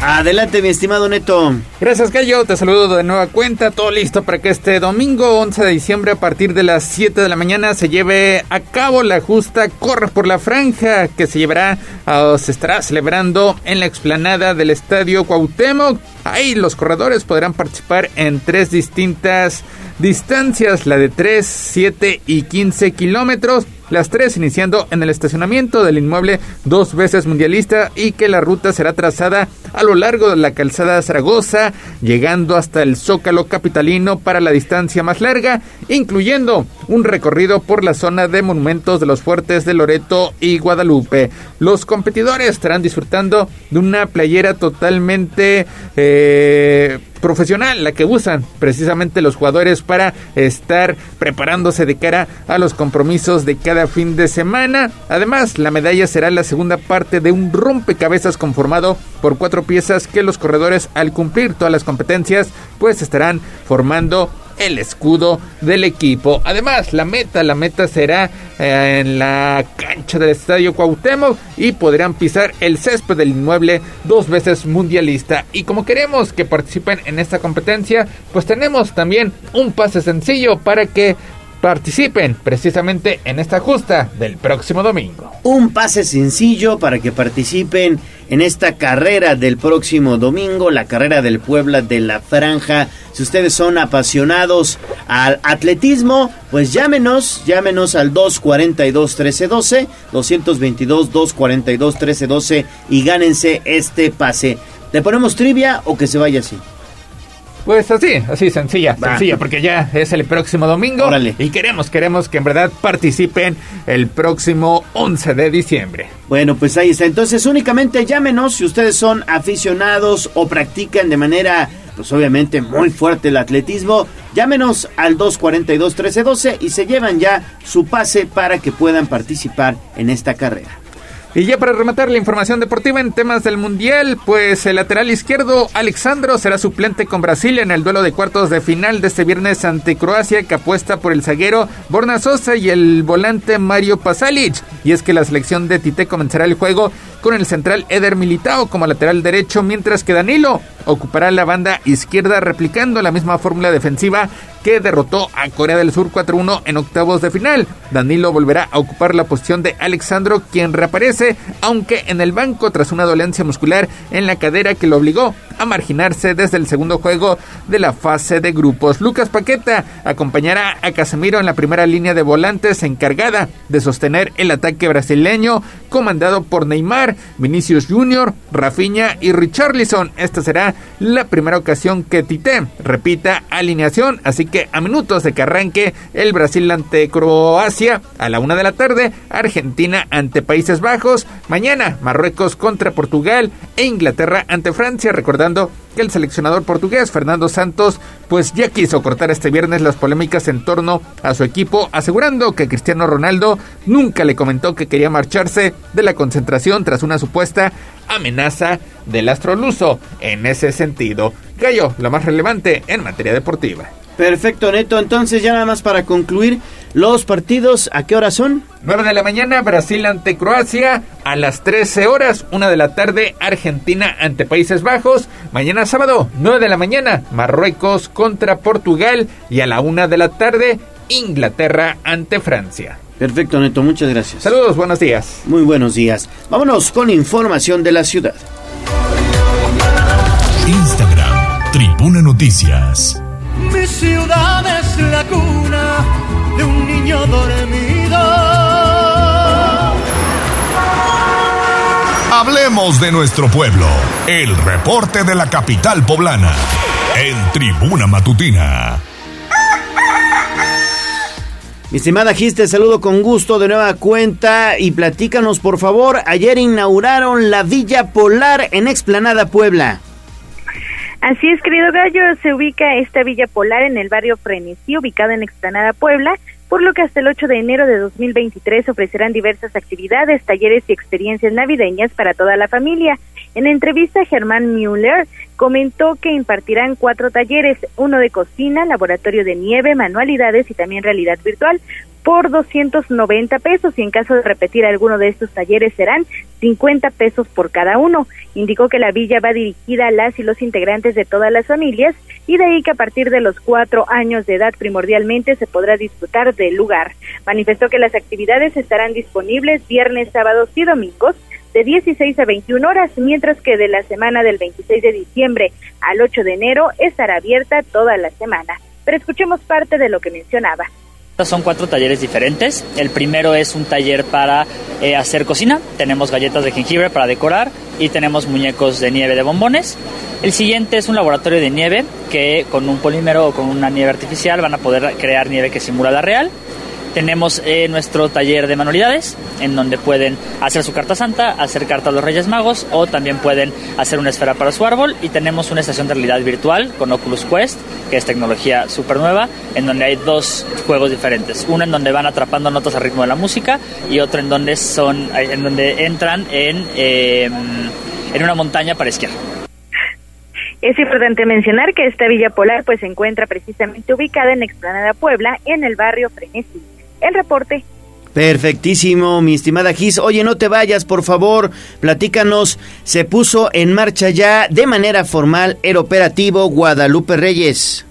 Adelante, mi estimado Neto. Gracias, Gallo. Te saludo de nueva cuenta. Todo listo para que este domingo 11 de diciembre, a partir de las 7 de la mañana, se lleve a cabo la justa Corre por la Franja, que se llevará o se estará celebrando en la explanada del Estadio Cuauhtémoc. Ahí los corredores podrán participar en tres distintas distancias, la de 3, 7 y 15 kilómetros. Las tres iniciando en el estacionamiento del inmueble dos veces mundialista y que la ruta será trazada a lo largo de la calzada Zaragoza, llegando hasta el Zócalo Capitalino para la distancia más larga, incluyendo un recorrido por la zona de monumentos de los fuertes de Loreto y Guadalupe. Los competidores estarán disfrutando de una playera totalmente eh, profesional, la que usan precisamente los jugadores para estar preparándose de cara a los compromisos de cada fin de semana. Además, la medalla será la segunda parte de un rompecabezas conformado por cuatro piezas que los corredores al cumplir todas las competencias pues estarán formando el escudo del equipo. Además, la meta, la meta será eh, en la cancha del Estadio Cuauhtémoc y podrán pisar el césped del inmueble dos veces mundialista. Y como queremos que participen en esta competencia, pues tenemos también un pase sencillo para que participen precisamente en esta justa del próximo domingo. Un pase sencillo para que participen en esta carrera del próximo domingo, la carrera del Puebla de la Franja. Si ustedes son apasionados al atletismo, pues llámenos, llámenos al 242-1312, 222-242-1312 y gánense este pase. ¿Le ponemos trivia o que se vaya así? Pues así, así sencilla, sencilla, porque ya es el próximo domingo. Órale. Y queremos, queremos que en verdad participen el próximo 11 de diciembre. Bueno, pues ahí está. Entonces únicamente llámenos si ustedes son aficionados o practican de manera, pues obviamente muy fuerte el atletismo. Llámenos al 242-1312 y se llevan ya su pase para que puedan participar en esta carrera. Y ya para rematar la información deportiva en temas del Mundial, pues el lateral izquierdo Alexandro será suplente con Brasil en el duelo de cuartos de final de este viernes ante Croacia que apuesta por el zaguero Borna Sosa y el volante Mario Pasalic. Y es que la selección de Tite comenzará el juego con el central Eder Militao como lateral derecho, mientras que Danilo ocupará la banda izquierda replicando la misma fórmula defensiva que derrotó a Corea del Sur 4-1 en octavos de final. Danilo volverá a ocupar la posición de Alexandro, quien reaparece, aunque en el banco tras una dolencia muscular en la cadera que lo obligó a marginarse desde el segundo juego de la fase de grupos. Lucas Paqueta acompañará a Casemiro en la primera línea de volantes encargada de sostener el ataque brasileño, comandado por Neymar, Vinicius Jr., Rafinha y Richarlison. Esta será la primera ocasión que Tite repita alineación, así a minutos de que arranque el Brasil ante Croacia a la una de la tarde, Argentina ante Países Bajos, mañana Marruecos contra Portugal e Inglaterra ante Francia, recordando que el seleccionador portugués Fernando Santos pues ya quiso cortar este viernes las polémicas en torno a su equipo, asegurando que Cristiano Ronaldo nunca le comentó que quería marcharse de la concentración tras una supuesta amenaza del astro luso. En ese sentido, Gallo, lo más relevante en materia deportiva. Perfecto, Neto. Entonces, ya nada más para concluir, los partidos, ¿a qué hora son? 9 de la mañana, Brasil ante Croacia. A las 13 horas, 1 de la tarde, Argentina ante Países Bajos. Mañana sábado, 9 de la mañana, Marruecos contra Portugal. Y a la 1 de la tarde, Inglaterra ante Francia. Perfecto, Neto. Muchas gracias. Saludos, buenos días. Muy buenos días. Vámonos con información de la ciudad. Instagram, Tribuna Noticias. Mi ciudad es la cuna de un niño dormido. Hablemos de nuestro pueblo. El reporte de la capital poblana. En Tribuna Matutina. Mi estimada Gis, te saludo con gusto de nueva cuenta y platícanos por favor. Ayer inauguraron la Villa Polar en Explanada Puebla. Así es, querido Gallo, se ubica esta Villa Polar en el barrio Frenesí, ubicada en Explanada Puebla, por lo que hasta el 8 de enero de 2023 ofrecerán diversas actividades, talleres y experiencias navideñas para toda la familia. En entrevista, Germán Müller comentó que impartirán cuatro talleres, uno de cocina, laboratorio de nieve, manualidades y también realidad virtual, por 290 pesos y en caso de repetir alguno de estos talleres serán 50 pesos por cada uno. Indicó que la villa va dirigida a las y los integrantes de todas las familias y de ahí que a partir de los cuatro años de edad primordialmente se podrá disfrutar del lugar. Manifestó que las actividades estarán disponibles viernes, sábados y domingos de 16 a 21 horas, mientras que de la semana del 26 de diciembre al 8 de enero estará abierta toda la semana. Pero escuchemos parte de lo que mencionaba. Son cuatro talleres diferentes. El primero es un taller para eh, hacer cocina. Tenemos galletas de jengibre para decorar y tenemos muñecos de nieve de bombones. El siguiente es un laboratorio de nieve que con un polímero o con una nieve artificial van a poder crear nieve que simula la real. Tenemos eh, nuestro taller de manualidades, en donde pueden hacer su carta santa, hacer carta a los Reyes Magos o también pueden hacer una esfera para su árbol. Y tenemos una estación de realidad virtual con Oculus Quest, que es tecnología súper nueva, en donde hay dos juegos diferentes. Uno en donde van atrapando notas al ritmo de la música y otro en donde, son, en donde entran en, eh, en una montaña para esquiar. Es importante mencionar que esta Villa Polar pues se encuentra precisamente ubicada en Explanada Puebla, en el barrio Frenesí. El reporte. Perfectísimo, mi estimada Gis. Oye, no te vayas, por favor. Platícanos. Se puso en marcha ya de manera formal el operativo Guadalupe Reyes.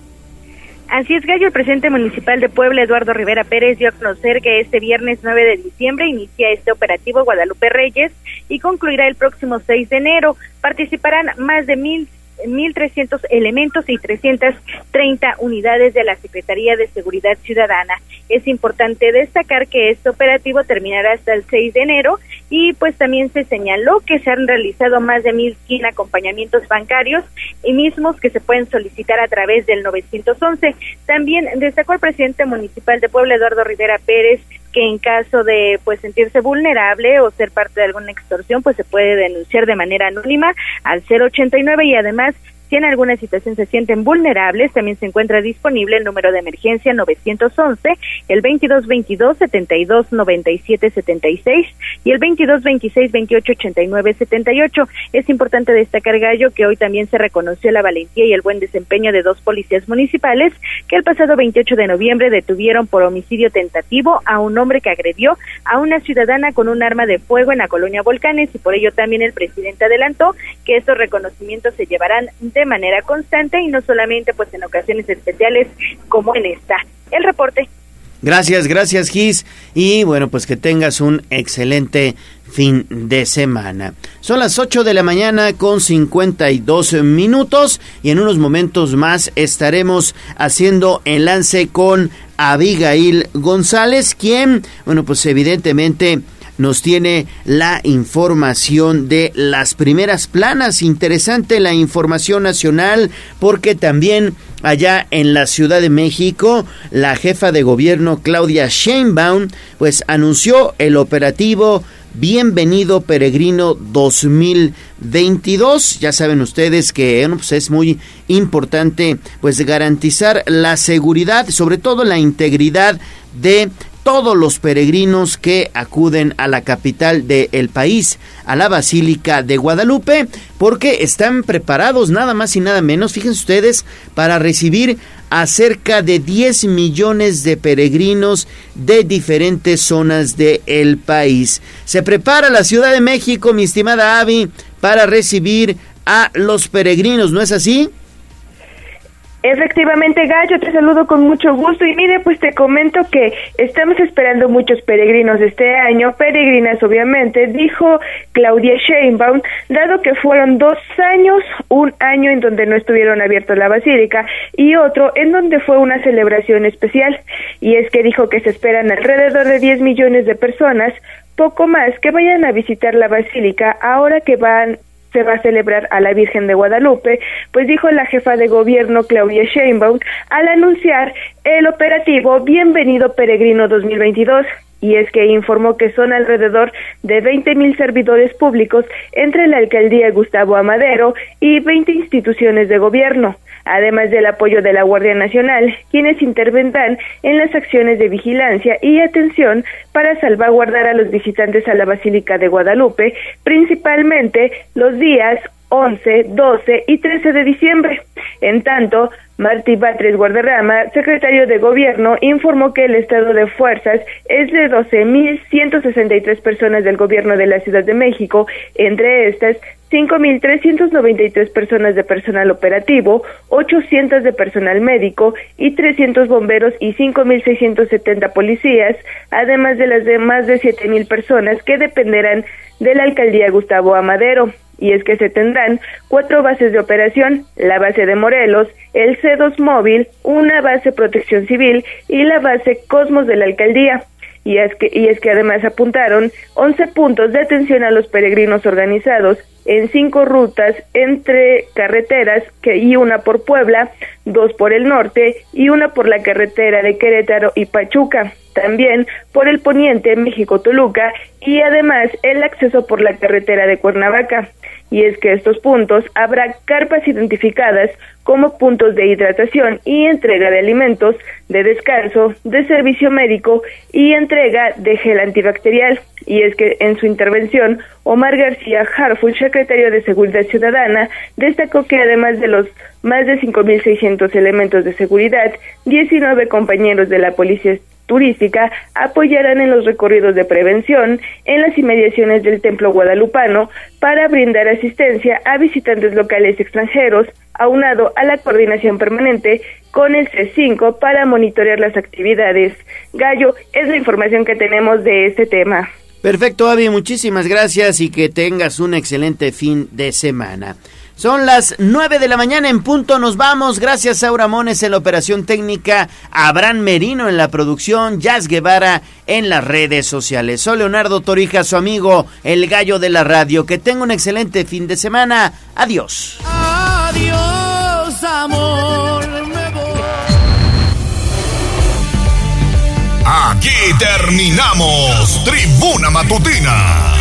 Así es, Gallo, el presidente municipal de Puebla, Eduardo Rivera Pérez, dio a conocer que este viernes 9 de diciembre inicia este operativo Guadalupe Reyes y concluirá el próximo 6 de enero. Participarán más de mil 1.300 elementos y 330 unidades de la Secretaría de Seguridad Ciudadana. Es importante destacar que este operativo terminará hasta el 6 de enero y pues también se señaló que se han realizado más de 1.100 acompañamientos bancarios y mismos que se pueden solicitar a través del 911. También destacó el presidente municipal de Puebla, Eduardo Rivera Pérez, que en caso de pues sentirse vulnerable o ser parte de alguna extorsión, pues se puede denunciar de manera anónima al 089 y además si en alguna situación se sienten vulnerables, también se encuentra disponible el número de emergencia 911, el 2222 72 97 76 y el 2226 28 89 78. Es importante destacar, Gallo, que hoy también se reconoció la valentía y el buen desempeño de dos policías municipales que el pasado 28 de noviembre detuvieron por homicidio tentativo a un hombre que agredió a una ciudadana con un arma de fuego en la colonia Volcanes y por ello también el presidente adelantó que estos reconocimientos se llevarán de manera constante y no solamente pues en ocasiones especiales como en esta. El reporte. Gracias, gracias Gis. Y bueno, pues que tengas un excelente fin de semana. Son las 8 de la mañana con 52 minutos y en unos momentos más estaremos haciendo enlace con Abigail González, quien, bueno, pues evidentemente nos tiene la información de las primeras planas. Interesante la información nacional porque también allá en la Ciudad de México, la jefa de gobierno Claudia Sheinbaum pues anunció el operativo Bienvenido Peregrino 2022. Ya saben ustedes que pues es muy importante pues garantizar la seguridad, sobre todo la integridad de todos los peregrinos que acuden a la capital del país, a la Basílica de Guadalupe, porque están preparados nada más y nada menos, fíjense ustedes, para recibir a cerca de 10 millones de peregrinos de diferentes zonas del país. Se prepara la Ciudad de México, mi estimada Avi, para recibir a los peregrinos, ¿no es así? Efectivamente, Gallo, te saludo con mucho gusto y mire, pues te comento que estamos esperando muchos peregrinos este año, peregrinas obviamente, dijo Claudia Sheinbaum, dado que fueron dos años, un año en donde no estuvieron abiertos la basílica y otro en donde fue una celebración especial. Y es que dijo que se esperan alrededor de 10 millones de personas, poco más, que vayan a visitar la basílica ahora que van se va a celebrar a la Virgen de Guadalupe, pues dijo la jefa de gobierno Claudia Sheinbaum al anunciar el operativo Bienvenido Peregrino 2022 y es que informó que son alrededor de 20 mil servidores públicos entre la alcaldía Gustavo Amadero y 20 instituciones de gobierno además del apoyo de la Guardia Nacional, quienes intervendrán en las acciones de vigilancia y atención para salvaguardar a los visitantes a la Basílica de Guadalupe, principalmente los días 11, 12 y 13 de diciembre. En tanto, Martí Batres Guardarrama, secretario de Gobierno, informó que el estado de fuerzas es de 12.163 personas del Gobierno de la Ciudad de México, entre estas 5.393 personas de personal operativo, 800 de personal médico y 300 bomberos y 5.670 policías, además de las de más de 7.000 personas que dependerán de la alcaldía Gustavo Amadero y es que se tendrán cuatro bases de operación, la base de Morelos, el C2 móvil, una base protección civil y la base Cosmos de la alcaldía. Y es que, y es que además apuntaron 11 puntos de atención a los peregrinos organizados en cinco rutas entre carreteras que, y una por Puebla, dos por el norte y una por la carretera de Querétaro y Pachuca también por el poniente México-Toluca y además el acceso por la carretera de Cuernavaca. Y es que estos puntos habrá carpas identificadas como puntos de hidratación y entrega de alimentos, de descanso, de servicio médico y entrega de gel antibacterial. Y es que en su intervención, Omar García Harfuch, secretario de Seguridad Ciudadana, destacó que además de los más de 5.600 elementos de seguridad, 19 compañeros de la Policía turística apoyarán en los recorridos de prevención en las inmediaciones del templo guadalupano para brindar asistencia a visitantes locales y extranjeros, aunado a la coordinación permanente con el C5 para monitorear las actividades. Gallo, es la información que tenemos de este tema. Perfecto, Avi, muchísimas gracias y que tengas un excelente fin de semana. Son las 9 de la mañana en punto. Nos vamos. Gracias, Aura Mones en la operación técnica, Abraham Merino en la producción, Jazz Guevara en las redes sociales. Soy Leonardo Torija, su amigo, el gallo de la radio. Que tenga un excelente fin de semana. Adiós. Adiós, amor. Aquí terminamos Tribuna Matutina